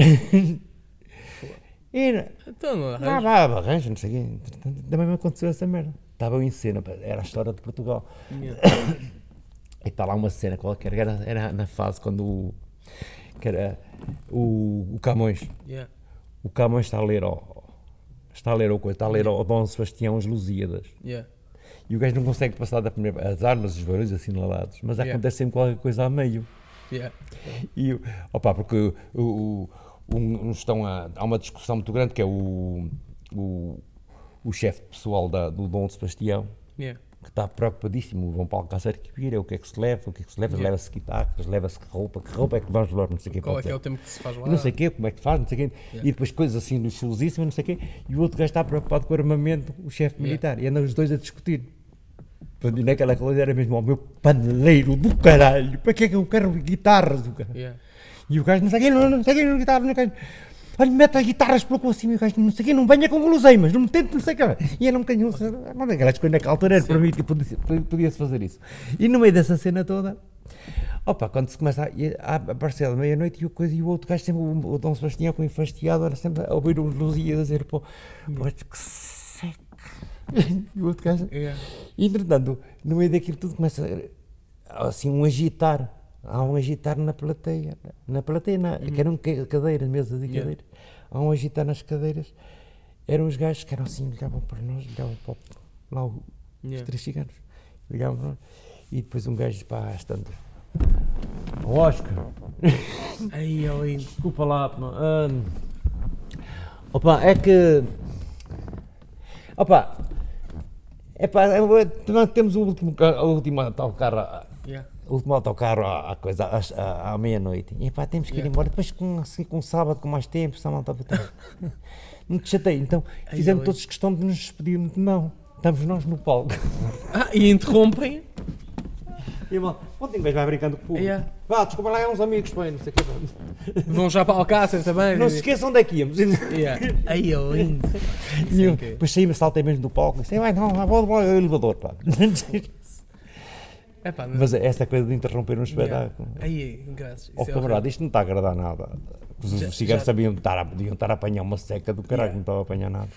e, Então não ah, arranjo. vá, arranjo, não sei o quê. Também me aconteceu essa merda. Estava eu em cena, era a história de Portugal. Yeah. E está lá uma cena qualquer, era, era na fase quando o, que era o, o Camões, Yeah. o Camões está a ler ao, está a ler ao, coisa, está a ler ao Dom Sebastião as Lusíadas. Yeah. E o gajo não consegue passar da primeira, as armas, os barulhos assinalados, mas Yeah. acontece sempre qualquer coisa a meio. Yeah. E, o- opa, porque o, o, um- estão a, há uma discussão muito grande que é o, o, o chefe pessoal da, do Dom Sebastião, Yeah. Que está preocupadíssimo, o João Paulo Cáceres que vira, o que é que se leva, o que é que se leva, Yeah. leva-se guitarras, leva-se que roupa, que roupa é que vamos levar, não sei o quê. Qual é que é o tempo que se faz lá? não sei o quê, como é que faz, não sei o quê, Yeah. e depois coisas assim luxuosíssimas, não sei o quê, e o outro gajo está preocupado com o armamento, o chefe Yeah. militar, e andam os dois a discutir. E naquela coisa era mesmo, ao meu paneleiro do caralho, para que é que eu quero guitarras, o cara? Yeah. E o gajo, não sei o quê, não, não sei o quê, não guitarra, não sei o quê. Olha, mete as guitarras pelo acima e o gajo, não sei o quê, não venha com guloseimas, não me tente, não sei o quê. E era um bocadinho, não sei aquelas coisas naquela altura, era para mim que podia- podia-se fazer isso. E no meio dessa cena toda, opa, quando se começa a, a aparecer da meia-noite e coisa, e o outro gajo sempre, o, o Dom Sebastião com o enfastiado, era sempre a ouvir o Luzia a dizer, pô, pô, que seca. E o outro gajo, Yeah. e, entretanto, no meio daquilo tudo começa a- assim um agitar. Há um agitar na plateia. Na plateia, na, que eram ca- cadeiras, mesas e Yeah. cadeiras. Há um agitar nas cadeiras. Eram os gajos que eram assim, olhavam para nós, olhavam para o- lá o- os Yeah. três ciganos. Olhavam para nós. E depois um gajo, pá, às tantas. "Ó, Oscar, Ai, é lindo. desculpa lá, hum, opa, é que. Opa, é pá, é, nós temos o último, o último tal carro Yeah. O último autocarro à, coisa, à, à meia-noite. E pá, temos que ir Yeah. embora. Depois com, assim, com sábado, com mais tempo, para trás. Não te chatei. Então fizemos todos questão de nos despedirmos. Não, estamos nós no palco. Ah, e interrompem. E mal, ontem um gajo vai brincando com o público. Yeah. Vá, desculpa lá, é uns amigos, bem, não sei o quê. Vão já para Alcácer também. Não se esqueçam onde é que íamos. Yeah. Aí é lindo. E é eu, depois saímos, saltei mesmo do palco e disse, vai, não, vou vou ao elevador, pá. Epá, não- Mas essa coisa de interromper um espetáculo. Aí, graças. Ó é camarada, isto não está a agradar nada. Os Já- ciganos já- sabiam estar a, podiam estar a apanhar uma seca do caralho, Yeah. não estava a apanhar nada.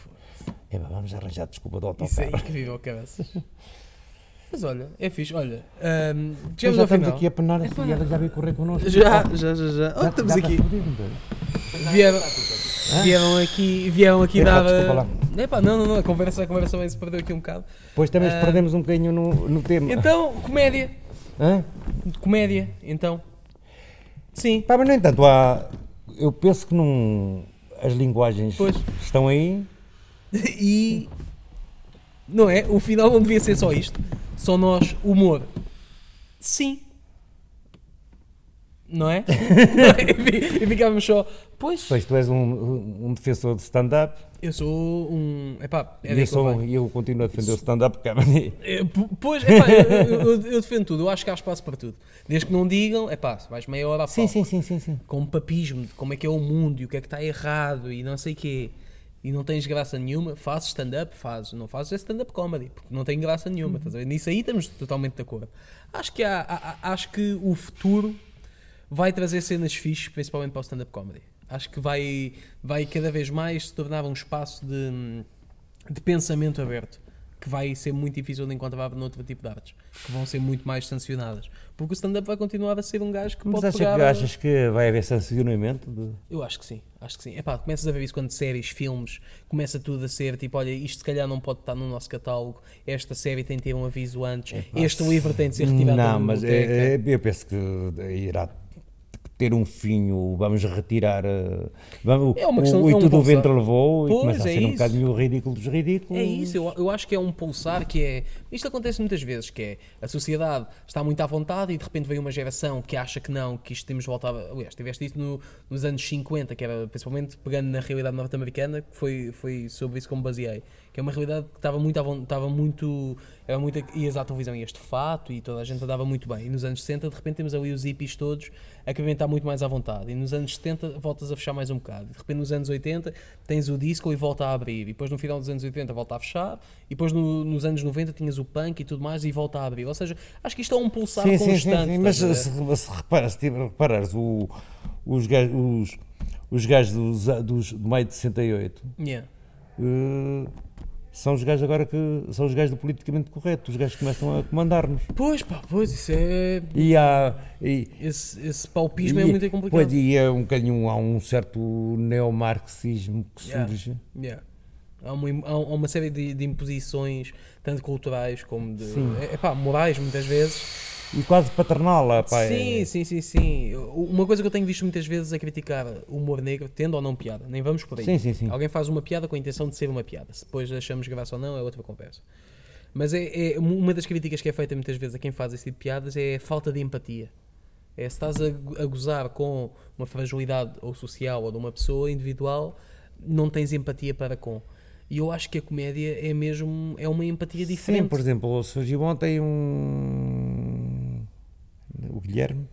É, vamos arranjar desculpa do Isso é autocarro. incrível, cabeças. Mas olha, é fixe. Olha, chegamos já estamos final. aqui a penar a seguida, já veio correr connosco. Já, já, já, já. Oh, Já- estamos já aqui. então. Vieram, vieram aqui, vieram aqui Epá, dar. lá. Epá, não, não, não, a conversa, a conversa bem se perdeu aqui um bocado. Depois também Ah. perdemos um bocadinho no, no tema. Então, comédia. Hã? Comédia, então. Sim, Pá, mas no entanto, há, eu penso que não, as linguagens Pois. estão aí. e. Não é? O final não devia ser só isto. Só nós, humor. Sim. Não é? E fi- ficávamos só. Pois, Pois tu és um, um defensor de stand-up eu sou um. Epá, é e eu, sou, eu continuo a defender o stand-up é É, p- Pois, epá, eu, eu- eu defendo tudo. Eu acho que há espaço para tudo. Desde que não digam, epá, vais meia hora a Sim, sim, sim, sim, sim. com papismo de como é que é o mundo e o que é que está errado e não sei o quê, e não tens graça nenhuma, fazes stand-up, fazes. Não fazes é stand-up comedy, porque não tem graça nenhuma. estás a ver? Nisso aí estamos totalmente de acordo. Acho que, há- há- acho que o futuro vai trazer cenas fixes, principalmente para o stand-up comedy. Acho que vai, vai cada vez mais se tornar um espaço de, de pensamento aberto. Que vai ser muito difícil de encontrar noutro tipo de artes, que vão ser muito mais sancionadas. Porque o stand-up vai continuar a ser um gajo que Mas pode acha pegar... que, achas que vai haver sancionamento? De... Eu acho que sim, acho que sim. Epá, começas a ver isso quando séries, filmes, começa tudo a ser tipo, olha, isto se calhar não pode estar no nosso catálogo, esta série tem de ter um aviso antes, este livro tem de ser retirado Não, mas eu penso que irá ter um fim, vamos retirar. eh, Vamos, É uma questão- o, é e um tudo o vento levou Pois, e começa a é ser um isso. bocadinho o ridículo dos ridículos. É isso, eu, eu acho que é um pulsar que é. Isto acontece muitas vezes, que é a sociedade está muito à vontade e de repente vem uma geração que acha que não, que isto temos a- Aliás, tiveste isso no- nos anos 50, que era principalmente pegando na realidade norte-americana, que foi, foi sobre isso que me baseei. Que é uma realidade que estava muito à vontade, estava muito. Era muito ias à televisão e este fato e toda a gente andava muito bem. E nos anos 60, de repente, temos ali os hippies todos a estar muito mais à vontade. E nos anos 70, voltas a fechar mais um bocado. De repente, nos anos 80, tens o disco e volta a abrir. E depois, no final dos anos 80, volta a fechar. E depois, no- nos anos 90, tinhas o punk e tudo mais e volta a abrir. Ou seja, acho que isto é um pulsar Sim, sim, constante. sim, sim, mas estás a se, se, repara, se tiver- reparares, o, os gajos, os, os gajos dos, dos, do meio de 68 Yeah. eh, são os gajos agora que são os gajos do politicamente correto, os gajos que começam a comandar-nos. Pois, pá, pois, isso é. E há. E, Esse, esse paupismo e- é muito complicado. Pois, e é um bocadinho, há um certo neomarxismo que Yeah. surge. Yeah. Há, uma, há uma série de, de imposições, tanto culturais como de. Sim. É, pá, morais, muitas vezes. E quase paternal, ah, pá, sim, é- sim, sim, sim. Uma coisa que eu tenho visto muitas vezes é criticar o humor negro, tendo ou não piada. Nem vamos por aí. Sim, sim, sim. Alguém faz uma piada com a intenção de ser uma piada. Se depois achamos graça ou não, é outra conversa. Mas é, é- uma das críticas que é feita muitas vezes a quem faz esse tipo de piadas é a falta de empatia. É se estás a, a gozar com uma fragilidade ou social ou de uma pessoa individual, não tens empatia para com. E eu acho que a comédia é mesmo é uma empatia diferente. Sim, por exemplo, surgiu ontem um. O Guilherme.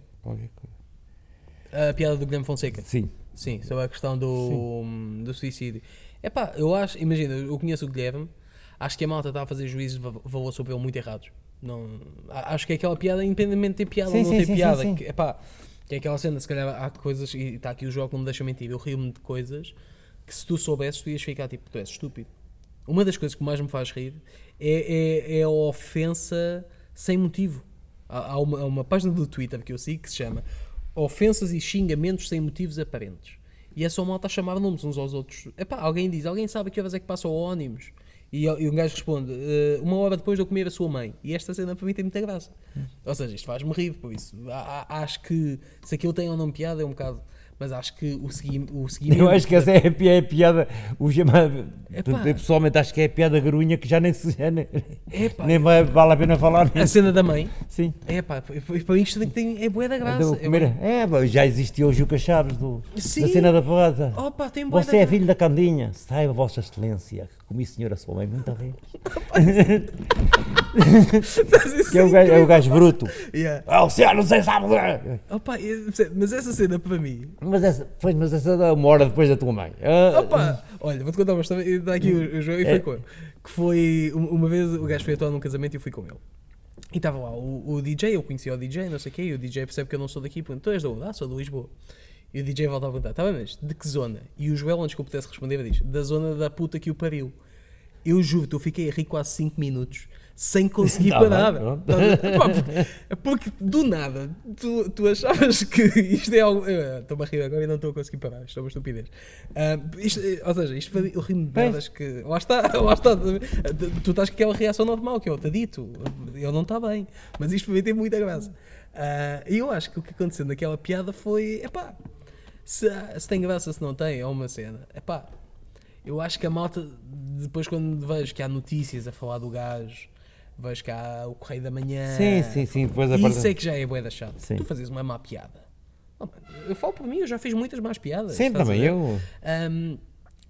A piada do Guilherme Fonseca. Sim. Sim, sobre a questão do, do suicídio. É pá, eu acho, imagina, eu conheço o Guilherme, acho que a malta está a fazer juízes de va- valor sobre ele muito errados. Não, acho que é aquela piada, independentemente de ter piada Sim, ou não sim, ter sim, piada, sim. que, epá, que é aquela cena, se calhar há coisas, e está aqui o jogo não me deixa mentir, eu rio-me de coisas que se tu soubesses, tu ias ficar tipo, tu és estúpido. Uma das coisas que mais me faz rir é, é, é a ofensa sem motivo. Há, uma, há uma página do Twitter que eu sigo que se chama Ofensas e xingamentos sem motivos aparentes. E é só malta a chamar nomes uns aos outros. Epá, alguém diz, alguém sabe que horas é que passa o ónimos? E, e um gajo responde, "Eh, uma hora depois de eu comer a sua mãe. E esta cena para mim tem muita graça. Ou seja, isto faz-me rir, por isso. a- a- Acho que se aquilo tem ou não piada é um bocado. Mas acho que o, segui o seguimento. Eu acho que essa é a, pi- é a piada, o chamado, eu pessoalmente acho que é a piada garunha que já nem se, já nem, Epá. nem vale a pena falar A cena da mãe. Sim. É pá, para isto tem, tem, é bué da graça. Comer- é, pá, já existia o Juca Chaves do, Sim. da cena da pagada. Opa, tem Você é da filho da Candinha, saiba, Vossa Excelência, comi senhora sua mãe muita vez. Que é o gajo, é o gajo bruto. Yeah. Ah, o senhor não sei sabe. Opa, mas essa cena para mim. Mas essa, pois, mas essa dá uma hora depois da tua mãe. Ah, Opa, olha, vou-te contar uma história. e Dá aqui o, o João e foi É. com ele. Que foi um- uma vez o gajo foi atuar num casamento e eu fui com ele. E estava lá o, o DJ, eu conhecia o DJ, não sei o quê, e o DJ percebe que eu não sou daqui, pergunta, tu és da onde? Ah, sou de Lisboa. E o DJ volta a perguntar, tá bem, mas de que zona? E o Joel, antes que eu pudesse responder, diz, da zona da puta que o pariu. Eu juro-te, eu fiquei a rir quase 5 minutos sem conseguir Tá parar. bem, pronto. Estás a- Pá, porque, porque do nada tu, tu achavas que isto é algo. eh, Estou-me a rir agora e não estou a conseguir parar. Isto é uma estupidez. Ah, isto, eh, ou seja, isto foi- eu rimo de merdas que. Lá está, lá está. Tu- estás com aquela reação normal que eu te dito. Ele não está bem. Mas isto para mim tem muita graça. Ah, E eu acho que o que aconteceu naquela piada foi. Epá, se, se tem graça, se não tem, é uma cena. Epá, eu acho que a malta, depois quando vejo que há notícias a falar do gajo, vejo que há o Correio da Manhã. Sim, sim, sim. Depois Isso é que já é bué da chata. Sim. Tu fazes uma má piada. Oh, mano, eu falo por mim, eu já fiz muitas más piadas. Sim, também eu. Ahm,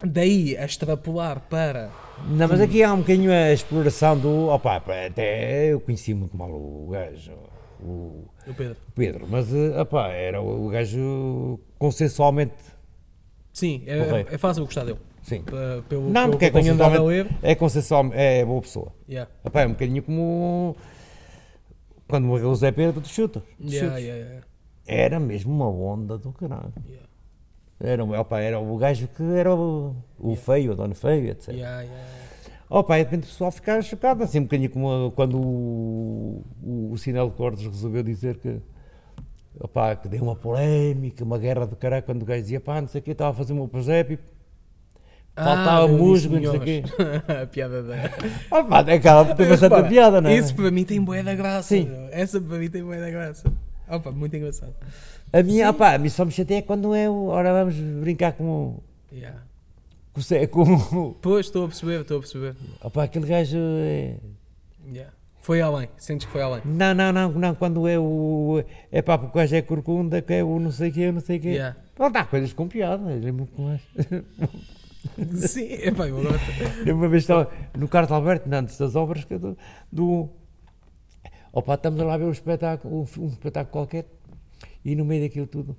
daí a extrapolar para. Não, mas aqui há um bocadinho a exploração do. Opa, pá, até eu conheci muito mal o gajo, o O Pedro. Pedro, mas eh, opá, era o gajo consensualmente. Sim, é, é fácil gostar dele. Sim. Pelo, Não, porque é consensualmente. É consensualmente. É boa pessoa. Yeah. É um bocadinho como. Quando morreu o Zé Pedro, tu chutas. tu Yeah, yeah, Era mesmo uma onda do caralho. Era, opa, era o gajo que era o, o feio, o dono feio, etc. Yeah. Opa, e de repente o pessoal ficava chocado, assim um bocadinho como quando o, o, o Sinel Cordes resolveu dizer que, opa, que deu uma polémica, uma guerra do caralho, quando o gajo dizia, pá, não sei o quê, estava a fazer o meu presépio, faltava Ah, musgo, não sei o quê. a piada da. Opa, acaba por ter bastante Repara, piada, não é? Isso para mim tem bué da graça. Sim. meu. Essa para mim tem bué da graça. Opa, muito engraçado. A minha, opa, a mim só me chateia quando é o, ora vamos brincar com, o- Yeah. com, com Pois, estou a perceber, estou a perceber. opa, aquele gajo é... Yeah. Foi além, sentes que foi além. Não, não, não, não, quando é o. É pá, porque o gajo é corcunda, que é o não sei o quê, não sei o quê. Yeah. Pronto, há coisas com piada, ele é muito mais. Sim, eu agora. Eu uma vez estava no Carlos Alberto, não, antes das obras, que do. do opa, estamos lá a ver um espetáculo, um, um espetáculo qualquer, e no meio daquilo tudo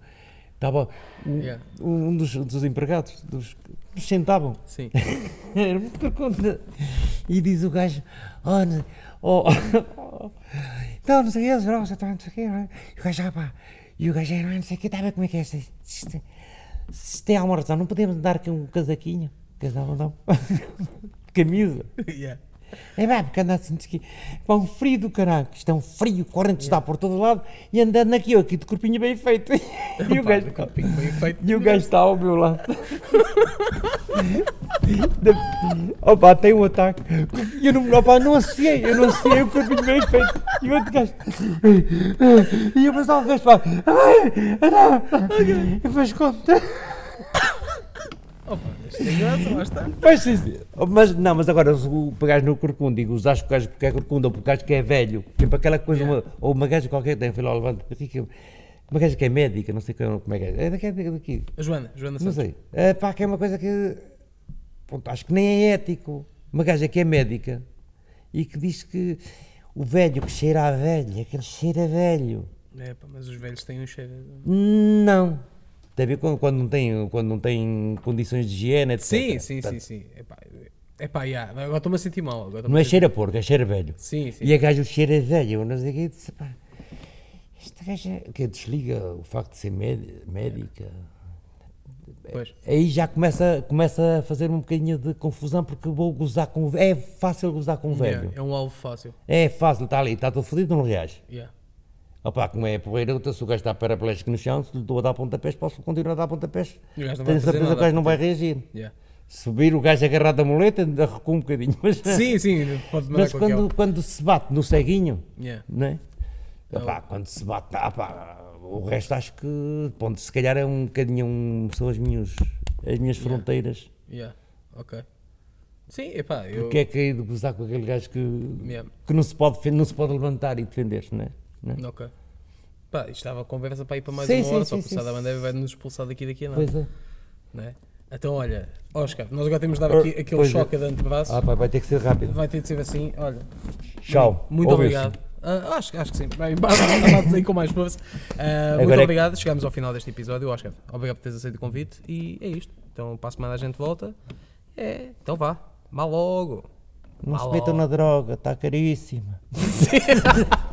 estava um, Yeah. um dos, dos empregados, dos que sentavam. Sim. Era muito corcunda. E diz o gajo: Oh, oh, oh, não, sei o que, eles não sei o que, não é?" E o gajo, pá, e o gajo, "Ah, não sei o que, está a ver como é que é isto? Isto tem alguma razão, não podemos dar aqui um casaquinho? Casal, não. Camisa. yeah. É pá, porque anda assim, diz que, pá, um frio do caralho, isto é um frio, corrente está por todo lado, e andando aqui, eu aqui de corpinho bem feito. E o gajo, de copinho bem feito. e o gajo está ao meu lado. Opa, tem um ataque. E eu não, opa, não associei, eu não associei o corpinho bem feito. E o outro gajo. E eu pensava, o gajo pá. Ai, não. E depois conta. Opa, isto tem graça, lá está. Mas, sim, sim. mas não, mas agora se o pegares no corcunda e usares o gajo porque é corcunda ou porque o gajo que é velho, tipo aquela coisa, Yeah. uma- ou uma gaja qualquer, tem foi lá levando, uma gaja que é médica, não sei como é que é, é daqui, é daqui, A Joana, Joana não Santos. sei, é pá, que é uma coisa que, pronto, acho que nem é ético, uma gaja que é médica e que diz que o velho que cheira a velho, aquele cheira a velho, É, pá, mas os velhos têm um cheiro. não. Tem a ver com quando não tem, quando não tem condições de higiene, etc. Sim, sim, sim, Portanto, sim. Epá, epá yeah. agora estou-me a sentir mal. Agora Não é a sentir- cheiro a porco, é cheiro a velho. Sim, sim. E a gajo cheira a velho, eu não sei o que, disse, pá, esta gaja que desliga o facto de ser médi- médica, Pois. aí já começa, começa a fazer um bocadinho de confusão porque vou gozar com. É fácil gozar com o velho. Yeah, é um alvo fácil. É fácil, está ali, está todo fodido, não reage. Yeah. Opa, como é porreira, então, se o gajo está paraplégico no chão, se lhe estou a dar pontapés, posso continuar a dar pontapés. Tenho certeza que o gajo não vai reagir. Yeah. Subir o gajo agarrado da muleta, ainda recua um bocadinho. Mas, Sim, sim, pode mas quando, quando se bate no ceguinho, Yeah. não é? Epá, quando se bate, ah, pá, o resto acho que, ponto, se calhar é um bocadinho, um, são as minhas, as minhas fronteiras. Yeah, ok. Sim, epá, eu. O que é que é de gozar com aquele gajo que, Yeah, que não, se pode, não se pode levantar e defender-se, não é? Não é? ok. Pá, isto estava a conversa para ir para mais Sim, uma sim, hora, sim, só que o sim, Sada sim. Bandeira vai nos expulsar daqui daqui a nada. Pois é. Não é? Então, olha, Oscar, nós agora temos de dar aqui aquele Pois é. choque de antebraço. Ah, pá, vai ter que ser rápido. Vai ter de ser assim, olha. Tchau. Muito obrigado. Ah, acho, acho que sim. Bem, aí com mais força. Ah, muito é- obrigado. Chegamos ao final deste episódio. Oscar, obrigado por teres aceito o convite. E é isto. Então, para a semana a gente volta. É, então vá. Mal logo. Não se metam na droga, está caríssima.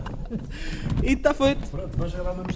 E está feito. Pronto,